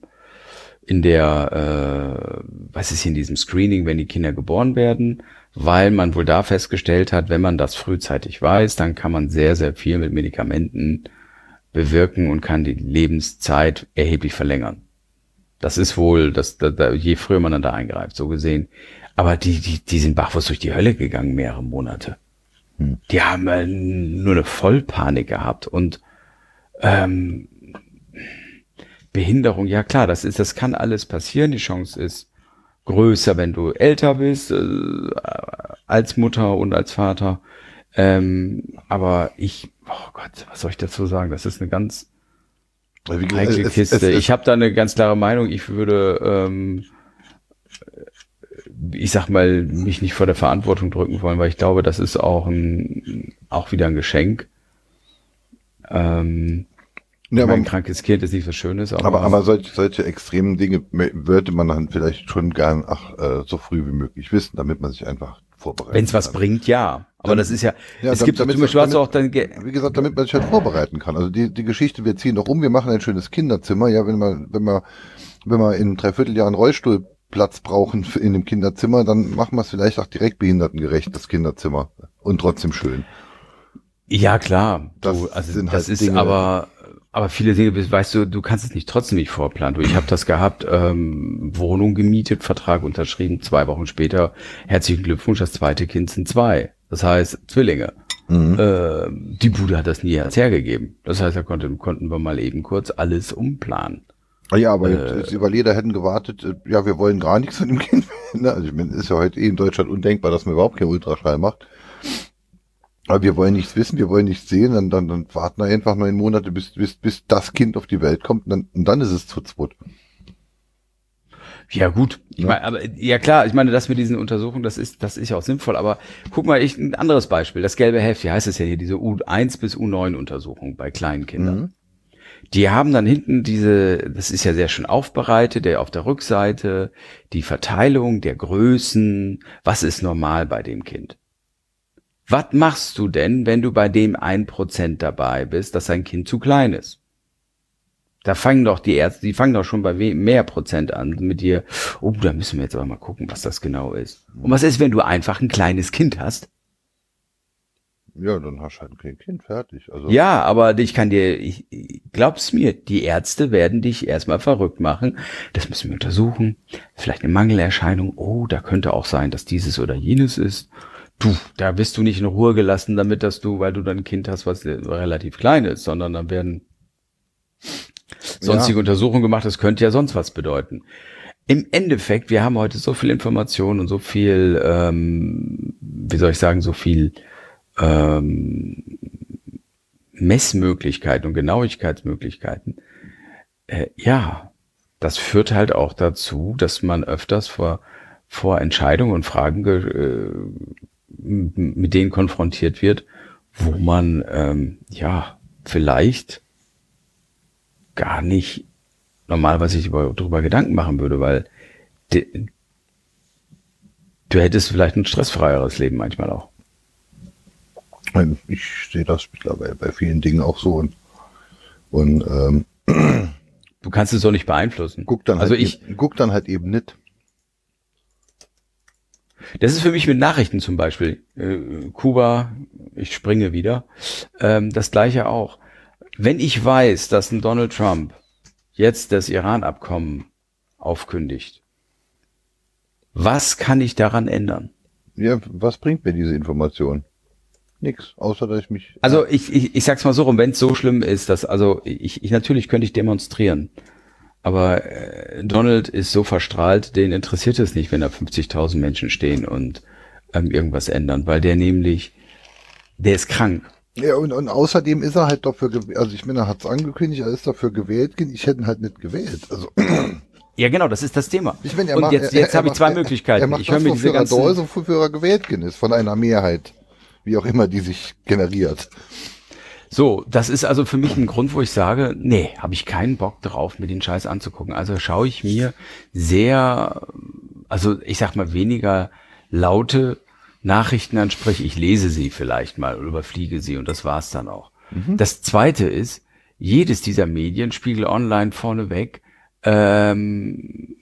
in der, äh, was ist hier in diesem Screening, wenn die Kinder geboren werden, weil man wohl da festgestellt hat, wenn man das frühzeitig weiß, dann kann man sehr, sehr viel mit Medikamenten bewirken und kann die Lebenszeit erheblich verlängern. Das ist wohl, das, da, da, je früher man dann da eingreift, so gesehen. Aber die, die, die sind bachwurst durch die Hölle gegangen, mehrere Monate. Die haben äh, nur eine Vollpanik gehabt und ähm, Behinderung, ja klar, das ist, das kann alles passieren. Die Chance ist größer, wenn du älter bist, äh, als Mutter und als Vater. Ähm, aber ich, oh Gott, was soll ich dazu sagen? Das ist eine ganz heikle Kiste. ich habe da eine ganz klare Meinung. Ich würde ähm, ich sag mal, mich nicht vor der Verantwortung drücken wollen, weil ich glaube, das ist auch ein, auch wieder ein Geschenk. Ähm, ja, aber, ein krankes Kind ist nicht so Schönes. Aber, aber, aber solche, solche extremen Dinge würde man dann vielleicht schon gern ach, äh, so früh wie möglich wissen, damit man sich einfach vorbereitet. Wenn es was bringt, ja. Aber dann, das ist ja, ja es damit, gibt damit, zum Beispiel damit, auch dann, wie gesagt, damit man sich halt vorbereiten kann. Also die, die Geschichte, wir ziehen doch um, wir machen ein schönes Kinderzimmer. Ja, wenn man, wenn man, wenn man in dreiviertel Jahren Rollstuhl Platz brauchen in dem Kinderzimmer, dann machen wir es vielleicht auch direkt behindertengerecht, das Kinderzimmer. Und trotzdem schön. Ja, klar. Das, du, also, sind das halt ist Dinge, aber, aber viele Dinge, weißt du, du kannst es nicht trotzdem nicht vorplanen. Du, ich habe das gehabt, ähm, Wohnung gemietet, Vertrag unterschrieben, zwei Wochen später, herzlichen Glückwunsch, das zweite Kind sind zwei. Das heißt, Zwillinge. Mhm. Äh, die Bude hat das nie hergegeben. Das heißt, da konnte, konnten wir mal eben kurz alles umplanen. Ah ja, aber äh, die Überleder hätten gewartet, äh, ja, wir wollen gar nichts von dem [LAUGHS] Kind. Ne? Also ich meine, ist ja heute eh in Deutschland undenkbar, dass man überhaupt keinen Ultraschall macht. Aber wir wollen nichts wissen, wir wollen nichts sehen, dann, dann, dann warten wir einfach neun Monate, bis, bis, bis das Kind auf die Welt kommt und dann, und dann ist es zu zweit. Ja gut, ich ja. meine, aber ja klar, ich meine, das mit diesen Untersuchungen, das ist, das ist ja auch sinnvoll. Aber guck mal, ich ein anderes Beispiel, das gelbe Heft, wie heißt es ja hier, diese U1 bis U9 Untersuchung bei kleinen Kindern. Mhm. Die haben dann hinten diese, das ist ja sehr schön aufbereitet, der auf der Rückseite, die Verteilung der Größen, was ist normal bei dem Kind. Was machst du denn, wenn du bei dem ein Prozent dabei bist, dass ein Kind zu klein ist? Da fangen doch die Ärzte, die fangen doch schon bei mehr Prozent an mit dir. Oh, da müssen wir jetzt aber mal gucken, was das genau ist. Und was ist, wenn du einfach ein kleines Kind hast? Ja, dann hast du halt kein Kind fertig. Also ja, aber ich kann dir, ich, glaub's mir, die Ärzte werden dich erstmal verrückt machen. Das müssen wir untersuchen. Vielleicht eine Mangelerscheinung. Oh, da könnte auch sein, dass dieses oder jenes ist. Du, da bist du nicht in Ruhe gelassen, damit dass du, weil du dann ein Kind hast, was relativ klein ist, sondern dann werden sonstige ja. Untersuchungen gemacht. Das könnte ja sonst was bedeuten. Im Endeffekt, wir haben heute so viel Information und so viel, ähm, wie soll ich sagen, so viel ähm, Messmöglichkeiten und Genauigkeitsmöglichkeiten, äh, ja, das führt halt auch dazu, dass man öfters vor, vor Entscheidungen und Fragen äh, mit denen konfrontiert wird, wo man ähm, ja vielleicht gar nicht normalerweise sich darüber Gedanken machen würde, weil de, du hättest vielleicht ein stressfreieres Leben manchmal auch. Ich sehe das mittlerweile bei vielen Dingen auch so und, und ähm, du kannst es doch nicht beeinflussen. Guck dann also halt ich eben, guck dann halt eben nicht. Das ist für mich mit Nachrichten zum Beispiel. Äh, Kuba, ich springe wieder. Ähm, das gleiche auch. Wenn ich weiß, dass ein Donald Trump jetzt das Iran-Abkommen aufkündigt, was kann ich daran ändern? Ja, was bringt mir diese Information? Nix, außer dass ich mich. Also ich, ich, ich sag's mal so rum, wenn es so schlimm ist, dass, also ich, ich natürlich könnte ich demonstrieren. Aber äh, Donald ist so verstrahlt, den interessiert es nicht, wenn da 50.000 Menschen stehen und ähm, irgendwas ändern, weil der nämlich Der ist krank. Ja, und, und außerdem ist er halt dafür gewählt, also ich meine, er hat es angekündigt, er ist dafür gewählt, ich hätte ihn halt nicht gewählt. Also [CLEARS THROAT] Ja, genau, das ist das Thema. ich meine, er Und macht, jetzt, er- jetzt er habe ich zwei er- Möglichkeiten. Er macht ich höre das, mir diese wofür er da ganzen, ist und wofür er gewählt ist, von einer Mehrheit, wie auch immer die sich generiert. So, das ist also für mich ein Grund, wo ich sage, nee, habe ich keinen Bock drauf, mir den Scheiß anzugucken. Also schaue ich mir sehr, also ich sag mal weniger laute Nachrichten an, sprich ich lese sie vielleicht mal oder überfliege sie und das war's dann auch. Das zweite ist, jedes dieser Medien, Spiegel Online vorneweg, ähm,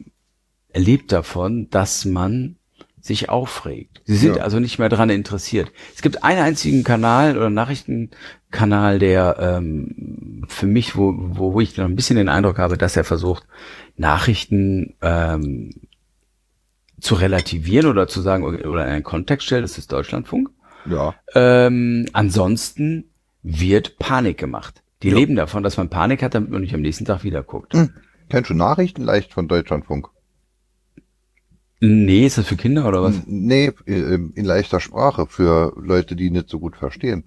lebt davon, dass man sich aufregt. Sie sind Ja. also nicht mehr daran interessiert. Es gibt einen einzigen Kanal oder Nachrichtenkanal, der ähm, für mich, wo, wo, ich noch ein bisschen den Eindruck habe, dass er versucht, Nachrichten ähm, zu relativieren oder zu sagen oder in einen Kontext stellt, das ist Deutschlandfunk. Ja. Ähm, ansonsten wird Panik gemacht. Die Ja. leben davon, dass man Panik hat, damit man nicht am nächsten Tag wieder guckt. Hm. Kennst du Nachrichten leicht von Deutschlandfunk? Nee, ist das für Kinder oder was? Nee, äh, in leichter Sprache für Leute, die nicht so gut verstehen.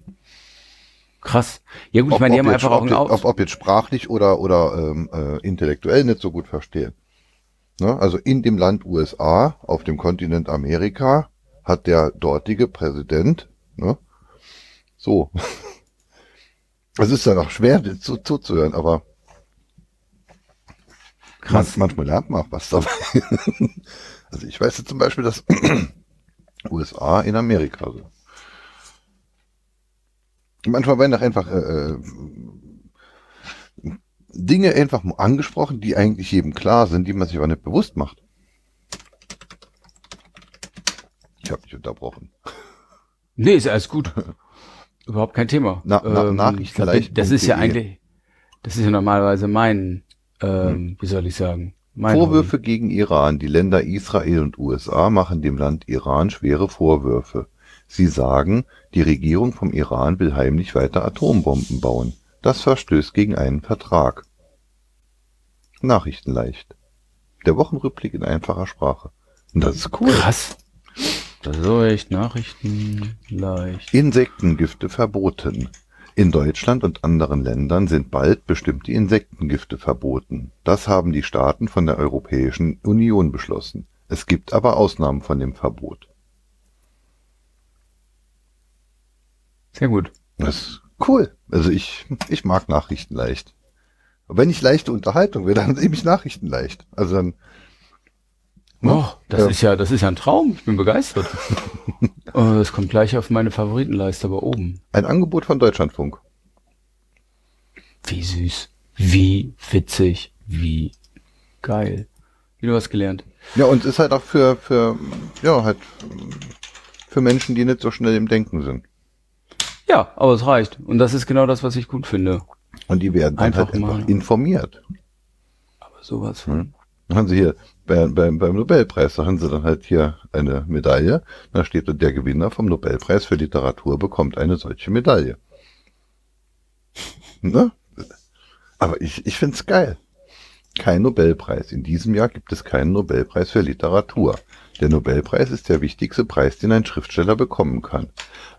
Krass. Ja gut, ich meine, die haben jetzt, einfach auch ob, ein jetzt- Aus ob, ob jetzt sprachlich oder, oder ähm, äh, intellektuell nicht so gut verstehen. Ne? Also in dem Land USA, auf dem Kontinent Amerika, hat der dortige Präsident, ne? so. [LAUGHS] Es ist dann auch schwer zu, zuzuhören, aber Krass. Man, manchmal lernt man auch was dabei. [LAUGHS] also ich weiß jetzt zum Beispiel, dass [CLEARS THROAT] USA in Amerika sind. Manchmal werden auch einfach äh, äh, Dinge einfach angesprochen, die eigentlich jedem klar sind, die man sich aber nicht bewusst macht. Ich habe dich unterbrochen. Nee, ist alles gut. [LAUGHS] Überhaupt kein Thema. Na- na- Ähm, Nachrichten das, das ist ja eigentlich, das ist ja normalerweise mein, ähm, wie soll ich sagen, mein Vorwürfe gegen Iran. Die Länder Israel und USA machen dem Land Iran schwere Vorwürfe. Sie sagen, die Regierung vom Iran will heimlich weiter Atombomben bauen. Das verstößt gegen einen Vertrag. Nachrichten leicht. Der Wochenrückblick in einfacher Sprache. Und das ist Hobby. cool. Krass. Das ist so echt Nachrichten leicht. Insektengifte verboten. In Deutschland und anderen Ländern sind bald bestimmte Insektengifte verboten. Das haben die Staaten von der Europäischen Union beschlossen. Es gibt aber Ausnahmen von dem Verbot. Sehr gut. Das ist cool. Also ich, ich mag Nachrichten leicht. Und wenn ich leichte Unterhaltung will, dann nehme ich Nachrichten leicht. Also dann, Oh, das Ja. ist ja, das ist ja ein Traum. Ich bin begeistert. [LAUGHS] oh, das kommt gleich auf meine Favoritenleiste, aber oben. ein Angebot von Deutschlandfunk. Wie süß. Wie witzig. Wie geil. Wieder was gelernt. Ja, und ist halt auch für, für, ja, halt, für Menschen, die nicht so schnell im Denken sind. Ja, aber es reicht. Und das ist genau das, was ich gut finde. Und die werden dann Einfach halt einfach informiert. Aber sowas von. Dann haben sie hier bei, beim, beim Nobelpreis, da haben sie dann halt hier eine Medaille. Da steht dann, der Gewinner vom Nobelpreis für Literatur bekommt eine solche Medaille. [LAUGHS] ne? Aber ich, ich find's geil. Kein Nobelpreis. In diesem Jahr gibt es keinen Nobelpreis für Literatur. Der Nobelpreis ist der wichtigste Preis, den ein Schriftsteller bekommen kann.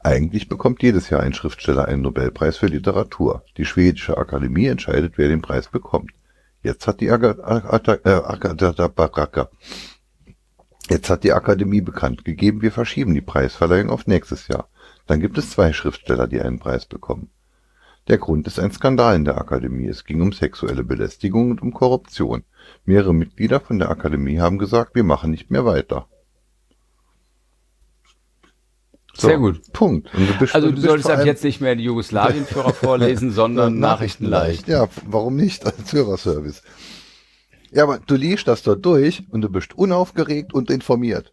Eigentlich bekommt jedes Jahr ein Schriftsteller einen Nobelpreis für Literatur. Die schwedische Akademie entscheidet, wer den Preis bekommt. Jetzt hat die äh, Jetzt hat die Akademie bekannt gegeben, wir verschieben die Preisverleihung auf nächstes Jahr. Dann gibt es zwei Schriftsteller, die einen Preis bekommen. Der Grund ist ein Skandal in der Akademie. Es ging um sexuelle Belästigung und um Korruption. Mehrere Mitglieder von der Akademie haben gesagt, wir machen nicht mehr weiter. So, Sehr gut. Punkt. Du bist, Also du bist solltest ab jetzt nicht mehr die Jugoslawienführer vorlesen, [LAUGHS] sondern Nachrichten leicht. Ja, warum nicht [LAUGHS] als Hörerservice? Ja, aber du liest das dort durch und du bist unaufgeregt und informiert.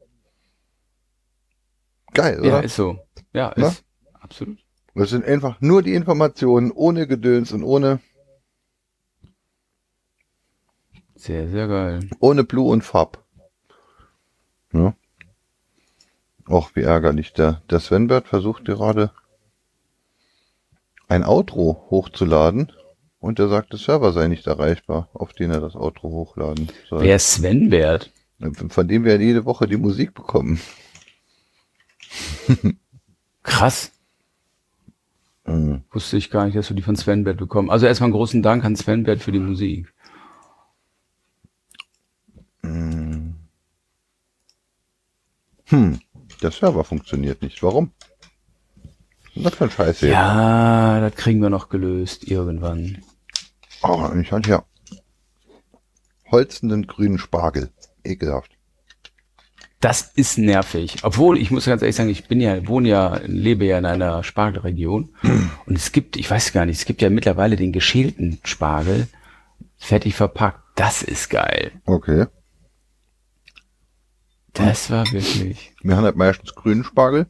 Geil, oder? Ja, ist so. Ja, Na? ist absolut. Das sind einfach nur die Informationen, ohne Gedöns und ohne, Sehr, sehr geil. ohne Blue und Fab. Ja. Och, wie ärgerlich. Der, der Svenbert versucht gerade ein Outro hochzuladen und er sagt, der Server sei nicht erreichbar, auf den er das Outro hochladen soll. Wer ist Sven wert? Von dem wir jede Woche die Musik bekommen. [LAUGHS] Krass. Mhm. Wusste ich gar nicht, dass wir die von Svenbert bekommen. Also erstmal einen großen Dank an Svenbert für die Musik. Mhm. Hm, der Server funktioniert nicht. Warum? Was für ein Scheiße. Ja, das kriegen wir noch gelöst irgendwann. Oh, ich hatte ja holzenden grünen Spargel. Ekelhaft. Das ist nervig. Obwohl, ich muss ganz ehrlich sagen, ich bin ja, wohne ja, lebe ja in einer Spargelregion. [CLEARS THROAT] Und es gibt, ich weiß gar nicht, es gibt ja mittlerweile den geschälten Spargel, fertig verpackt. Das ist geil. Okay. Das war wirklich. Wir haben halt meistens grünen Spargel.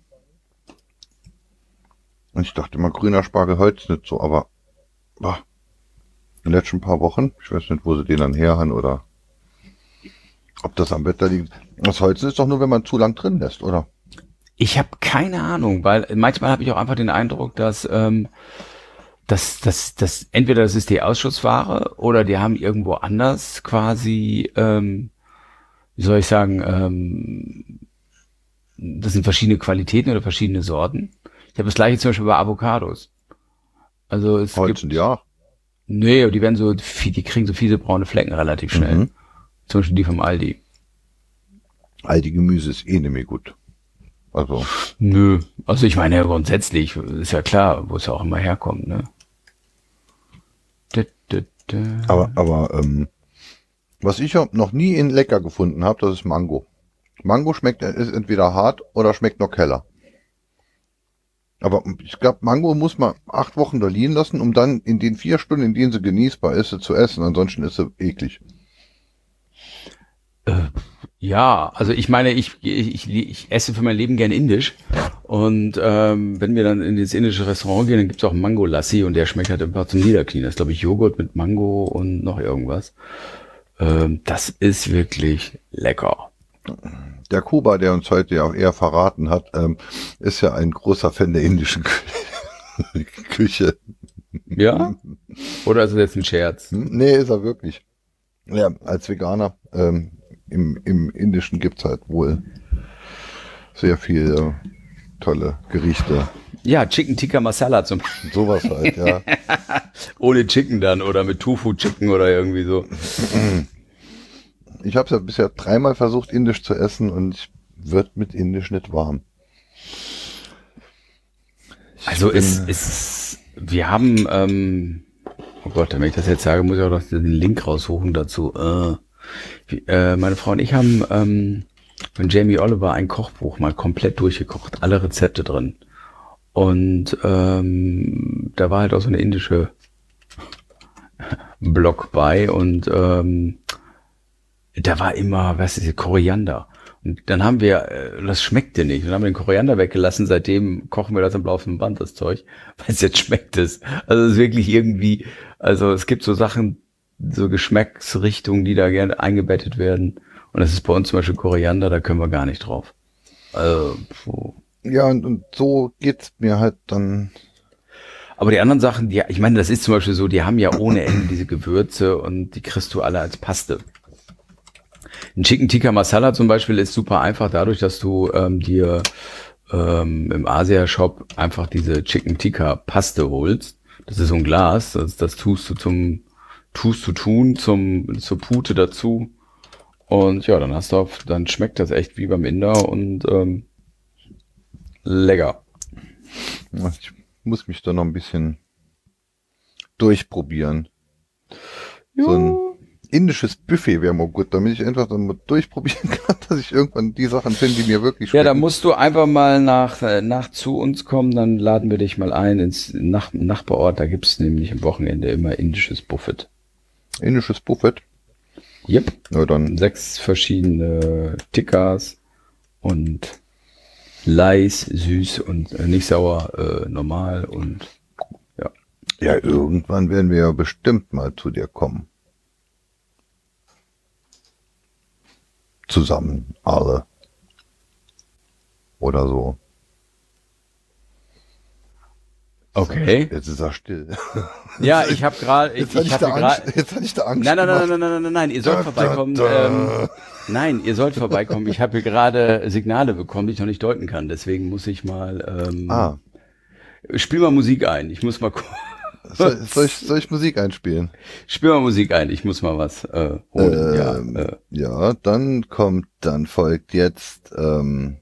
Und ich dachte immer, grüner Spargel Holz nicht so, aber boah, in den letzten paar Wochen, ich weiß nicht, wo sie den dann her haben oder ob das am Wetter liegt. Das Holz ist doch nur, wenn man zu lang drin lässt, oder? Ich habe keine Ahnung, weil manchmal habe ich auch einfach den Eindruck, dass, ähm, dass, dass, dass entweder das ist die Ausschussware oder die haben irgendwo anders quasi, ähm, wie soll ich sagen, ähm, das sind verschiedene Qualitäten oder verschiedene Sorten. Ich habe das gleiche zum Beispiel bei Avocados. Also es Holzen gibt, die auch? Nee, die werden so, die kriegen so fiese braune Flecken relativ schnell. Mhm. Zum Beispiel die vom Aldi. Aldi Gemüse ist eh nicht mehr gut. Also. Nö. Also ich meine ja grundsätzlich, ist ja klar, wo es ja auch immer herkommt, ne? Aber, aber ähm, was ich noch nie in lecker gefunden habe, das ist Mango. Mango schmeckt ist entweder hart oder schmeckt noch keller. Aber ich glaube, Mango muss man acht Wochen da liegen lassen, um dann in den vier Stunden, in denen sie genießbar ist, sie zu essen. Ansonsten ist sie eklig. Äh, ja, also ich meine, ich, ich, ich esse für mein Leben gern indisch. Und ähm, wenn wir dann in das indische Restaurant gehen, dann gibt's auch Mango Lassi und der schmeckt halt einfach zum Niederknien. Das ist, glaube ich, Joghurt mit Mango und noch irgendwas. Ähm, das ist wirklich lecker. Der Kuba, der uns heute ja auch eher verraten hat, ähm, ist ja ein großer Fan der indischen [LAUGHS] Küche. Ja? Oder ist das jetzt ein Scherz? Hm? Nee, ist er wirklich. Ja, als Veganer. Ähm, im, Im Indischen gibt's halt wohl sehr viele tolle Gerichte. Ja, Chicken Tikka Masala zum Beispiel. [LAUGHS] Sowas halt, ja. [LAUGHS] Ohne Chicken dann oder mit Tofu Chicken oder irgendwie so. Ich habe es ja bisher dreimal versucht, indisch zu essen und ich wird mit indisch nicht warm. Ich also es ist, wir haben, ähm, oh Gott, wenn ich das jetzt sage, muss ich auch noch den Link raussuchen dazu. Äh, wie, äh, meine Frau und ich haben ähm, von Jamie Oliver ein Kochbuch mal komplett durchgekocht, alle Rezepte drin. Und ähm, da war halt auch so eine indische Block bei und ähm, da war immer, was ist Koriander. Und dann haben wir, äh, das schmeckte nicht. Dann haben wir den Koriander weggelassen. Seitdem kochen wir das am laufenden Band, das Zeug. [LAUGHS] Weil es jetzt schmeckt es. Also es ist wirklich irgendwie, also es gibt so Sachen, so Geschmacksrichtungen, die da gerne eingebettet werden. Und das ist bei uns zum Beispiel Koriander, da können wir gar nicht drauf. Also, puh. Ja, und, und so geht's mir halt dann. Aber die anderen Sachen, die, ich meine, das ist zum Beispiel so, die haben ja ohne Ende diese Gewürze und die kriegst du alle als Paste. Ein Chicken Tikka Masala zum Beispiel ist super einfach dadurch, dass du ähm, dir ähm, im Asia-Shop einfach diese Chicken Tikka Paste holst. Das ist so ein Glas, das, das tust du zum tust du tun zum, zur Pute dazu. Und ja, dann hast du auf, dann schmeckt das echt wie beim Inder und ähm, lecker. Ich muss mich da noch ein bisschen durchprobieren. Ja. So ein indisches Buffet wäre mal gut, damit ich einfach dann mal durchprobieren [LAUGHS] kann, dass ich irgendwann die Sachen finde, die mir wirklich schmecken. Ja, da musst du einfach mal nach, äh, nach zu uns kommen, dann laden wir dich mal ein ins nach Nachbarort. Da gibt's nämlich am Wochenende immer indisches Buffet. Indisches Buffet? Yep. Ja, dann. Sechs verschiedene Tickers und Leis, süß und äh, nicht sauer, äh, normal und ja. Ja, irgendwann werden wir ja bestimmt mal zu dir kommen. Zusammen, alle. Oder so. Okay. Jetzt ist er still. [LAUGHS] Ja, ich habe gerade, ich, ich hatte gerade. Jetzt hatte ich da Angst. Nein, nein, nein, nein, nein, nein, nein, ihr sollt da, vorbeikommen. Da, da. Ähm, nein, ihr sollt vorbeikommen. Ich habe gerade Signale bekommen, die ich noch nicht deuten kann. Deswegen muss ich mal. Ähm, ah. Spiel mal Musik ein. Ich muss mal gucken. Soll, soll, ich, soll ich Musik einspielen? Spiel mal Musik ein. Ich muss mal was äh, holen. Ähm, ja, äh, Ja, dann kommt, dann folgt jetzt, ähm,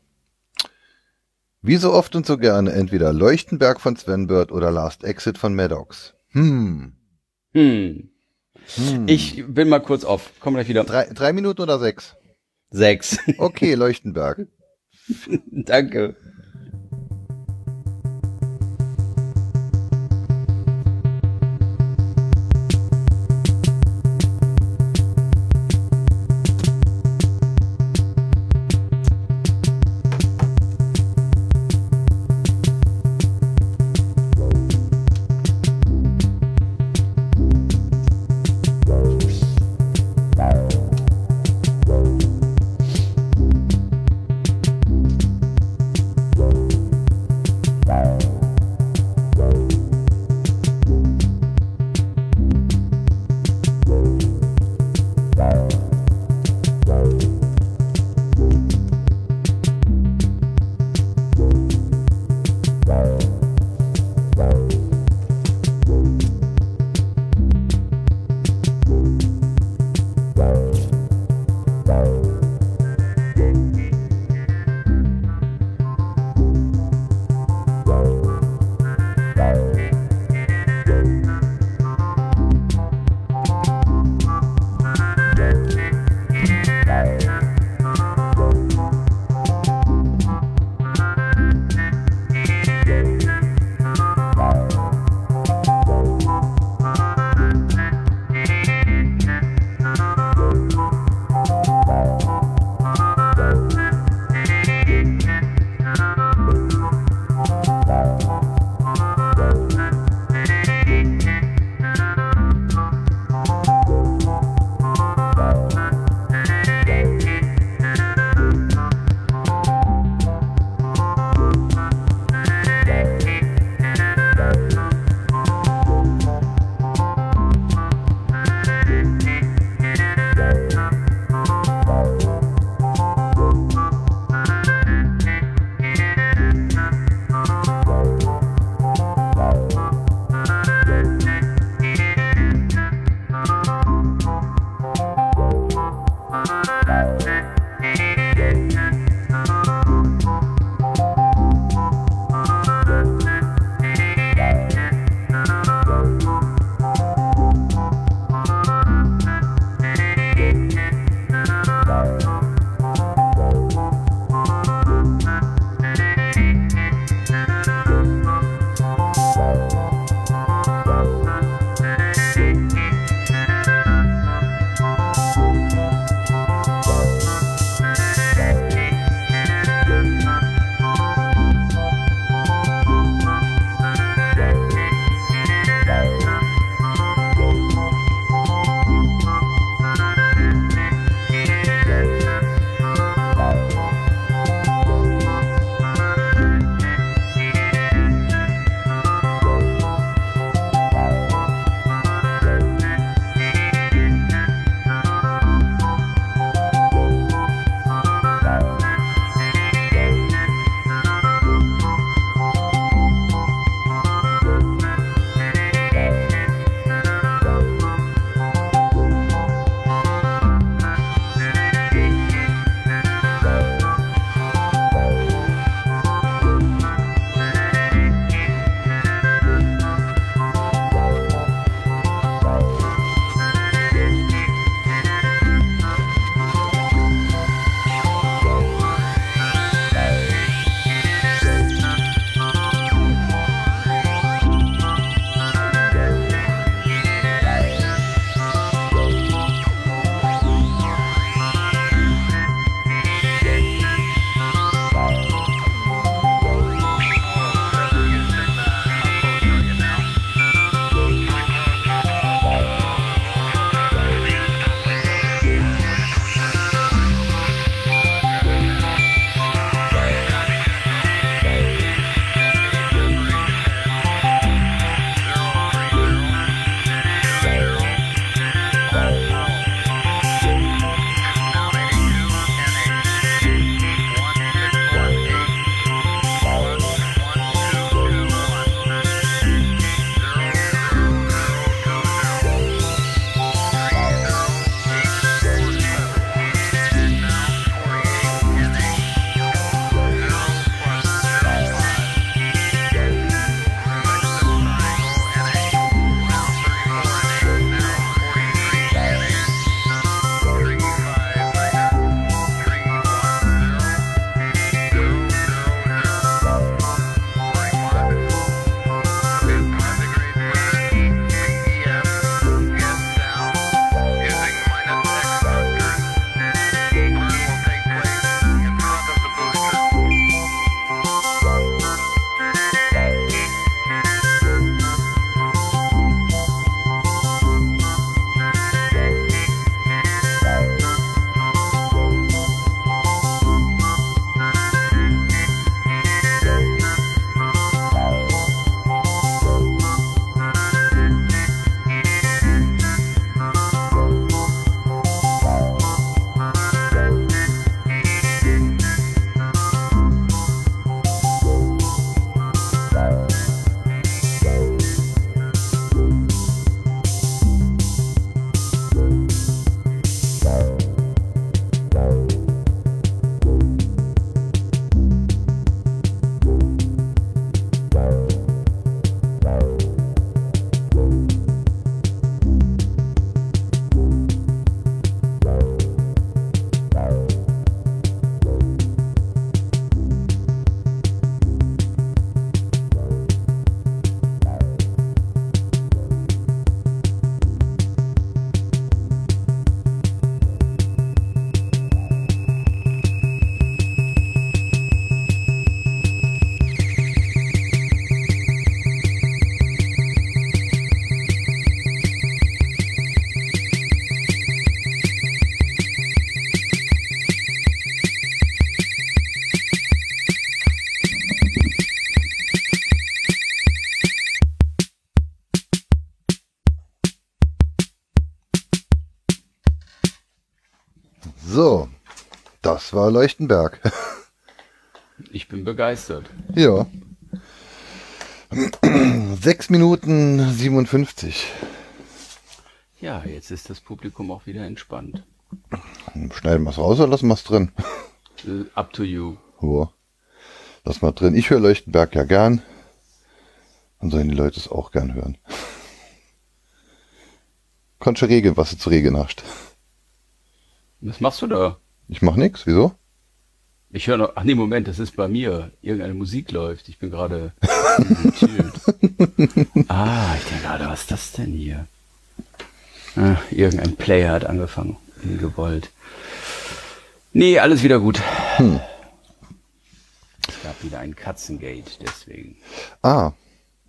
wie so oft und so gerne entweder Leuchtenberg von Sven Bird oder Last Exit von Maddox. Hm. hm. hm. Ich bin mal kurz auf. Komm gleich wieder. Drei, drei Minuten oder sechs? Sechs. Okay, Leuchtenberg. [LAUGHS] Danke. War Leuchtenberg. [LAUGHS] Ich bin begeistert. ja. Sechs Minuten 57. Ja, jetzt ist das Publikum auch wieder entspannt. Schneiden wir es raus oder lassen wir es drin? Äh, Up to you. Ja. Lass mal drin. Ich höre Leuchtenberg ja gern. Dann sollen die Leute es auch gern hören. Kannst du regeln, was du zu regeln hast. Was machst du da? Ich mach nix. Wieso? Ich höre noch. Ach nee, Moment, das ist bei mir. Irgendeine Musik läuft. Ich bin gerade. [LAUGHS] Ah, ich denke gerade, was ist das denn hier? Ah, irgendein Player hat angefangen. Wie gewollt. Nee, alles wieder gut. Hm. Es gab wieder ein Katzengate, deswegen. Ah,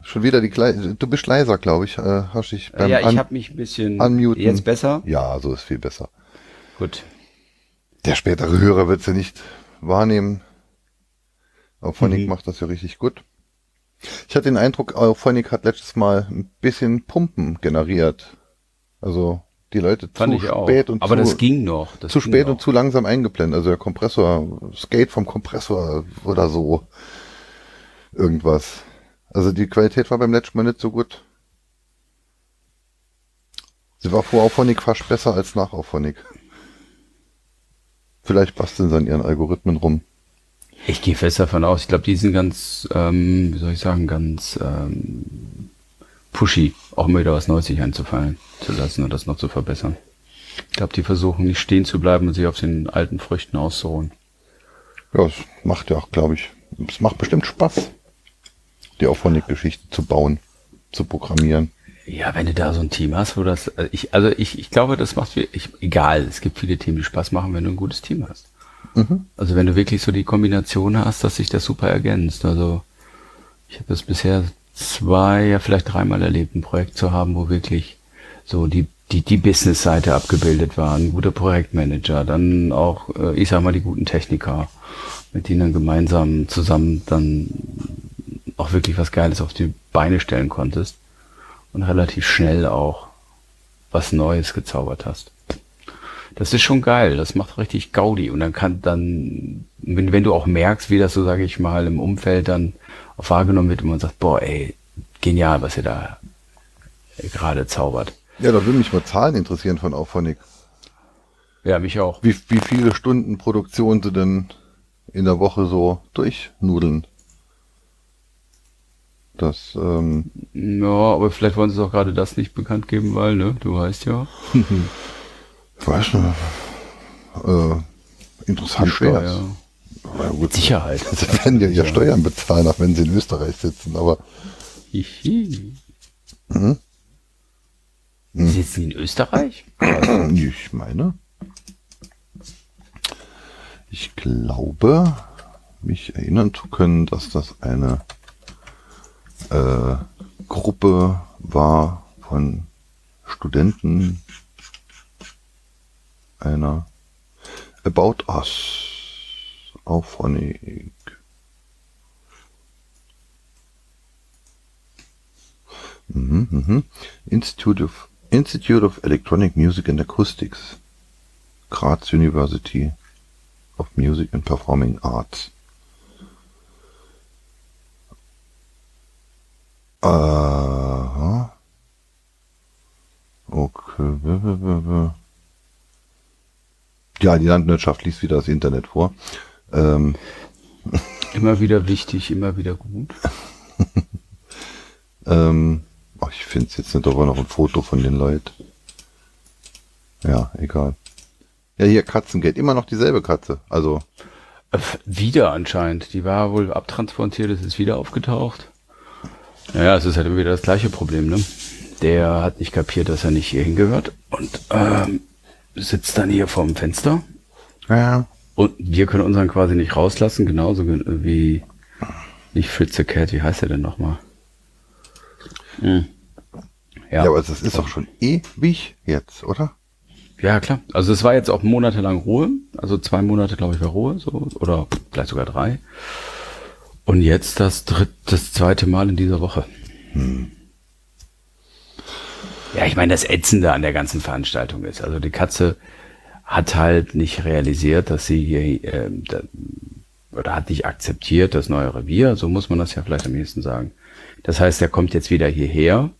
schon wieder die Klei Du bist leiser, glaube ich. Äh, hast dich beim ja, ich habe mich ein bisschen. Unmuten. Jetzt besser? Ja, so ist viel besser. Gut. Der spätere Hörer wird ja nicht wahrnehmen. Auphonic Mhm. macht das ja richtig gut. Ich hatte den Eindruck, Auphonic hat letztes Mal ein bisschen Pumpen generiert. Also die Leute Fand zu ich auch. spät und Aber zu, das ging noch. Das zu ging spät noch. und zu langsam eingeblendet. Also der Kompressor, Skate vom Kompressor oder so. Irgendwas. Also die Qualität war beim letzten Mal nicht so gut. Sie war vor Auphonic fast besser als nach Auphonic. Vielleicht basteln sie an ihren Algorithmen rum. Ich gehe fest davon aus. Ich glaube, die sind ganz, ähm, wie soll ich sagen, ganz ähm, pushy, auch immer wieder was Neues sich einzufallen zu lassen und das noch zu verbessern. Ich glaube, die versuchen nicht stehen zu bleiben und sich auf den alten Früchten auszuruhen. Ja, es macht ja auch, glaube ich, es macht bestimmt Spaß, die Auphonic-Geschichte zu bauen, zu programmieren. Ja, wenn du da so ein Team hast, wo das, äh, ich, also ich, ich glaube, das macht viel, ich, egal, es gibt viele Themen, die Spaß machen, wenn du ein gutes Team hast. Mhm. Also wenn du wirklich so die Kombination hast, dass sich das super ergänzt. Also ich habe das bisher zwei, ja vielleicht dreimal erlebt, ein Projekt zu haben, wo wirklich so die die die Business-Seite abgebildet war, ein guter Projektmanager, dann auch, äh, ich sag mal, die guten Techniker, mit denen dann gemeinsam zusammen dann auch wirklich was Geiles auf die Beine stellen konntest und relativ schnell auch was Neues gezaubert hast. Das ist schon geil, das macht richtig Gaudi und dann kann dann, wenn, wenn du auch merkst, wie das so, sage ich mal, im Umfeld dann auch wahrgenommen wird und man sagt, boah, ey, genial, was ihr da gerade zaubert. Ja, da würde mich mal Zahlen interessieren von Auphonic. Ja, mich auch. Wie, wie viele Stunden Produktion sie denn in der Woche so durchnudeln? Das, ähm, Ja, aber vielleicht wollen sie auch gerade das nicht bekannt geben, weil, ne, du weißt ja. ich [LAUGHS] weiß nicht, äh, interessant wäre Aber gut, Sicherheit. [LAUGHS] Sie werden ja ihr Steuern bezahlen, auch wenn sie in Österreich sitzen, aber Hihi. Mhm. Sie sitzen in Österreich? [CLEARS THROAT] ich meine, ich glaube, mich erinnern zu können, dass das eine äh, Gruppe war von Studenten einer About Us Auphonic. Mhm, mhm. Institute of Institute of Electronic Music and Acoustics. Graz University of Music and Performing Arts. Aha. Okay. Ja, die Landwirtschaft liest wieder das Internet vor. Ähm, Immer wieder wichtig, immer wieder gut. [LAUGHS] ähm, ach, ich finde jetzt nicht aber noch ein Foto von den Leuten. Ja, egal. Ja, hier Katzengate, immer noch dieselbe Katze. Also, Äh, Wieder anscheinend. Die war wohl abtransportiert, es ist wieder aufgetaucht. Naja, es ist halt immer wieder das gleiche Problem, ne? Der hat nicht kapiert, dass er nicht hier hingehört und ähm, sitzt dann hier vorm Fenster. ja, Und wir können unseren quasi nicht rauslassen, genauso ge- wie nicht Fritz the Cat, wie heißt er denn nochmal? Hm. Ja, Ja, aber das ist doch schon ewig jetzt, oder? ja, klar. Also es war jetzt auch monatelang Ruhe. Also zwei Monate, glaube ich, war Ruhe, so, oder vielleicht sogar drei. Und jetzt das dritte, das zweite Mal in dieser Woche. Ja, ich meine, das Ätzende an der ganzen Veranstaltung ist. Also die Katze hat halt nicht realisiert, dass sie hier, äh, da, oder hat nicht akzeptiert das neue Revier, so muss man das ja vielleicht am ehesten sagen. Das heißt, er kommt jetzt wieder hierher.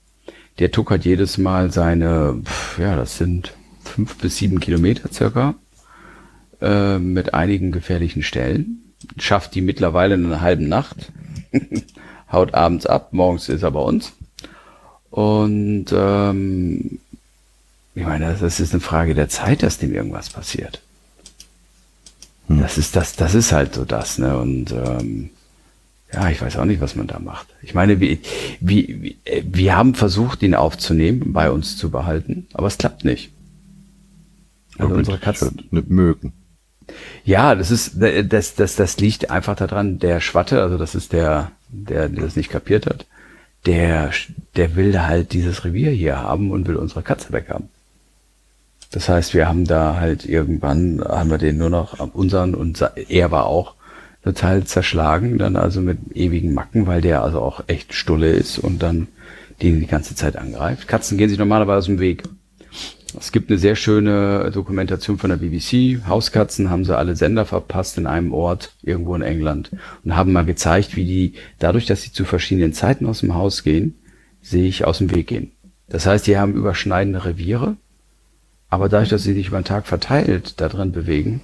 Der tuckert jedes Mal seine, ja, das sind fünf bis sieben Kilometer circa, äh, mit einigen gefährlichen Stellen. Schafft die mittlerweile in einer halben Nacht. [LAUGHS] Haut abends ab, morgens ist er bei uns. Und ähm, ich meine, das ist eine Frage der Zeit, dass dem irgendwas passiert. Hm. Das ist das, das ist halt so das, ne? Und ähm, ja, ich weiß auch nicht, was man da macht. Ich meine, wir, wir, wir haben versucht, ihn aufzunehmen, bei uns zu behalten, aber es klappt nicht. Also unsere Katzen mögen. Ja, das ist, das, das, das liegt einfach daran, der Schwatte, also das ist der, der, der das nicht kapiert hat, der, der will halt dieses Revier hier haben und will unsere Katze weghaben. Das heißt, wir haben da halt irgendwann, haben wir den nur noch unseren und er war auch total zerschlagen, dann also mit ewigen Macken, weil der also auch echt stulle ist und dann den die ganze Zeit angreift. Katzen gehen sich normalerweise aus dem Weg. Es gibt eine sehr schöne Dokumentation von der BBC. Hauskatzen haben sie alle Sender verpasst in einem Ort irgendwo in England und haben mal gezeigt, wie die dadurch, dass sie zu verschiedenen Zeiten aus dem Haus gehen, sich aus dem Weg gehen. Das heißt, die haben überschneidende Reviere aber dadurch, dass sie sich über den Tag verteilt da drin bewegen,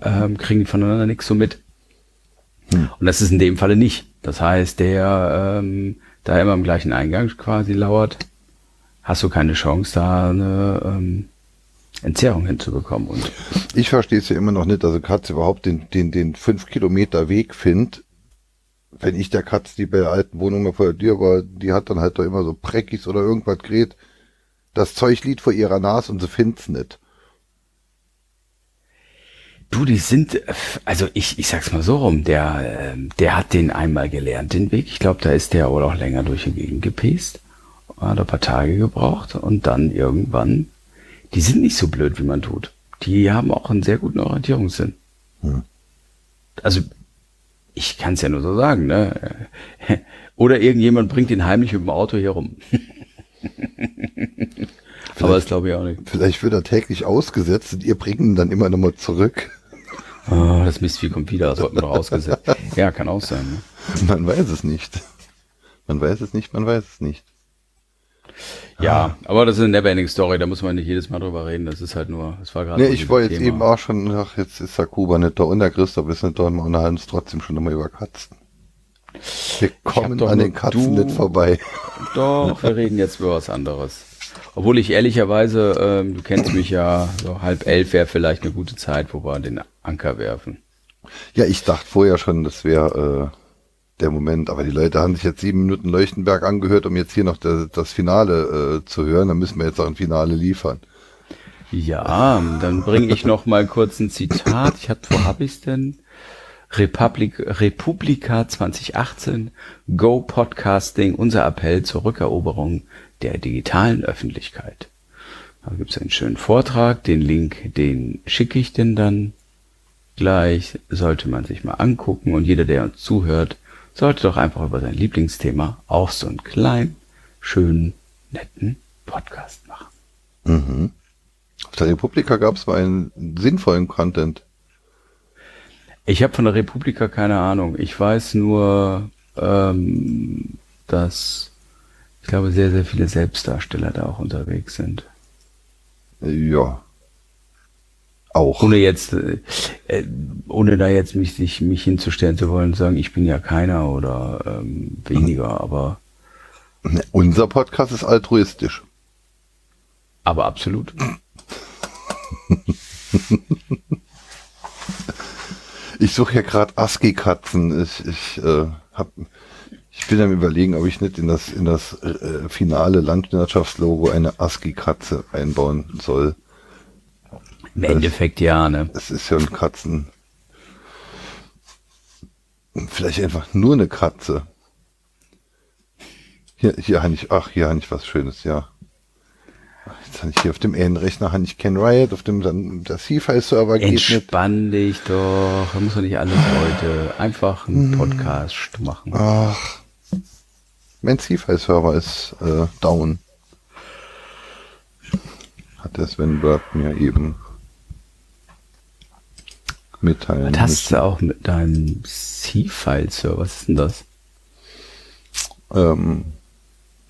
ähm, kriegen die voneinander nichts so mit. Hm. Und das ist in dem Falle nicht. Das heißt, der ähm, da immer im gleichen Eingang quasi lauert, hast du keine Chance, da eine ähm, Entzerrung hinzubekommen. Und ich verstehe es ja immer noch nicht, dass eine Katze überhaupt den, den, den fünf Kilometer Weg findet. Wenn ich der Katze, die bei der alten Wohnung mal vor der Tür war, die hat dann halt da immer so Preckis oder irgendwas gerät das Zeug liegt vor ihrer Nase und sie find's nicht. Du, die sind, also ich, ich sag's mal so rum, der, ähm, der hat den einmal gelernt, den Weg. Ich glaube, da ist der wohl auch länger durch die Gegend gepest. Hat ein paar Tage gebraucht und dann irgendwann, die sind nicht so blöd, wie man tut. Die haben auch einen sehr guten Orientierungssinn. Hm. Also, ich kann's ja nur so sagen, ne? [LAUGHS] Oder irgendjemand bringt ihn heimlich mit dem Auto hier rum. [LAUGHS] Aber das glaube ich auch nicht. Vielleicht wird er täglich ausgesetzt und ihr bringt ihn dann immer nochmal zurück. Oh, das Mistvieh kommt wieder, das wird noch ausgesetzt. [LAUGHS] Ja, kann auch sein. Ne? Man weiß es nicht. Man weiß es nicht, man weiß es nicht. Ja, ah. aber das ist eine never-ending Story, da muss man nicht jedes Mal drüber reden, das ist halt nur, das war gerade. Nee, ich war jetzt eben auch schon, ach, jetzt ist der Kuba nicht da und der Christoph ist nicht da und wir unterhalten uns trotzdem schon immer über Katzen. Wir kommen an den Katzen du, nicht vorbei. Doch, wir reden jetzt über was anderes. Obwohl ich ehrlicherweise, ähm, du kennst mich ja, so halb elf wäre vielleicht eine gute Zeit, wo wir den Anker werfen. Ja, ich dachte vorher schon, das wäre äh, der Moment, aber die Leute haben sich jetzt sieben Minuten Leuchtenberg angehört, um jetzt hier noch das, das Finale äh, zu hören. Dann müssen wir jetzt auch ein Finale liefern. Ja, dann bringe ich noch mal kurz ein Zitat. Ich hatte, wo habe ich denn? Republik, Republika 2018, Go Podcasting, unser Appell zur Rückeroberung der digitalen Öffentlichkeit. Da gibt es einen schönen Vortrag, den Link, den schicke ich denn dann gleich, sollte man sich mal angucken und jeder, der uns zuhört, sollte doch einfach über sein Lieblingsthema auch so einen kleinen, schönen, netten Podcast machen. Mhm. Auf der Republika gab es mal einen sinnvollen Content. Ich habe von der Republika keine Ahnung. Ich weiß nur, ähm, dass ich glaube, sehr, sehr viele Selbstdarsteller da auch unterwegs sind. Ja. Auch. Ohne jetzt, äh, äh ohne da jetzt mich, sich, mich hinzustellen zu wollen und sagen, ich bin ja keiner oder ähm, weniger, aber. Unser Podcast ist altruistisch. Aber absolut. [LAUGHS] Ich suche ja gerade ASCII-Katzen. Ich, ich, äh, hab, ich bin am überlegen, ob ich nicht in das, in das äh, finale Landwirtschaftslogo eine ASCII-Katze einbauen soll. Im Endeffekt ja, ne? Es ist ja ein Katzen. Vielleicht einfach nur eine Katze. Hier, hier habe ich, ach, hier habe ich was Schönes, ja. Jetzt habe ich hier auf dem einen Rechner habe ich Ken Riot, auf dem dann der CFI-Server geht nicht. Entspann dich doch, da muss doch nicht alles heute. Einfach einen hm. Podcast machen. Ach. Mein CFI-Server ist äh, down. Hat der Sven Burke mir eben mitteilen. Das hast du auch mit deinem C-File-Server. Was ist denn das? Ähm,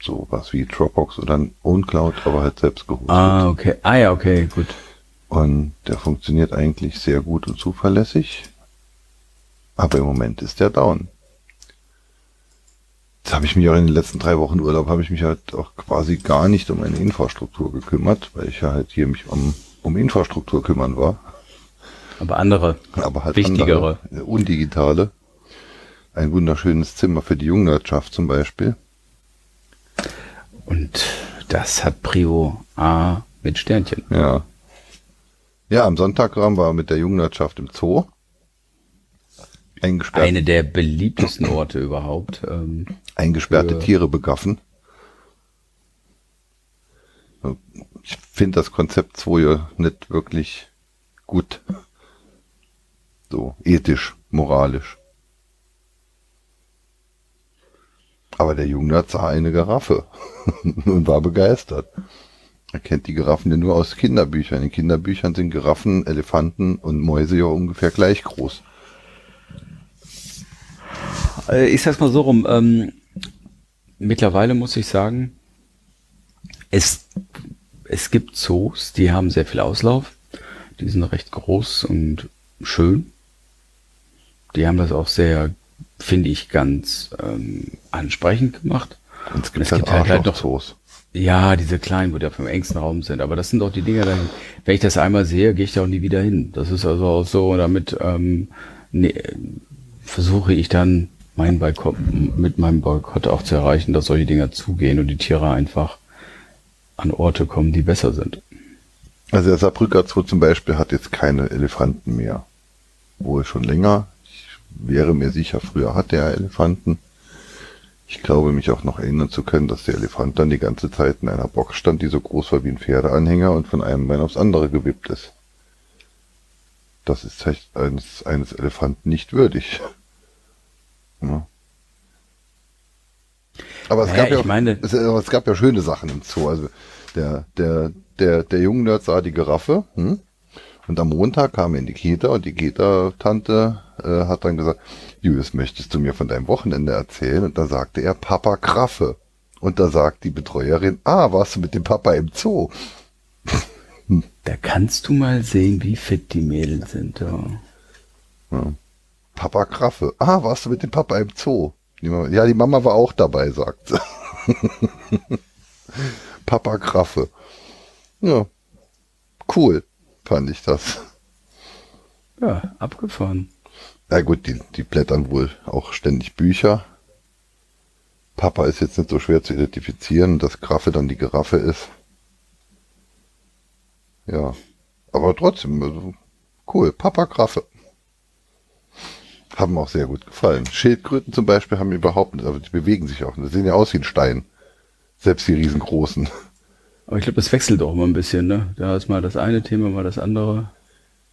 so was wie Dropbox oder ein OwnCloud, aber halt selbst gehostet. Ah, okay. Ah ja, okay, gut. Und der funktioniert eigentlich sehr gut und zuverlässig. Aber im Moment ist der down. Jetzt habe ich mich auch in den letzten drei Wochen Urlaub, habe ich mich halt auch quasi gar nicht um eine Infrastruktur gekümmert, weil ich ja halt hier mich um, um Infrastruktur kümmern war. Aber andere. Aber halt wichtigere. Andere, undigitale. Ein wunderschönes Zimmer für die Jungwirtschaft zum Beispiel. Und das hat Prio A mit Sternchen. Ja. Ja, am Sonntag waren wir mit der Jungwirtschaft im Zoo. Eingesperrt. Eine der beliebtesten Orte überhaupt. Ähm, eingesperrte Tiere begaffen. Ich finde das Konzept Zoo ja nicht wirklich gut. So ethisch, moralisch. Aber der Junge sah eine Giraffe [LAUGHS] und war begeistert. Er kennt die Giraffen ja nur aus Kinderbüchern. In Kinderbüchern sind Giraffen, Elefanten und Mäuse ja ungefähr gleich groß. Äh, ich sag's mal so rum. Ähm, mittlerweile muss ich sagen, es, es gibt Zoos, die haben sehr viel Auslauf. Die sind recht groß und schön. Die haben das auch sehr, finde ich, ganz ähm, ansprechend gemacht. Und es gibt, und es gibt halt, halt noch Zoos. Ja, diese kleinen, wo die auf dem engsten Raum sind. Aber das sind auch die Dinge, da, wenn ich das einmal sehe, gehe ich da auch nie wieder hin. Das ist also auch so, damit ähm, ne, versuche ich dann mein Boykott, mit meinem Boykott auch zu erreichen, dass solche Dinge zugehen und die Tiere einfach an Orte kommen, die besser sind. Also der Saarbrücker Zoo zum Beispiel hat jetzt keine Elefanten mehr. Wohl schon länger. Wäre mir sicher, früher hatte er Elefanten. Ich glaube mich auch noch erinnern zu können, dass der Elefant dann die ganze Zeit in einer Box stand, die so groß war wie ein Pferdeanhänger und von einem Bein aufs andere gewippt ist. Das ist eines, eines Elefanten nicht würdig. [LAUGHS] Ja. Aber es, naja, gab ja, meine... es, es, gab ja schöne Sachen im Zoo. Also der, der, der, der junge Nerd sah die Giraffe hm? und am Montag kam er in die Kita und die Kita-Tante äh, hat dann gesagt, Julius, möchtest du mir von deinem Wochenende erzählen? Und da sagte er, Papa Graffe. Und da sagt die Betreuerin, ah, warst du mit dem Papa im Zoo? [LAUGHS] Da kannst du mal sehen, wie fit die Mädels sind. Ja. ja. Papa Graffe. Ah, warst du mit dem Papa im Zoo? Die Mama, ja, die Mama war auch dabei, sagt sie. [LAUGHS] Papa Graffe. Ja. Cool, fand ich das. Ja, abgefahren. Na gut, die, die blättern wohl auch ständig Bücher. Papa ist jetzt nicht so schwer zu identifizieren, dass Graffe dann die Giraffe ist. Ja. Aber trotzdem, also, cool. Papa Graffe. Haben auch sehr gut gefallen. Schildkröten zum Beispiel haben überhaupt nicht, aber die bewegen sich auch. Die sehen ja aus wie ein Stein. Selbst die riesengroßen. Aber ich glaube, das wechselt auch immer ein bisschen, ne? Da ist mal das eine Thema, mal das andere.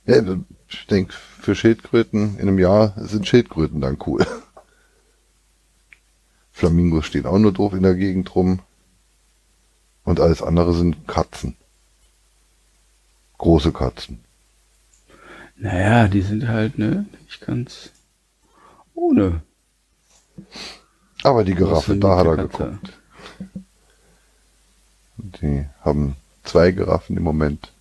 Ja, ich denke, für Schildkröten in einem Jahr sind Schildkröten dann cool. [LAUGHS] Flamingos stehen auch nur doof in der Gegend rum. Und alles andere sind Katzen. Große Katzen. Naja, die sind halt, ne, nicht ganz ohne. Aber die Giraffe, da hat er geguckt. Die haben zwei Giraffen im Moment.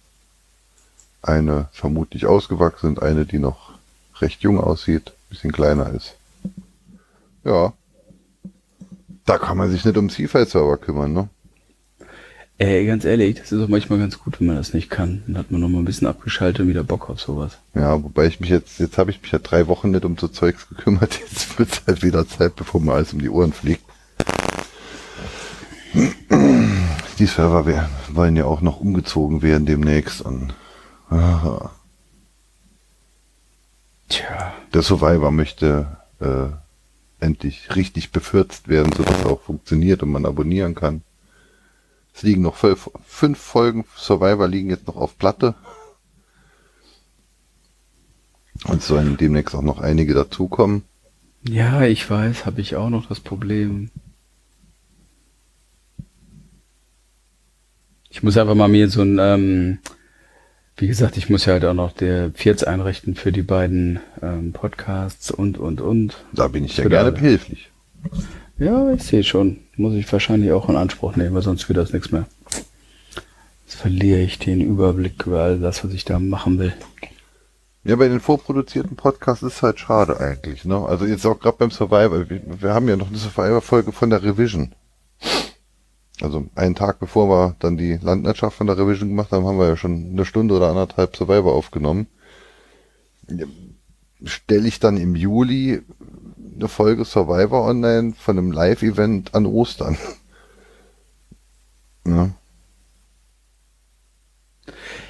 Eine vermutlich ausgewachsen und eine, die noch recht jung aussieht, bisschen kleiner ist. Ja. Da kann man sich nicht um Seafile-Server kümmern, ne? Ey, ganz ehrlich, das ist auch manchmal ganz gut, wenn man das nicht kann. Dann hat man noch mal ein bisschen abgeschaltet und wieder Bock auf sowas. Ja, wobei ich mich jetzt, jetzt habe ich mich ja drei Wochen nicht um so Zeugs gekümmert. [LAUGHS] Jetzt wird es halt wieder Zeit, bevor mir alles um die Ohren fliegt. Die Server werden, wollen ja auch noch umgezogen werden demnächst und aha. Tja. Der Survivor möchte äh, endlich richtig befürzt werden, sodass es auch funktioniert und man abonnieren kann. Es liegen noch fünf, fünf Folgen Survivor liegen jetzt noch auf Platte. Und sollen demnächst auch noch einige dazukommen. Ja, ich weiß, habe ich auch noch das Problem. Ich muss einfach mal mir so ein, ähm, Wie gesagt, ich muss ja halt auch noch der Vierts einrichten für die beiden ähm, Podcasts und, und, und. Da bin ich ja gerne alle. behilflich. Ja, ich sehe schon. Muss ich wahrscheinlich auch in Anspruch nehmen, weil sonst wird das nichts mehr. Jetzt verliere ich den Überblick über all das, was ich da machen will. Ja, bei den vorproduzierten Podcasts ist es halt schade eigentlich. Ne? Also jetzt auch gerade beim Survivor. Wir, wir, haben ja noch eine Survivor-Folge von der Revision. Also einen Tag bevor wir dann die Landwirtschaft von der Revision gemacht haben, haben wir ja schon eine Stunde oder anderthalb Survivor aufgenommen. Stelle ich dann im Juli eine Folge Survivor online von einem Live-Event an Ostern. [LAUGHS] ja.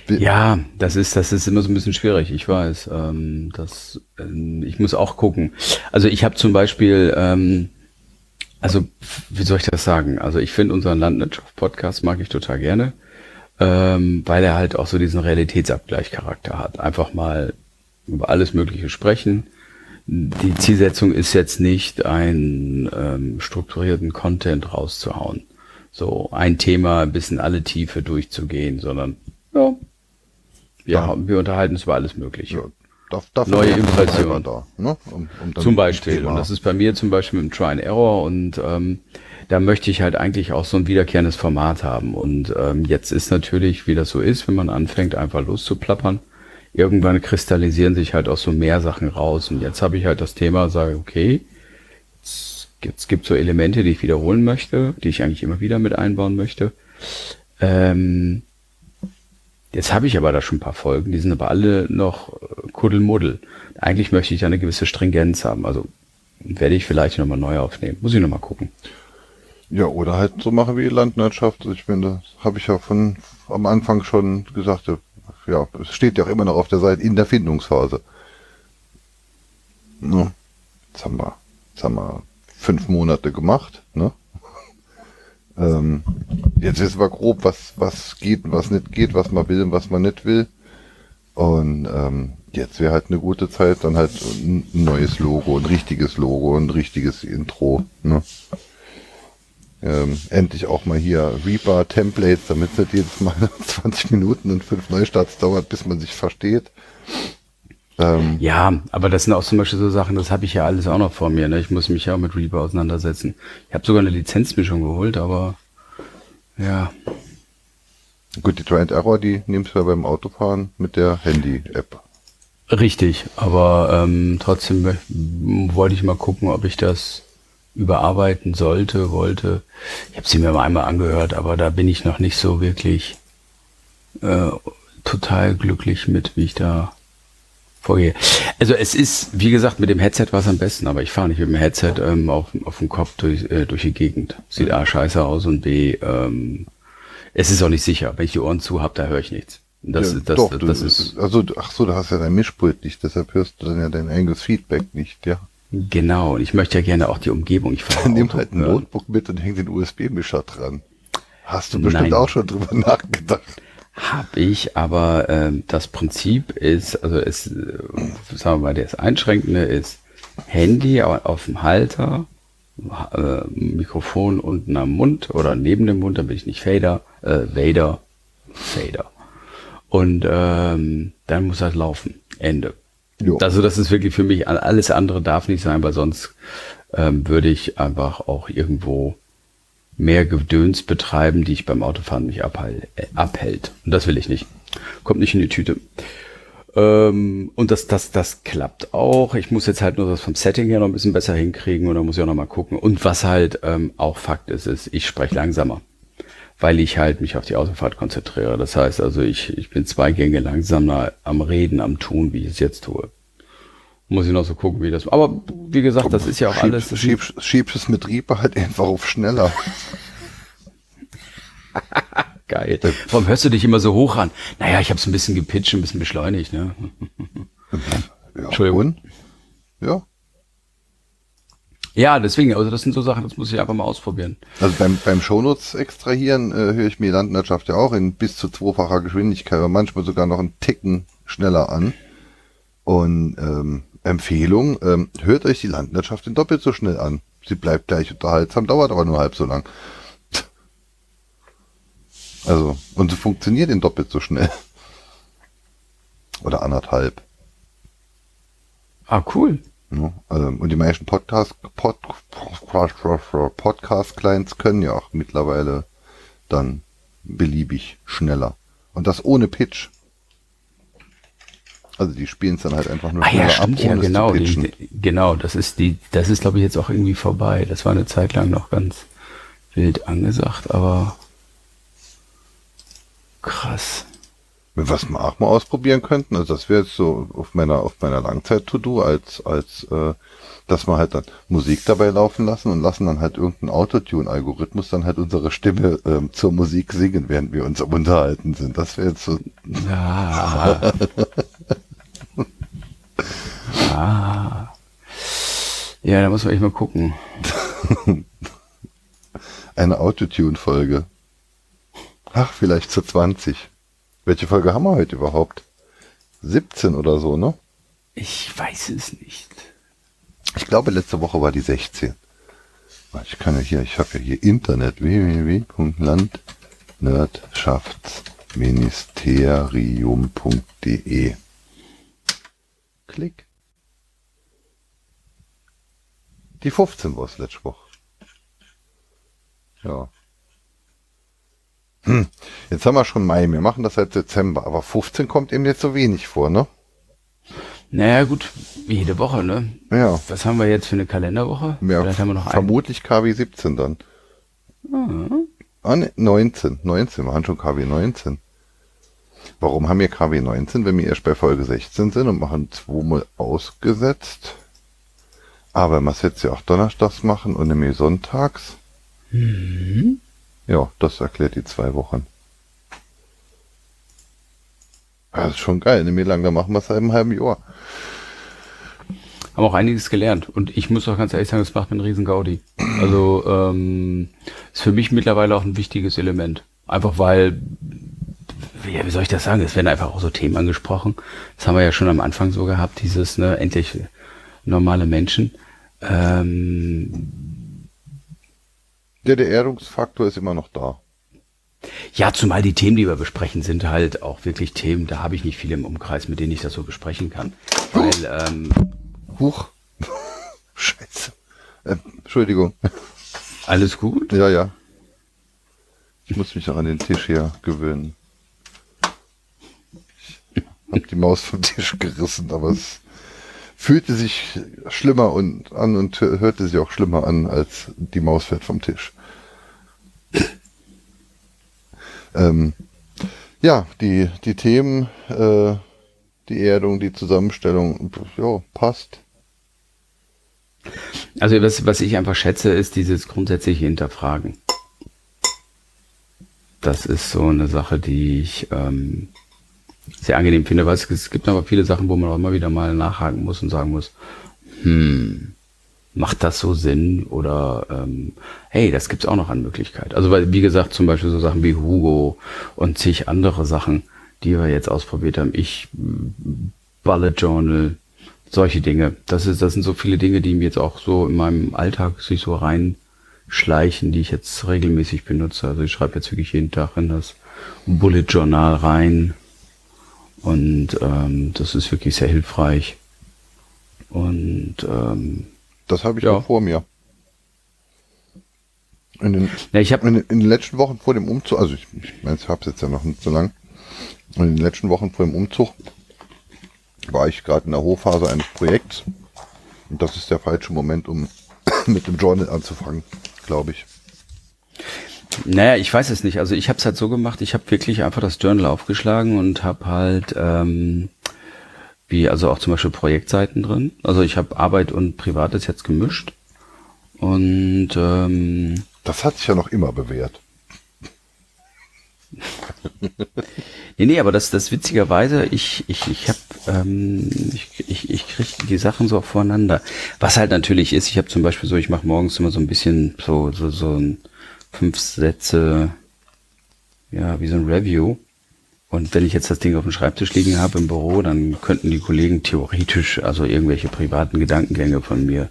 Ja, das ist, das ist immer so ein bisschen schwierig, ich weiß. Ähm, das, ähm, ich muss auch gucken. Also ich habe zum Beispiel, ähm, also wie soll ich das sagen? Also ich finde unseren Landwirtschaft-Podcast mag ich total gerne, ähm, weil er halt auch so diesen Realitätsabgleichcharakter hat. Einfach mal über alles Mögliche sprechen. Die Zielsetzung ist jetzt nicht, einen ähm, strukturierten Content rauszuhauen. So ein Thema bis in alle Tiefe durchzugehen, sondern ja, ja, wir unterhalten uns über alles Mögliche. Ja, darf Neue Impressionen. Da, ne? um, um zum Beispiel. Und das ist bei mir zum Beispiel mit dem Try and Error und ähm, da möchte ich halt eigentlich auch so ein wiederkehrendes Format haben. Und ähm, jetzt ist natürlich, wie das so ist, wenn man anfängt, einfach loszuplappern. Irgendwann kristallisieren sich halt auch so mehr Sachen raus. Und jetzt habe ich halt das Thema, sage, okay, jetzt, jetzt gibt so Elemente, die ich wiederholen möchte, die ich eigentlich immer wieder mit einbauen möchte. Ähm, Jetzt habe ich aber da schon ein paar Folgen, die sind aber alle noch äh, Kuddelmuddel. Eigentlich möchte ich da eine gewisse Stringenz haben. Also werde ich vielleicht nochmal neu aufnehmen. Muss ich nochmal gucken. Ja, oder halt so machen wie Landwirtschaft. Also ich finde, habe ich ja von am Anfang schon gesagt. Ja, es steht ja auch immer noch auf der Seite in der Findungsphase. Ne? Jetzt haben wir, jetzt haben wir fünf Monate gemacht, ne? Ähm, jetzt wissen wir grob, was, was geht und was nicht geht, was man will und was man nicht will. Und ähm, jetzt wäre halt eine gute Zeit, dann halt ein neues Logo, ein richtiges Logo, ein richtiges Intro. Ne? Ähm, endlich auch mal hier Reaper Templates, damit es nicht jedes Mal [LAUGHS] 20 Minuten und fünf Neustarts dauert, bis man sich versteht. Ähm, ja, aber das sind auch zum Beispiel so Sachen, das habe ich ja alles auch noch vor mir. Ne? Ich muss mich ja auch mit Reaper auseinandersetzen. Ich habe sogar eine Lizenzmischung geholt, aber ja. Gut, die Try Error, die nimmst du ja beim Autofahren mit der Handy-App. Richtig, aber ähm, trotzdem wollte ich mal gucken, ob ich das überarbeiten sollte, wollte. Ich habe sie mir mal einmal angehört, aber da bin ich noch nicht so wirklich äh, total glücklich mit, wie ich da vorgehe. Also es ist, wie gesagt, mit dem Headset war es am besten, aber ich fahre nicht mit dem Headset ähm, auf, auf dem Kopf durch, äh, durch die Gegend. Sieht A scheiße aus und B, ähm, es ist auch nicht sicher. Wenn ich die Ohren zu habe, da höre ich nichts. Das, ja, das, doch, das, das du, ist. Also, ach so, du hast ja dein Mischpult nicht, deshalb hörst du dann ja dein eigenes Feedback nicht, ja. Genau, und ich möchte ja gerne auch die Umgebung. Ich fahre Nimm halt ein Notebook mit und häng den USB-Mischer dran. Hast du bestimmt Nein. auch schon drüber [LAUGHS] nachgedacht. Hab ich, aber äh, das Prinzip ist, also es, äh, sagen wir mal, das Einschränkende ist Handy auf dem Halter, äh, Mikrofon unten am Mund oder neben dem Mund, damit ich nicht Fader, äh, Vader, Fader. Und ähm, dann muss das laufen. Ende. Jo. Also das ist wirklich für mich, alles andere darf nicht sein, weil sonst ähm, würde ich einfach auch irgendwo mehr Gedöns betreiben, die ich beim Autofahren mich abhält, äh, abhält. Und das will ich nicht. Kommt nicht in die Tüte. Ähm, und das, das, das klappt auch. Ich muss jetzt halt nur das vom Setting her noch ein bisschen besser hinkriegen und da muss ich auch noch mal gucken. Und was halt ähm, auch Fakt ist, ist, ich spreche langsamer, weil ich halt mich auf die Autofahrt konzentriere. Das heißt also, ich, ich bin zwei Gänge langsamer am Reden, am Tun, wie ich es jetzt tue. Muss ich noch so gucken, wie das. Aber wie gesagt, das ist ja auch schiebst, alles. Schiebst, schiebst es mit Reaper halt einfach auf schneller. [LAUGHS] Geil. Warum hörst du dich immer so hoch an? Naja, ich habe es ein bisschen gepitcht, ein bisschen beschleunigt. Ne? [LAUGHS] ja, Entschuldigung. Ja. Ja, deswegen, also das sind so Sachen, das muss ich einfach mal ausprobieren. Also beim, beim Shownotes extrahieren äh, höre ich mir Landwirtschaft ja auch in bis zu zweifacher Geschwindigkeit, aber manchmal sogar noch einen Ticken schneller an. Und ähm, Empfehlung, ähm, hört euch die Landwirtschaft in doppelt so schnell an. Sie bleibt gleich unterhaltsam, dauert aber nur halb so lang. [LAUGHS] Also, und sie funktioniert in doppelt so schnell. Oder anderthalb. Ah, cool. Ne? Also, und die meisten Podcast, Pod, Podcast-Clients können ja auch mittlerweile dann beliebig schneller. Und das ohne Pitch. Also die spielen es dann halt einfach nur Ah ja, stimmt, ab, ja, genau. Die, genau, das ist die, das ist glaube ich jetzt auch irgendwie vorbei. Das war eine Zeit lang noch ganz wild angesagt, aber krass. Was wir auch mal ausprobieren könnten, also das wäre jetzt so auf meiner auf meiner Langzeit-To-Do, als als äh, dass wir halt dann Musik dabei laufen lassen und lassen dann halt irgendeinen Autotune-Algorithmus dann halt unsere Stimme ähm, zur Musik singen, während wir uns am Unterhalten sind. Das wäre jetzt so Ja. [LAUGHS] ah. Ja, da muss man echt mal gucken. [LAUGHS] eine Autotune-Folge. Ach, vielleicht zu 20. Welche Folge haben wir heute überhaupt? 17 oder so, ne? Ich weiß es nicht. Ich glaube, letzte Woche war die 16. Ich kann ja hier, ich habe ja hier Internet www.landschaftsministerium.de. Klick. Die 15 war es letzte Woche. Ja. Hm. Jetzt haben wir schon Mai, wir machen das seit Dezember, aber 15 kommt eben jetzt so wenig vor, ne? Naja, gut, jede Woche, ne? Ja. Was haben wir jetzt für eine Kalenderwoche? Ja, Vielleicht haben wir noch einen. vermutlich KW 17 dann. Ah, ne, 19. 19, wir haben schon KW 19. Warum haben wir KW 19, wenn wir erst bei Folge 16 sind und machen zweimal ausgesetzt? Aber es jetzt ja auch donnerstags machen und nämlich sonntags. Ja, das erklärt die zwei Wochen. Das ist schon geil, nämlich lang, dann machen wir es seit einem halben Jahr. Haben auch einiges gelernt. Und ich muss auch ganz ehrlich sagen, es macht mir einen riesen Gaudi. Also ähm, ist für mich mittlerweile auch ein wichtiges Element. Einfach weil, wie, wie soll ich das sagen, es werden einfach auch so Themen angesprochen. Das haben wir ja schon am Anfang so gehabt, dieses, ne, endlich normale Menschen. Ähm, Der, der Erdungsfaktor ist immer noch da. ja, zumal die Themen, die wir besprechen, sind halt auch wirklich Themen, da habe ich nicht viele im Umkreis, mit denen ich das so besprechen kann. Weil, ähm, Huch. [LAUGHS] Scheiße. Äh, Entschuldigung. alles gut. Ja, ja. Ich muss mich noch an den Tisch hier gewöhnen. Hab die Maus vom Tisch gerissen, aber es fühlte sich schlimmer und an und hörte sich auch schlimmer an, als die Maus fährt vom Tisch. ähm, ja, die, die Themen, äh, die Erdung, die Zusammenstellung, ja, passt. Also was, was ich einfach schätze, ist dieses grundsätzliche Hinterfragen. Das ist so eine Sache, die ich ähm, sehr angenehm finde, weil es, gibt aber viele Sachen, wo man auch immer wieder mal nachhaken muss und sagen muss, hm, macht das so Sinn? Oder ähm, hey, das gibt's auch noch an Möglichkeit. Also weil, wie gesagt, zum Beispiel so Sachen wie Hugo und zig andere Sachen, die wir jetzt ausprobiert haben. Ich, Bullet Journal, solche Dinge. Das ist, das sind so viele Dinge, die mir jetzt auch so in meinem Alltag sich so reinschleichen, die ich jetzt regelmäßig benutze. Also ich schreibe jetzt wirklich jeden Tag in das Bullet Journal rein. Und ähm, das ist wirklich sehr hilfreich. Und ähm, Das habe ich Ja. vor mir. In den, ja, ich habe in, den- in den letzten Wochen vor dem Umzug, also ich, ich meine, ich habe es jetzt ja noch nicht so lang. In den letzten Wochen vor dem Umzug war ich gerade in der Hochphase eines Projekts. Und das ist der falsche Moment, um [COUGHS] mit dem Journal anzufangen, glaube ich. Naja, ich weiß es nicht. Also ich habe es halt so gemacht, ich habe wirklich einfach das Journal aufgeschlagen und habe halt, ähm, wie also auch zum Beispiel Projektseiten drin. Also ich habe Arbeit und Privates jetzt gemischt. Und ähm, Das hat sich ja noch immer bewährt. nee, nee, aber das, das witzigerweise, ich, ich, ich habe, ähm, ich, ich, ich kriege die Sachen so voreinander. Was halt natürlich ist, ich habe zum Beispiel so, ich mache morgens immer so ein bisschen so, so, so ein fünf Sätze, ja, wie so ein Review. Und wenn ich jetzt das Ding auf dem Schreibtisch liegen habe im Büro, dann könnten die Kollegen theoretisch also irgendwelche privaten Gedankengänge von mir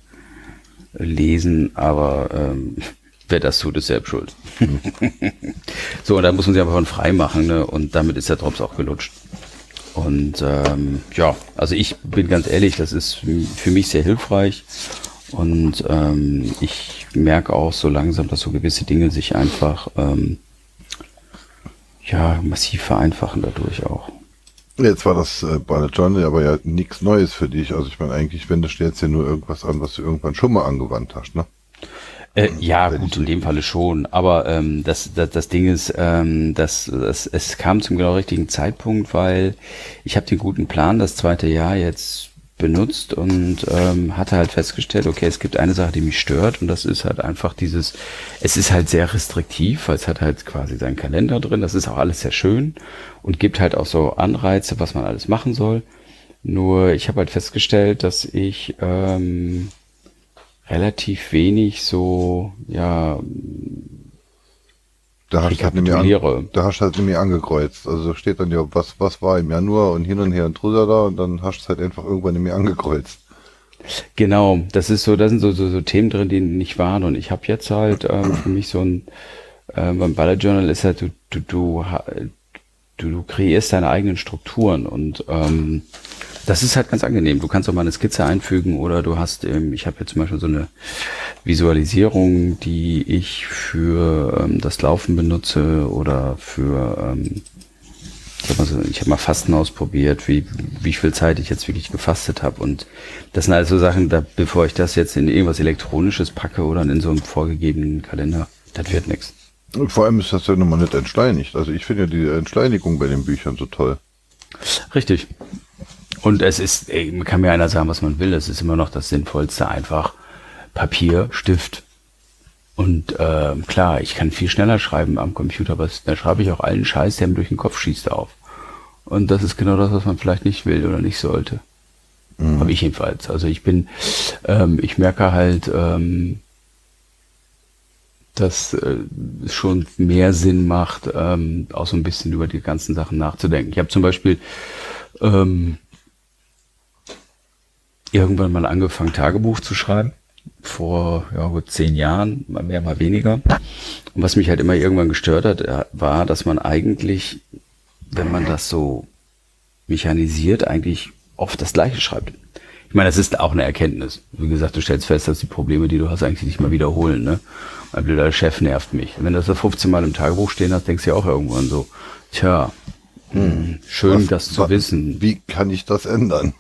lesen, aber ähm, [LAUGHS] wer das tut, ist selbst schuld. [LAUGHS] so, und da muss man sich einfach von frei machen, ne? Und damit ist der Drops auch gelutscht. Und ähm, ja, also ich bin ganz ehrlich, das ist für mich sehr hilfreich. Und ähm, ich merke auch so langsam, dass so gewisse Dinge sich einfach ähm, ja massiv vereinfachen dadurch auch. Jetzt war das äh, Bullet Journal aber ja nichts Neues für dich. Also ich meine, eigentlich wendest du jetzt ja nur irgendwas an, was du irgendwann schon mal angewandt hast, ne? Äh, ja, gut, in dem Falle schon. Aber ähm, das, das, das Ding ist, ähm, dass das, es kam zum genau richtigen Zeitpunkt, weil ich habe den guten Plan das zweite Jahr jetzt benutzt und ähm, hatte halt festgestellt, okay, es gibt eine Sache, die mich stört und das ist halt einfach dieses, es ist halt sehr restriktiv, weil es hat halt quasi seinen Kalender drin, das ist auch alles sehr schön und gibt halt auch so Anreize, was man alles machen soll. Nur ich habe halt festgestellt, dass ich ähm, relativ wenig so, ja, da hast, halt an, da hast du halt nämlich angekreuzt. Also steht dann ja, was, was war im Januar und hin und her und drüber da und dann hast du es halt einfach irgendwann nämlich angekreuzt. Genau, das ist so, da sind so, so, so Themen drin, die nicht waren und ich habe jetzt halt ähm, für mich so ein, äh, beim Bullet Journal ist halt, du, du, du, du, du kreierst deine eigenen Strukturen und ähm, das ist halt ganz angenehm. Du kannst auch mal eine Skizze einfügen oder du hast, ähm, ich habe jetzt zum Beispiel so eine Visualisierung, die ich für ähm, das Laufen benutze oder für, ähm, ich habe mal, mal Fasten ausprobiert, wie, wie viel Zeit ich jetzt wirklich gefastet habe. Und das sind also Sachen, da, bevor ich das jetzt in irgendwas Elektronisches packe oder in so einem vorgegebenen Kalender, das wird nichts. Vor allem ist das ja nochmal nicht entschleunigt. Also ich finde ja die Entschleunigung bei den Büchern so toll. Richtig. Und es ist, ey, kann mir einer sagen, was man will, es ist immer noch das Sinnvollste, einfach Papier, Stift. Und äh, klar, ich kann viel schneller schreiben am Computer, aber da schreibe ich auch allen Scheiß, der mir durch den Kopf schießt, auf. Und das ist genau das, was man vielleicht nicht will oder nicht sollte. Mhm. Habe ich jedenfalls. Also ich bin, ähm, ich merke halt, ähm, dass äh, es schon mehr Sinn macht, ähm, auch so ein bisschen über die ganzen Sachen nachzudenken. Ich habe zum Beispiel ähm, irgendwann mal angefangen, Tagebuch zu schreiben. Vor ja, gut zehn Jahren, mal mehr, mal weniger. Und was mich halt immer irgendwann gestört hat, äh, war, dass man eigentlich, wenn man das so mechanisiert, eigentlich oft das Gleiche schreibt. Ich meine, das ist auch eine Erkenntnis. Wie gesagt, du stellst fest, dass die Probleme, die du hast, eigentlich nicht mal wiederholen. Ne? Mein blöder Chef nervt mich. wenn du das 15 Mal im Tagebuch stehen hast, denkst du ja auch irgendwann so, tja, hm, schön, was, das zu was, wissen. Wie kann ich das ändern?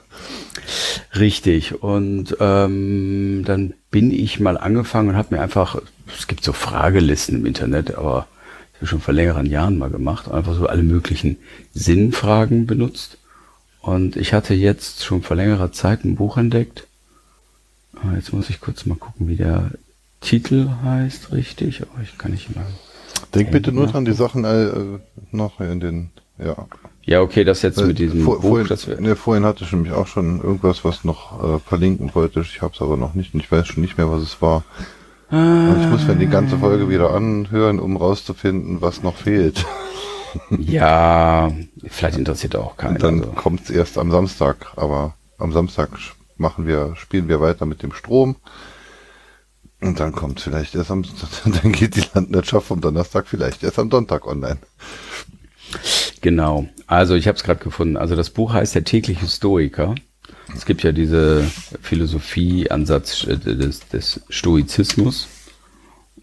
Richtig. Und ähm, dann bin ich mal angefangen und habe mir einfach, es gibt so Fragelisten im Internet, aber ich habe schon vor längeren Jahren mal gemacht, einfach so alle möglichen Sinnfragen benutzt. Und ich hatte jetzt schon vor längerer Zeit ein Buch entdeckt. Ah, jetzt muss ich kurz mal gucken, wie der Titel heißt, richtig. Aber ich kann nicht mal. Denk bitte nur dran, die Sachen äh, noch in den, ja. Ja, okay, das jetzt mit diesem Vor, Buch, vorhin, das ne, vorhin hatte ich nämlich auch schon irgendwas, was noch äh, verlinken wollte. Ich habe es aber noch nicht und ich weiß schon nicht mehr, was es war. Ah. Ich muss mir die ganze Folge wieder anhören, um rauszufinden, was noch fehlt. [LAUGHS] Ja, vielleicht interessiert auch keinen. Und dann also. kommt es erst am Samstag, aber am Samstag machen wir, spielen wir weiter mit dem Strom. Und dann kommt vielleicht erst am, [LAUGHS] dann geht die Landwirtschaft vom Donnerstag vielleicht erst am Sonntag online. Genau. Also ich habe es gerade gefunden. Also das Buch heißt Der tägliche Stoiker. Es gibt ja diese Philosophie-Ansatz äh, des, des Stoizismus.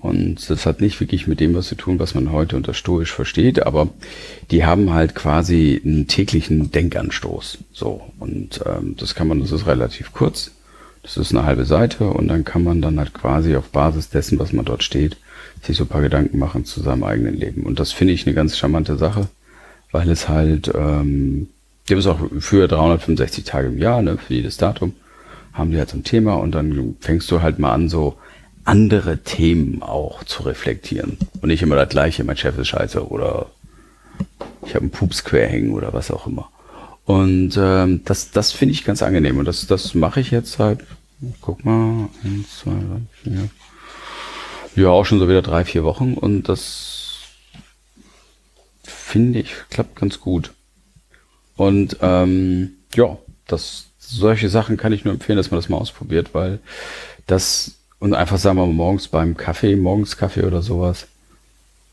Und das hat nicht wirklich mit dem was zu tun, was man heute unter Stoisch versteht, aber die haben halt quasi einen täglichen Denkanstoß. So. Und ähm, das kann man, das ist relativ kurz. Das ist eine halbe Seite und dann kann man dann halt quasi auf Basis dessen, was man dort steht, sich so ein paar Gedanken machen zu seinem eigenen Leben. Und das finde ich eine ganz charmante Sache weil es halt, ähm, die haben es auch für 365 Tage im Jahr, ne, für jedes Datum, haben die halt so ein Thema und dann fängst du halt mal an, so andere Themen auch zu reflektieren. Und nicht immer das gleiche, mein Chef ist scheiße oder ich habe einen Pups quer hängen oder was auch immer. Und ähm, das, das finde ich ganz angenehm. Und das, das mache ich jetzt seit, guck mal, eins, zwei, drei, vier. Ja, auch schon so wieder drei, vier Wochen. Und das finde ich, klappt ganz gut. Und ähm, ja, das, solche Sachen kann ich nur empfehlen, dass man das mal ausprobiert, weil das und einfach sagen wir mal morgens beim Kaffee, morgens Kaffee oder sowas,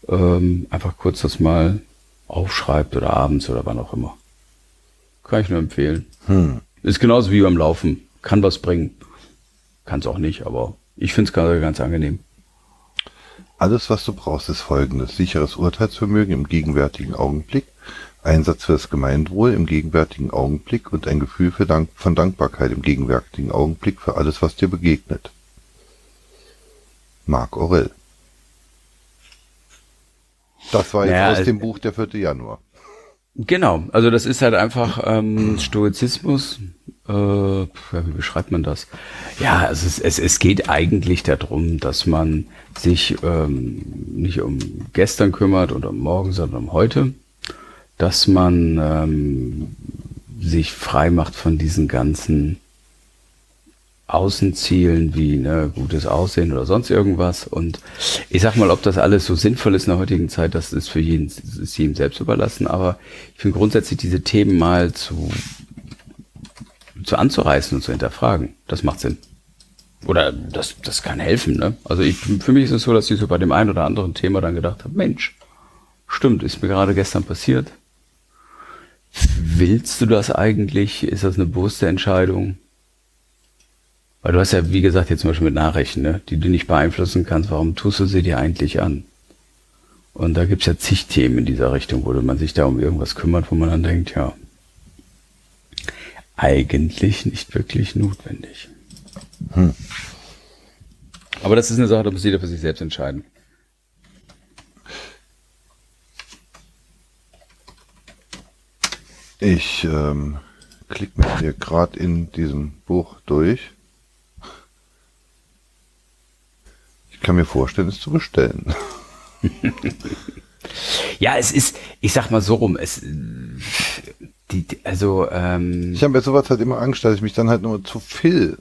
ähm, einfach kurz das mal aufschreibt oder abends oder wann auch immer. Kann ich nur empfehlen. Hm. Ist genauso wie beim Laufen. Kann was bringen. Kann es auch nicht, aber ich finde es ganz, ganz angenehm. Alles, was du brauchst, ist folgendes. Sicheres Urteilsvermögen im gegenwärtigen Augenblick, Einsatz für das Gemeinwohl im gegenwärtigen Augenblick und ein Gefühl von Dankbarkeit im gegenwärtigen Augenblick für alles, was dir begegnet. Marc Aurel. Das war jetzt naja, aus dem Buch der 4. Januar. Genau, also das ist halt einfach ähm, Stoizismus. Äh, wie beschreibt man das? Ja, es, ist, es, es geht eigentlich darum, dass man sich ähm, nicht um gestern kümmert oder um morgen, sondern um heute. Dass man ähm, sich frei macht von diesen ganzen Außenzielen wie ne, gutes Aussehen oder sonst irgendwas. Und ich sag mal, ob das alles so sinnvoll ist in der heutigen Zeit, das ist für jeden, ist jedem selbst überlassen. Aber ich finde grundsätzlich diese Themen mal zu, zu anzureißen und zu hinterfragen, das macht Sinn. Oder das, das kann helfen. Ne? Also ich, für mich ist es so, dass ich so bei dem einen oder anderen Thema dann gedacht habe, Mensch, stimmt, ist mir gerade gestern passiert. Willst du das eigentlich? Ist das eine bewusste Entscheidung? Weil du hast ja, wie gesagt, jetzt zum Beispiel mit Nachrichten, ne, die du nicht beeinflussen kannst, warum tust du sie dir eigentlich an? Und da gibt's ja zig Themen in dieser Richtung, wo man sich da um irgendwas kümmert, wo man dann denkt, ja, eigentlich nicht wirklich notwendig. Hm. Aber das ist eine Sache, da muss jeder für sich selbst entscheiden. Ich ähm, klicke mich hier gerade in diesem Buch durch. kann mir vorstellen, es zu bestellen. [LAUGHS] ja, es ist, ich sag mal so rum, es, die, also, ähm, Ich habe mir sowas halt immer Angst, dass ich mich dann halt nur zu viel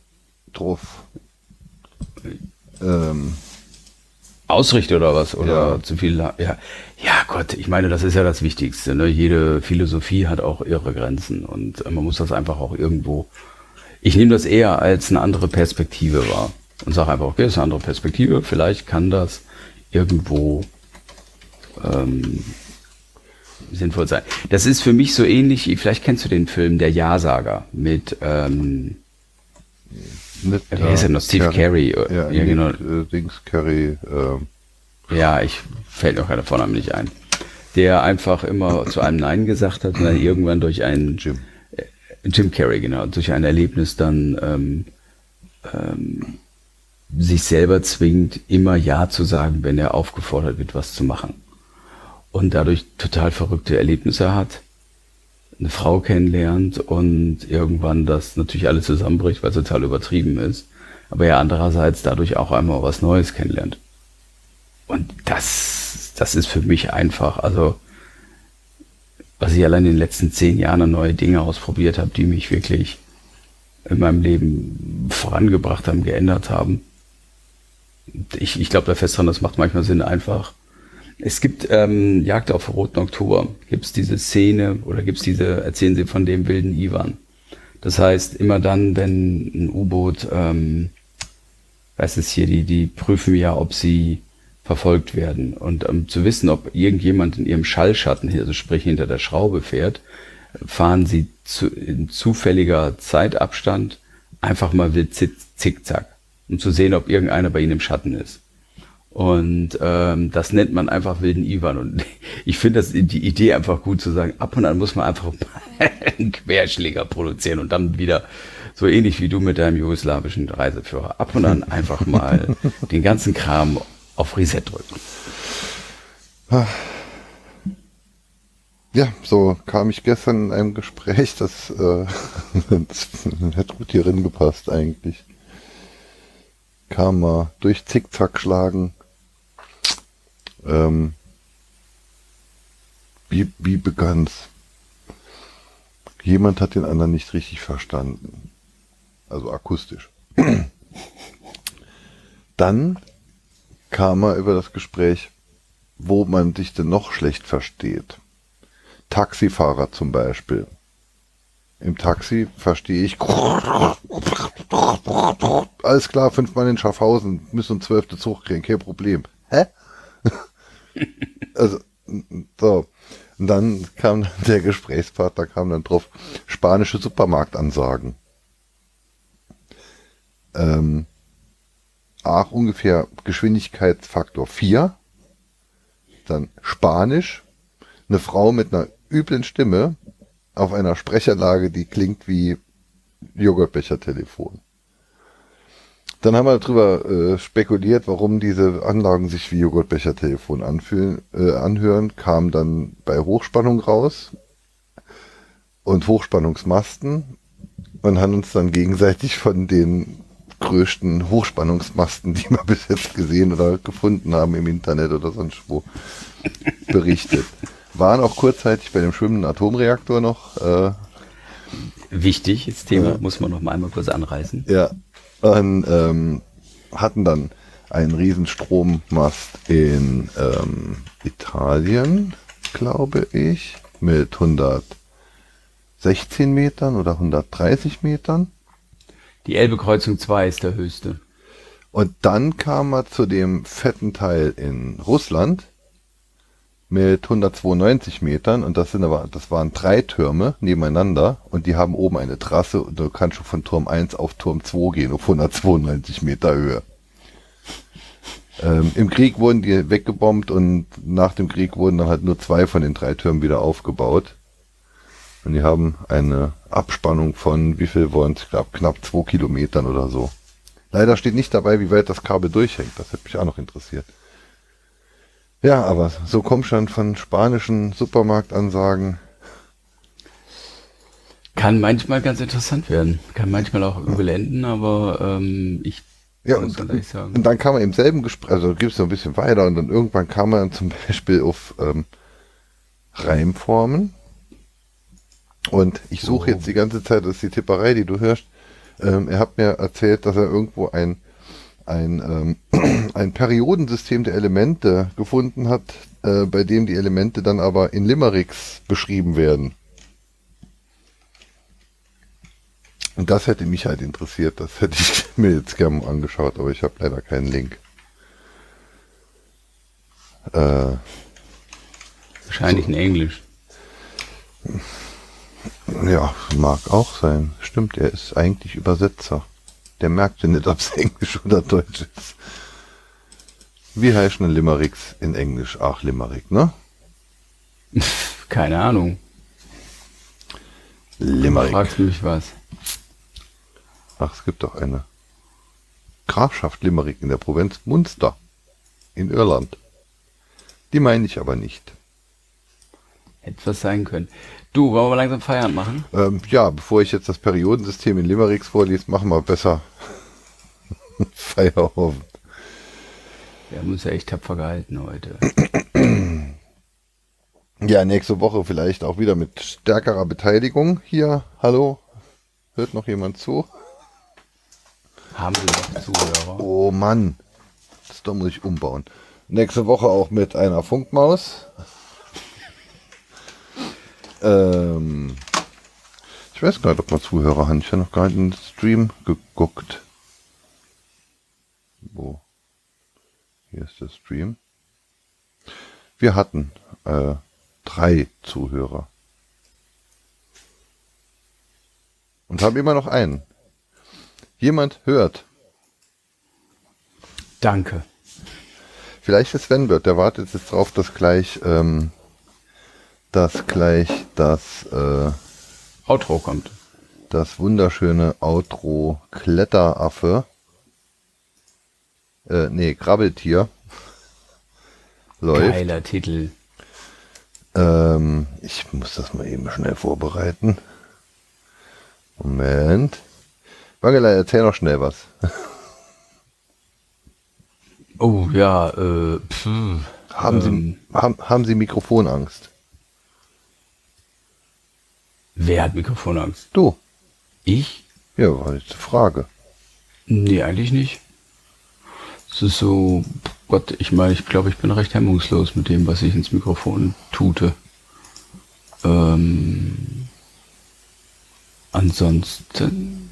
drauf, ähm, ausrichte oder was oder ja. zu viel ja ja Gott ich meine das ist ja das Wichtigste ne? jede Philosophie hat auch ihre Grenzen und man muss das einfach auch irgendwo ich nehme das eher als eine andere Perspektive wahr und sage einfach, okay, das ist eine andere Perspektive, vielleicht kann das irgendwo ähm, sinnvoll sein. Das ist für mich so ähnlich, vielleicht kennst du den Film Der Ja-Sager mit, ähm, mit wie heißt er noch? Steve Carey. Carey. Ja, ja genau. Äh, Dings Carey. Äh. Ja, ich fällt noch keiner Vorname nicht ein. Der einfach immer zu einem Nein gesagt hat und dann irgendwann durch ein Jim. Äh, Jim Carrey, genau, durch ein Erlebnis dann ähm, ähm, sich selber zwingt, immer Ja zu sagen, wenn er aufgefordert wird, was zu machen. Und dadurch total verrückte Erlebnisse hat, eine Frau kennenlernt und irgendwann das natürlich alles zusammenbricht, weil es total übertrieben ist. Aber er andererseits dadurch auch einmal was Neues kennenlernt. Und das, das ist für mich einfach, also, was ich allein in den letzten zehn Jahren an neue Dinge ausprobiert habe, die mich wirklich in meinem Leben vorangebracht haben, geändert haben ich, ich glaube da fest dran, das macht manchmal Sinn einfach. Es gibt ähm, Jagd auf Roten Oktober, gibt es diese Szene oder gibt es diese, erzählen Sie von dem wilden Ivan. Das heißt, immer dann, wenn ein U-Boot, ähm, weiß es hier, die, die prüfen ja, ob sie verfolgt werden. Und um zu wissen, ob irgendjemand in ihrem Schallschatten, also sprich hinter der Schraube fährt, fahren sie zu, in zufälliger Zeitabstand einfach mal wild zickzack um zu sehen, ob irgendeiner bei ihnen im Schatten ist. Und ähm, das nennt man einfach wilden Ivan. Und [LAUGHS] ich finde das die Idee einfach gut zu sagen, ab und an muss man einfach [LAUGHS] einen Querschläger produzieren und dann wieder so ähnlich wie du mit deinem jugoslawischen Reiseführer. Ab und an einfach [LAUGHS] mal den ganzen Kram auf Reset drücken. Ja, so kam ich gestern in einem Gespräch, das, äh, das hätte gut hierin gepasst eigentlich. Karma durch Zickzack schlagen. Ähm, wie, wie begann's? Jemand hat den anderen nicht richtig verstanden. Also akustisch. [CLEARS THROAT] Dann kam er über das Gespräch, wo man sich denn noch schlecht versteht. Taxifahrer zum Beispiel. Im Taxi verstehe ich. Alles klar, fünfmal in Schaffhausen, müssen zwölfte Zug kriegen, kein Problem. Hä? Also, so. Und dann kam der Gesprächspartner, kam dann drauf, spanische Supermarktansagen. Ähm, auch ungefähr Geschwindigkeitsfaktor 4. Dann Spanisch. Eine Frau mit einer üblen Stimme auf einer Sprecherlage, die klingt wie Joghurtbecher-Telefon. Dann haben wir darüber äh, spekuliert, warum diese Anlagen sich wie Joghurtbecher-Telefon anfühlen, äh, anhören, kam dann bei Hochspannung raus und Hochspannungsmasten und haben uns dann gegenseitig von den größten Hochspannungsmasten, die wir [LAUGHS] bis jetzt gesehen oder gefunden haben im Internet oder sonst wo, berichtet. Waren auch kurzzeitig bei dem schwimmenden Atomreaktor noch. Äh, Wichtig, das Thema ja. muss man noch mal einmal kurz anreißen. Ja, und ähm, hatten dann einen riesen Strommast in ähm, Italien, glaube ich, mit 116 Metern oder 130 Metern. Die Elbe-Kreuzung 2 ist der höchste. Und dann kam er zu dem fetten Teil in Russland mit 192 Metern und das sind aber, das waren drei Türme nebeneinander und die haben oben eine Trasse und du kannst schon von Turm 1 auf Turm 2 gehen auf 192 Meter Höhe. Ähm, Im Krieg wurden die weggebombt und nach dem Krieg wurden dann halt nur zwei von den drei Türmen wieder aufgebaut. Und die haben eine Abspannung von, wie viel wollen es, glaube knapp zwei Kilometern oder so. Leider steht nicht dabei, wie weit das Kabel durchhängt. Das hätte mich auch noch interessiert. Ja, aber so kommt schon von spanischen Supermarktansagen. Kann manchmal ganz interessant werden. Kann manchmal auch übel enden, aber ähm, ich ja, und, und, dann kam man im selben Gespräch, also gibt es noch ein bisschen weiter und dann irgendwann kam man zum [LAUGHS] Beispiel auf ähm, Reimformen. Und ich suche oh. jetzt die ganze Zeit, das ist die Tipperei, die du hörst. Ähm, er hat mir erzählt, dass er irgendwo ein ein, ähm, [CLEARS THROAT] ein Periodensystem der Elemente gefunden hat, äh, bei dem die Elemente dann aber in Limericks beschrieben werden. Und das hätte mich halt interessiert, das hätte ich [LAUGHS] mir jetzt gerne angeschaut, aber ich habe leider keinen Link. Äh, Wahrscheinlich in Englisch. Ja, mag auch sein. Stimmt, er ist eigentlich Übersetzer. Der merkt ja nicht, [LAUGHS] ob es Englisch oder Deutsch ist. Wie heißen Limericks in Englisch? Ach, Limerick, ne? [LAUGHS] Keine Ahnung. Limerick. Du fragst mich was. Ach, es gibt doch eine Grafschaft Limerick in der Provinz Munster in Irland. Die meine ich aber nicht. Hätte was sein können. Du, wollen wir langsam Feierabend machen? Ähm, ja, bevor ich jetzt das Periodensystem in Limericks vorlese, machen wir besser [LAUGHS] Feierabend. Wir haben uns ja echt tapfer gehalten heute. [CLEARS THROAT] Ja, nächste Woche vielleicht auch wieder mit stärkerer Beteiligung hier. Hallo? Hört noch jemand zu? Haben wir noch Zuhörer? Oh Mann. Das da muss ich umbauen. Nächste Woche auch mit einer Funkmaus. Ähm, ich weiß gar nicht, ob man Zuhörer haben. Ich habe noch gar nicht in den Stream geguckt. Wo? Hier ist der Stream. Wir hatten äh, drei Zuhörer. Und haben immer noch einen. Jemand hört. Danke. Vielleicht ist Sven wird. Der wartet jetzt drauf, dass gleich ähm, dass gleich das äh, Outro kommt. Das wunderschöne Outro Kletteraffe. Äh, nee, Krabbeltier. [LAUGHS] läuft. Geiler Titel. Ähm, ich muss das mal eben schnell vorbereiten. Moment. Wangelei, erzähl noch schnell was. [LAUGHS] oh ja, äh, pff, haben, ähm, Sie, haben, haben Sie Mikrofonangst? Wer hat Mikrofonangst? Du. Ich? Ja, war jetzt eine Frage. Nee, eigentlich nicht. Es ist so, Gott, ich meine, ich glaube, ich bin recht hemmungslos mit dem, was ich ins Mikrofon tute. Ähm, ansonsten,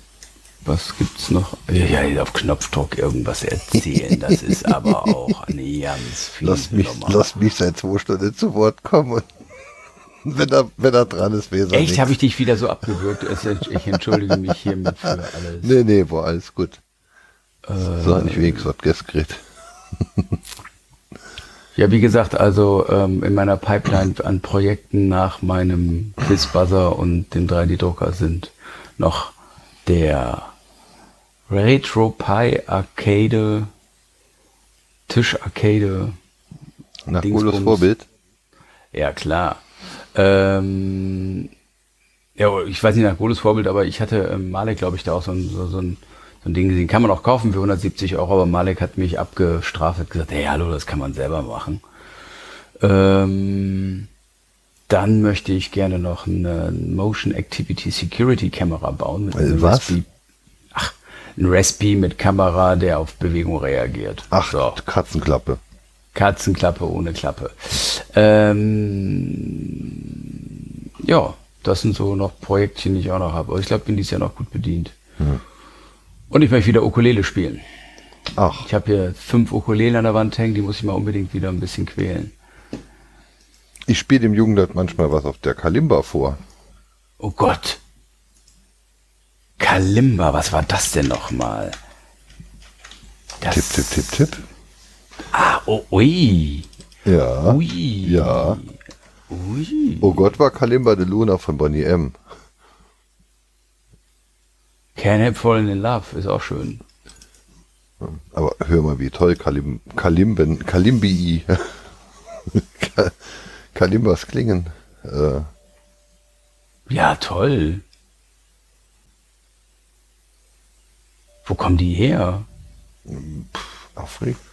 was gibt's noch? Ja, ja, auf Knopfdruck irgendwas erzählen, das ist aber [LAUGHS] auch eine ganz lass mich, lass mich seit zwei Stunden zu Wort kommen. [LAUGHS] wenn, er, wenn er dran ist, er Echt, habe ich dich wieder so abgewürgt. Ich entschuldige mich hiermit für alles. Nee, nee, boah, alles gut. Äh, so hat nicht wenigstens was geskriegt. [LAUGHS] Ja, wie gesagt, also ähm, in meiner Pipeline an Projekten nach meinem Quizbuzzer und dem 3D-Drucker sind noch der RetroPie Arcade, Tischarcade. Nach cooles Vorbild? Ja, klar. Ähm, ja, ich weiß nicht nach cooles Vorbild, aber ich hatte ähm, Malek, glaube ich, da auch so ein, so, so ein so ein Ding gesehen. Kann man auch kaufen für 170 Euro, aber Malek hat mich abgestraft, hat gesagt, hey, hallo, das kann man selber machen. Ähm, dann möchte ich gerne noch eine Motion Activity Security Kamera bauen. Mit einem Was? Raspi. Ach, ein Raspi mit Kamera, der auf Bewegung reagiert. Ach, so. Katzenklappe. Katzenklappe ohne Klappe. Ähm, ja, das sind so noch Projektchen, die ich auch noch habe. Aber ich glaube, bin dieses Jahr noch gut bedient. Hm. Und ich möchte wieder Ukulele spielen. Ach. Ich habe hier fünf Ukulelen an der Wand hängen, die muss ich mal unbedingt wieder ein bisschen quälen. Ich spiele dem Jugendart manchmal was auf der Kalimba vor. Oh Gott. Kalimba, was war das denn nochmal? Tipp, tipp, tipp, tipp. Ah, oh, ui. Ja. Ui. Ja. Ui. Oh Gott, war Kalimba de Luna von Bonnie M. Can't Help Falling in Love ist auch schön. Aber hör mal, wie toll Kalim, Kalimben, Kalimbii, [LAUGHS] Kalimbas klingen. Äh. Ja, toll. Wo kommen die her? Afrika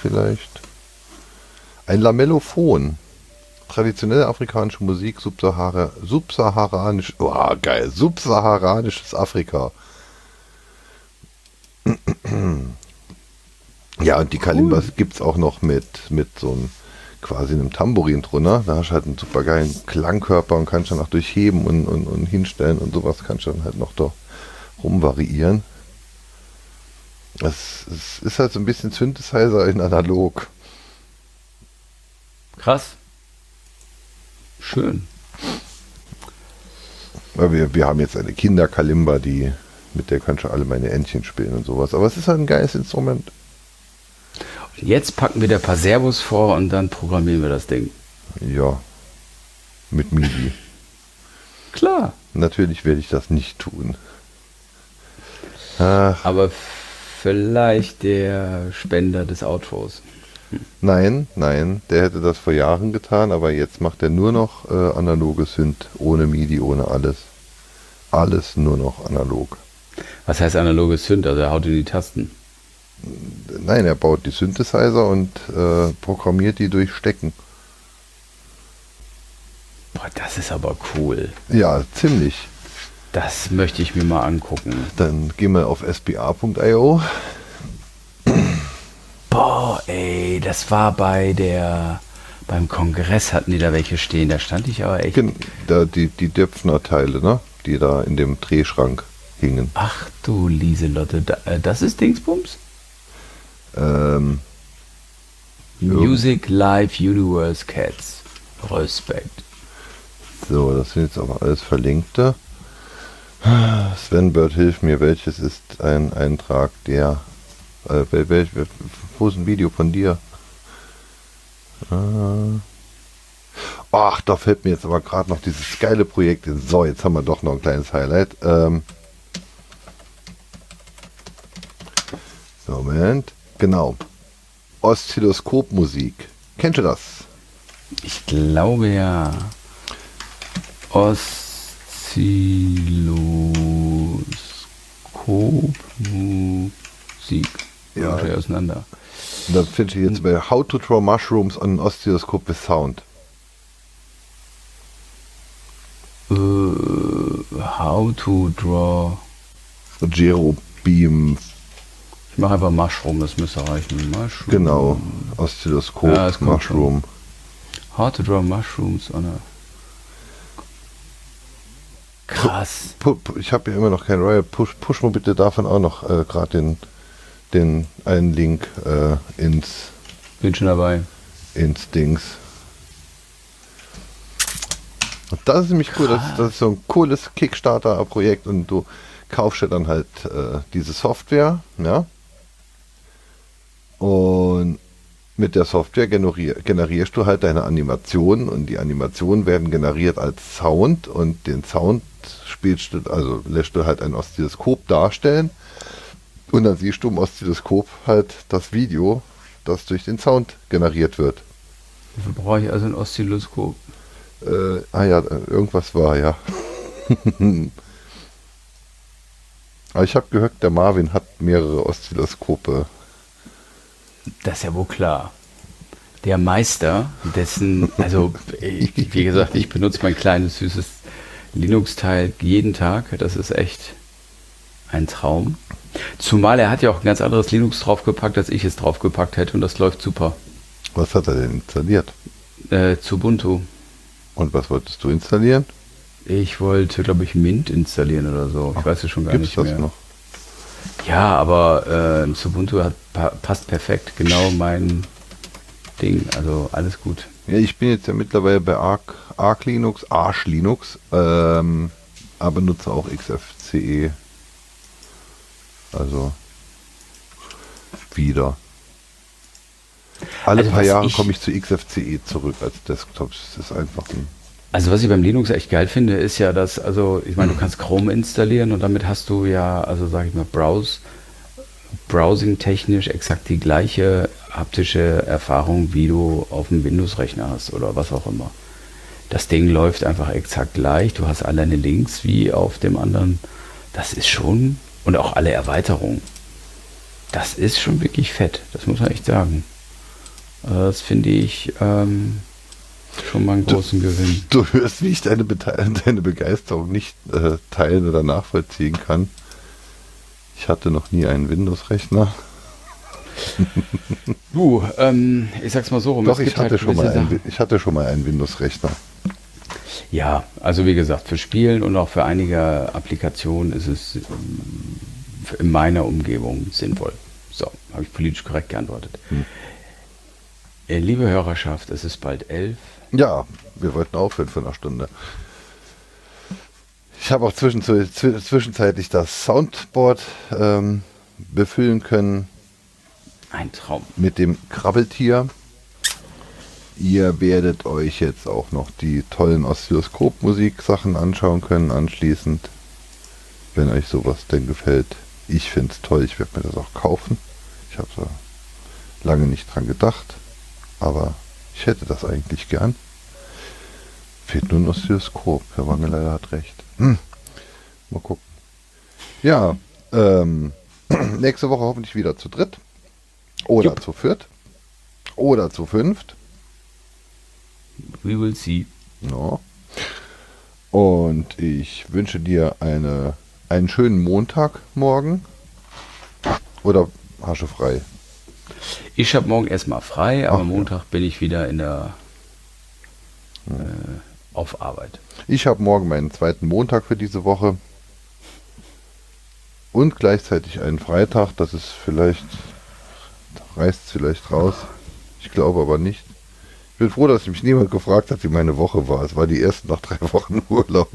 vielleicht. Ein Lamellophon traditionelle afrikanische Musik, Subsahara, subsaharanisch, oh, geil, subsaharanisches Afrika. [CLEARS THROAT] Ja, und die Kalimbas cool. gibt es auch noch mit, mit so einem quasi einem Tambourin drunter. Da hast du halt einen super geilen Klangkörper und kannst dann auch durchheben und, und, und hinstellen und sowas kannst du dann halt noch da rumvariieren. Es, es ist halt so ein bisschen Synthesizer in analog. Krass. Schön. Wir, wir haben jetzt eine Kinderkalimba, die mit der kann schon alle meine Entchen spielen und sowas. Aber es ist halt ein geiles Instrument. Jetzt packen wir der paar Servos vor und dann programmieren wir das Ding. Ja. Mit MIDI. Klar. Natürlich werde ich das nicht tun. Ach. Aber vielleicht der Spender des Outros. Nein, nein, der hätte das vor Jahren getan, aber jetzt macht er nur noch äh, analoge Synth, ohne MIDI, ohne alles. Alles nur noch analog. Was heißt analoge Synth? Also er haut in die Tasten. Nein, er baut die Synthesizer und äh, programmiert die durch Stecken. Boah, das ist aber cool. Ja, ziemlich. Das möchte ich mir mal angucken. Dann gehen wir auf sba.io. Boah, ey, das war bei der beim Kongress hatten die da welche stehen, da stand ich aber echt. Da, die, die Döpfner-Teile, ne? Die da in dem Drehschrank hingen. Ach du Lieselotte, äh, das ist Dingsbums? Ähm, Music Live Universe Cats. Respekt. So, das sind jetzt aber alles Verlinkte. Sven Bird, hilf mir, welches ist ein Eintrag, der äh, welch, wo ist ein Video von dir? Äh, ach, da fällt mir jetzt aber gerade noch dieses geile Projekt. So, jetzt haben wir doch noch ein kleines Highlight. Ähm, Moment. Genau. Oszilloskopmusik. Kennt ihr das? Ich glaube ja. Oszilloskopmusik ja. auseinander. Das finde ich jetzt bei How to Draw Mushrooms on an Oszilloskop with Sound. Uh, how to Draw Gero Beam. Ich mache einfach Mushroom, das müsste reichen. Mushroom. Genau, Oszilloskop, ja, Mushroom. How to Draw Mushrooms on a Krass. Ich habe ja immer noch kein Royal. Push, push mal bitte davon auch noch äh, gerade den den einen Link äh, ins bin schon dabei ins Dings. Das ist nämlich cool. Das, das ist so ein cooles Kickstarter-Projekt und du kaufst dir dann halt äh, diese Software, ja. Und mit der Software generier generierst du halt deine Animationen und die Animationen werden generiert als Sound und den Sound spielst du, also lässt du halt ein Oszilloskop darstellen und dann siehst du im Oszilloskop halt das Video, das durch den Sound generiert wird. Wofür brauche ich also ein Oszilloskop? Äh, ah ja, irgendwas war, ja. [LAUGHS] Aber ich habe gehört, der Marvin hat mehrere Oszilloskope. Das ist ja wohl klar. Der Meister, dessen, also ich, wie gesagt, ich benutze mein kleines süßes Linux-Teil jeden Tag. Das ist echt ein Traum. Zumal er hat ja auch ein ganz anderes Linux draufgepackt, als ich es draufgepackt hätte und das läuft super. Was hat er denn installiert? Äh, zu Ubuntu. Und was wolltest du installieren? Ich wollte, glaube ich, Mint installieren oder so. Ich weiß es schon gar Gibt's nicht das mehr. noch? Ja, aber äh, Ubuntu hat, pa passt perfekt. Genau mein Ding. Also alles gut. Ja, ich bin jetzt ja mittlerweile bei Arc, Arc Linux, Arch Linux, ähm, aber nutze auch XFCE. Also wieder. Alle Also paar Jahre komme ich zu XFCE zurück als Desktop. Das ist einfach ein. Also was ich beim Linux echt geil finde, ist ja, dass, also ich meine, du kannst Chrome installieren und damit hast du ja, also sage ich mal, Browse, Browsing-technisch exakt die gleiche haptische Erfahrung, wie du auf dem Windows-Rechner hast oder was auch immer. Das Ding läuft einfach exakt gleich. Du hast alle deine Links wie auf dem anderen. Das ist schon, und auch alle Erweiterungen. Das ist schon wirklich fett. Das muss man echt sagen. Äh, Das finde ich ähm, schon mal einen großen Gewinn. [LAUGHS] Du hörst, wie ich deine, [LAUGHS] deine Begeisterung nicht äh, teilen oder nachvollziehen kann. Ich hatte noch nie einen Windows-Rechner. [LAUGHS] Du, ähm, ich sag's mal so rum. Doch, ich hatte, halt schon mal einen, ich hatte schon mal einen Windows-Rechner. Ja, also wie gesagt, für Spielen und auch für einige Applikationen ist es ähm, in meiner Umgebung sinnvoll. So, habe ich politisch korrekt geantwortet. Hm. Äh, liebe Hörerschaft, es ist bald elf. Ja, wir wollten aufhören für eine Stunde. Ich habe auch zwischen, zw- zwischenzeitlich das Soundboard ähm, befüllen können Ein Traum. mit dem Krabbeltier. Ihr werdet euch jetzt auch noch die tollen Oszilloskop-Musik-Sachen anschauen können anschließend. Wenn euch sowas denn gefällt. Ich finde es toll, ich werde mir das auch kaufen. Ich habe da lange nicht dran gedacht, aber ich hätte das eigentlich gern. Fehlt nur ein Oszilloskop. Herr Wangeleier hat recht. Hm. Mal gucken. Ja, ähm, [CLEARS THROAT] nächste Woche hoffentlich wieder zu dritt. Oder Jupp. zu viert. Oder zu fünft. We will see. Ja. Und ich wünsche dir eine, einen schönen Montag morgen. Oder hast du frei? Ich habe morgen erstmal frei, aber Ach, ja. Montag bin ich wieder in der äh, auf Arbeit. Ich habe morgen meinen zweiten Montag für diese Woche. Und gleichzeitig einen Freitag. Das ist vielleicht, reißt es vielleicht raus. Ich glaube aber nicht. Ich bin froh, dass mich niemand gefragt hat, wie meine Woche war. Es war die erste nach drei Wochen [LAUGHS] Urlaub.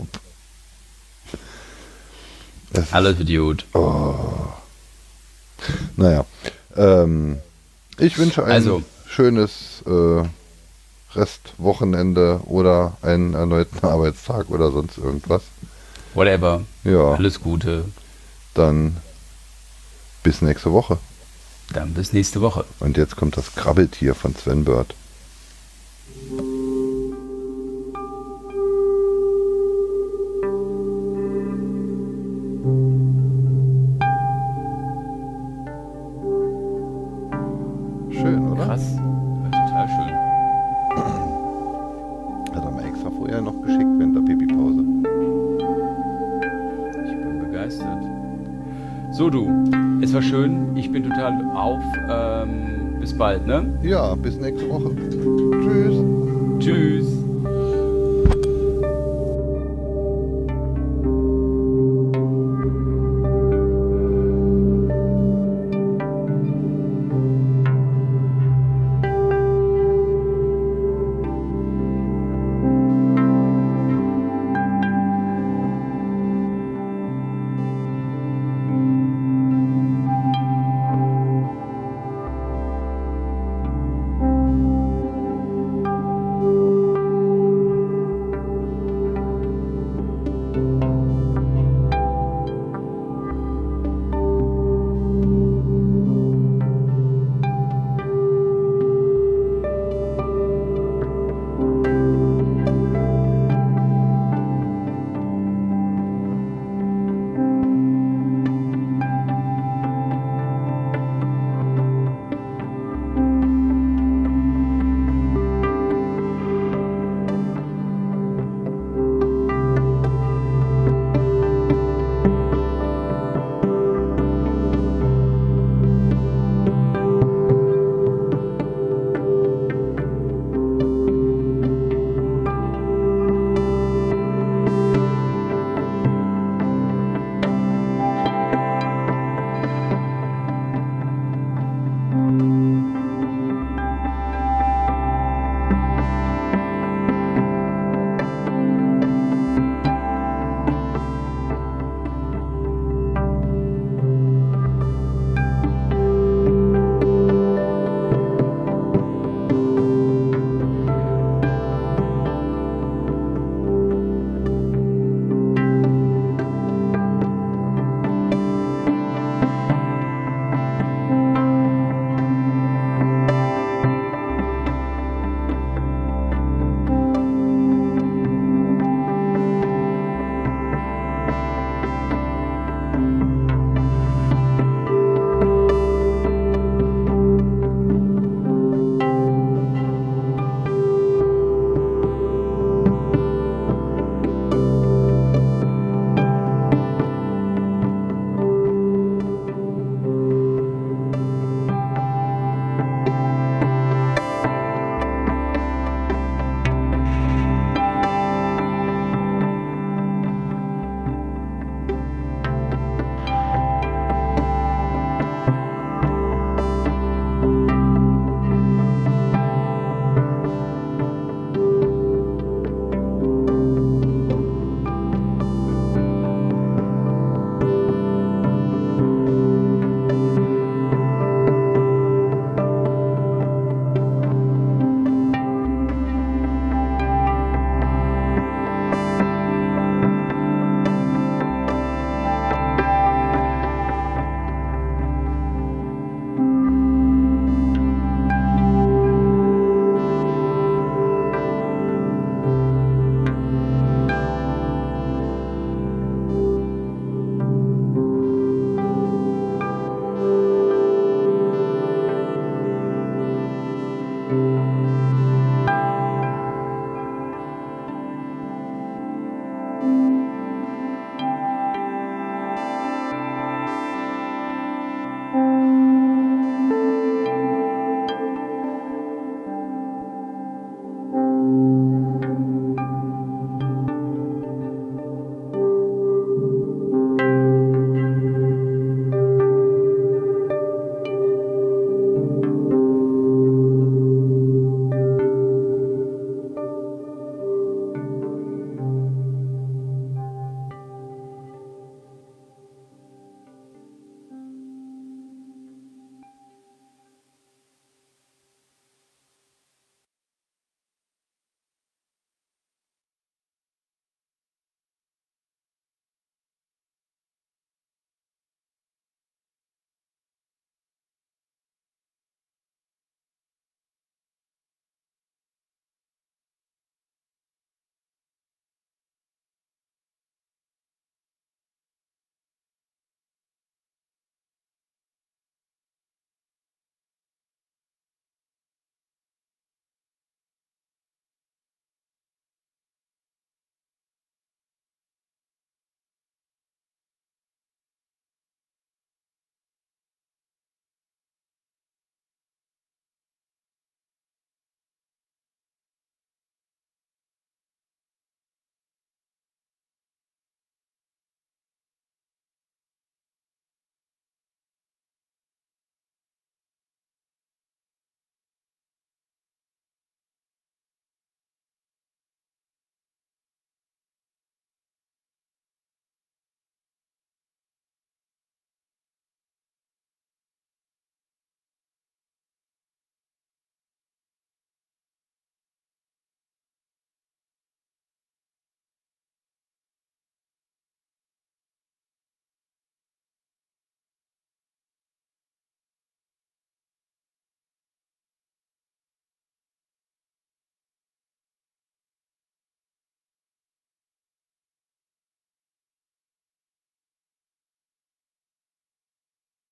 Es Alles wird gut. Naja, ähm, ich wünsche ein Also. schönes äh, Restwochenende oder einen erneuten [LAUGHS] Arbeitstag oder sonst irgendwas. Whatever. Ja, Alles Gute. dann bis nächste Woche. Dann bis nächste Woche. Und jetzt kommt das Krabbeltier von Sven Bird. Kanal auf. Ähm, bis bald, ne? Ja, bis nächste Woche. Tschüss. Tschüss.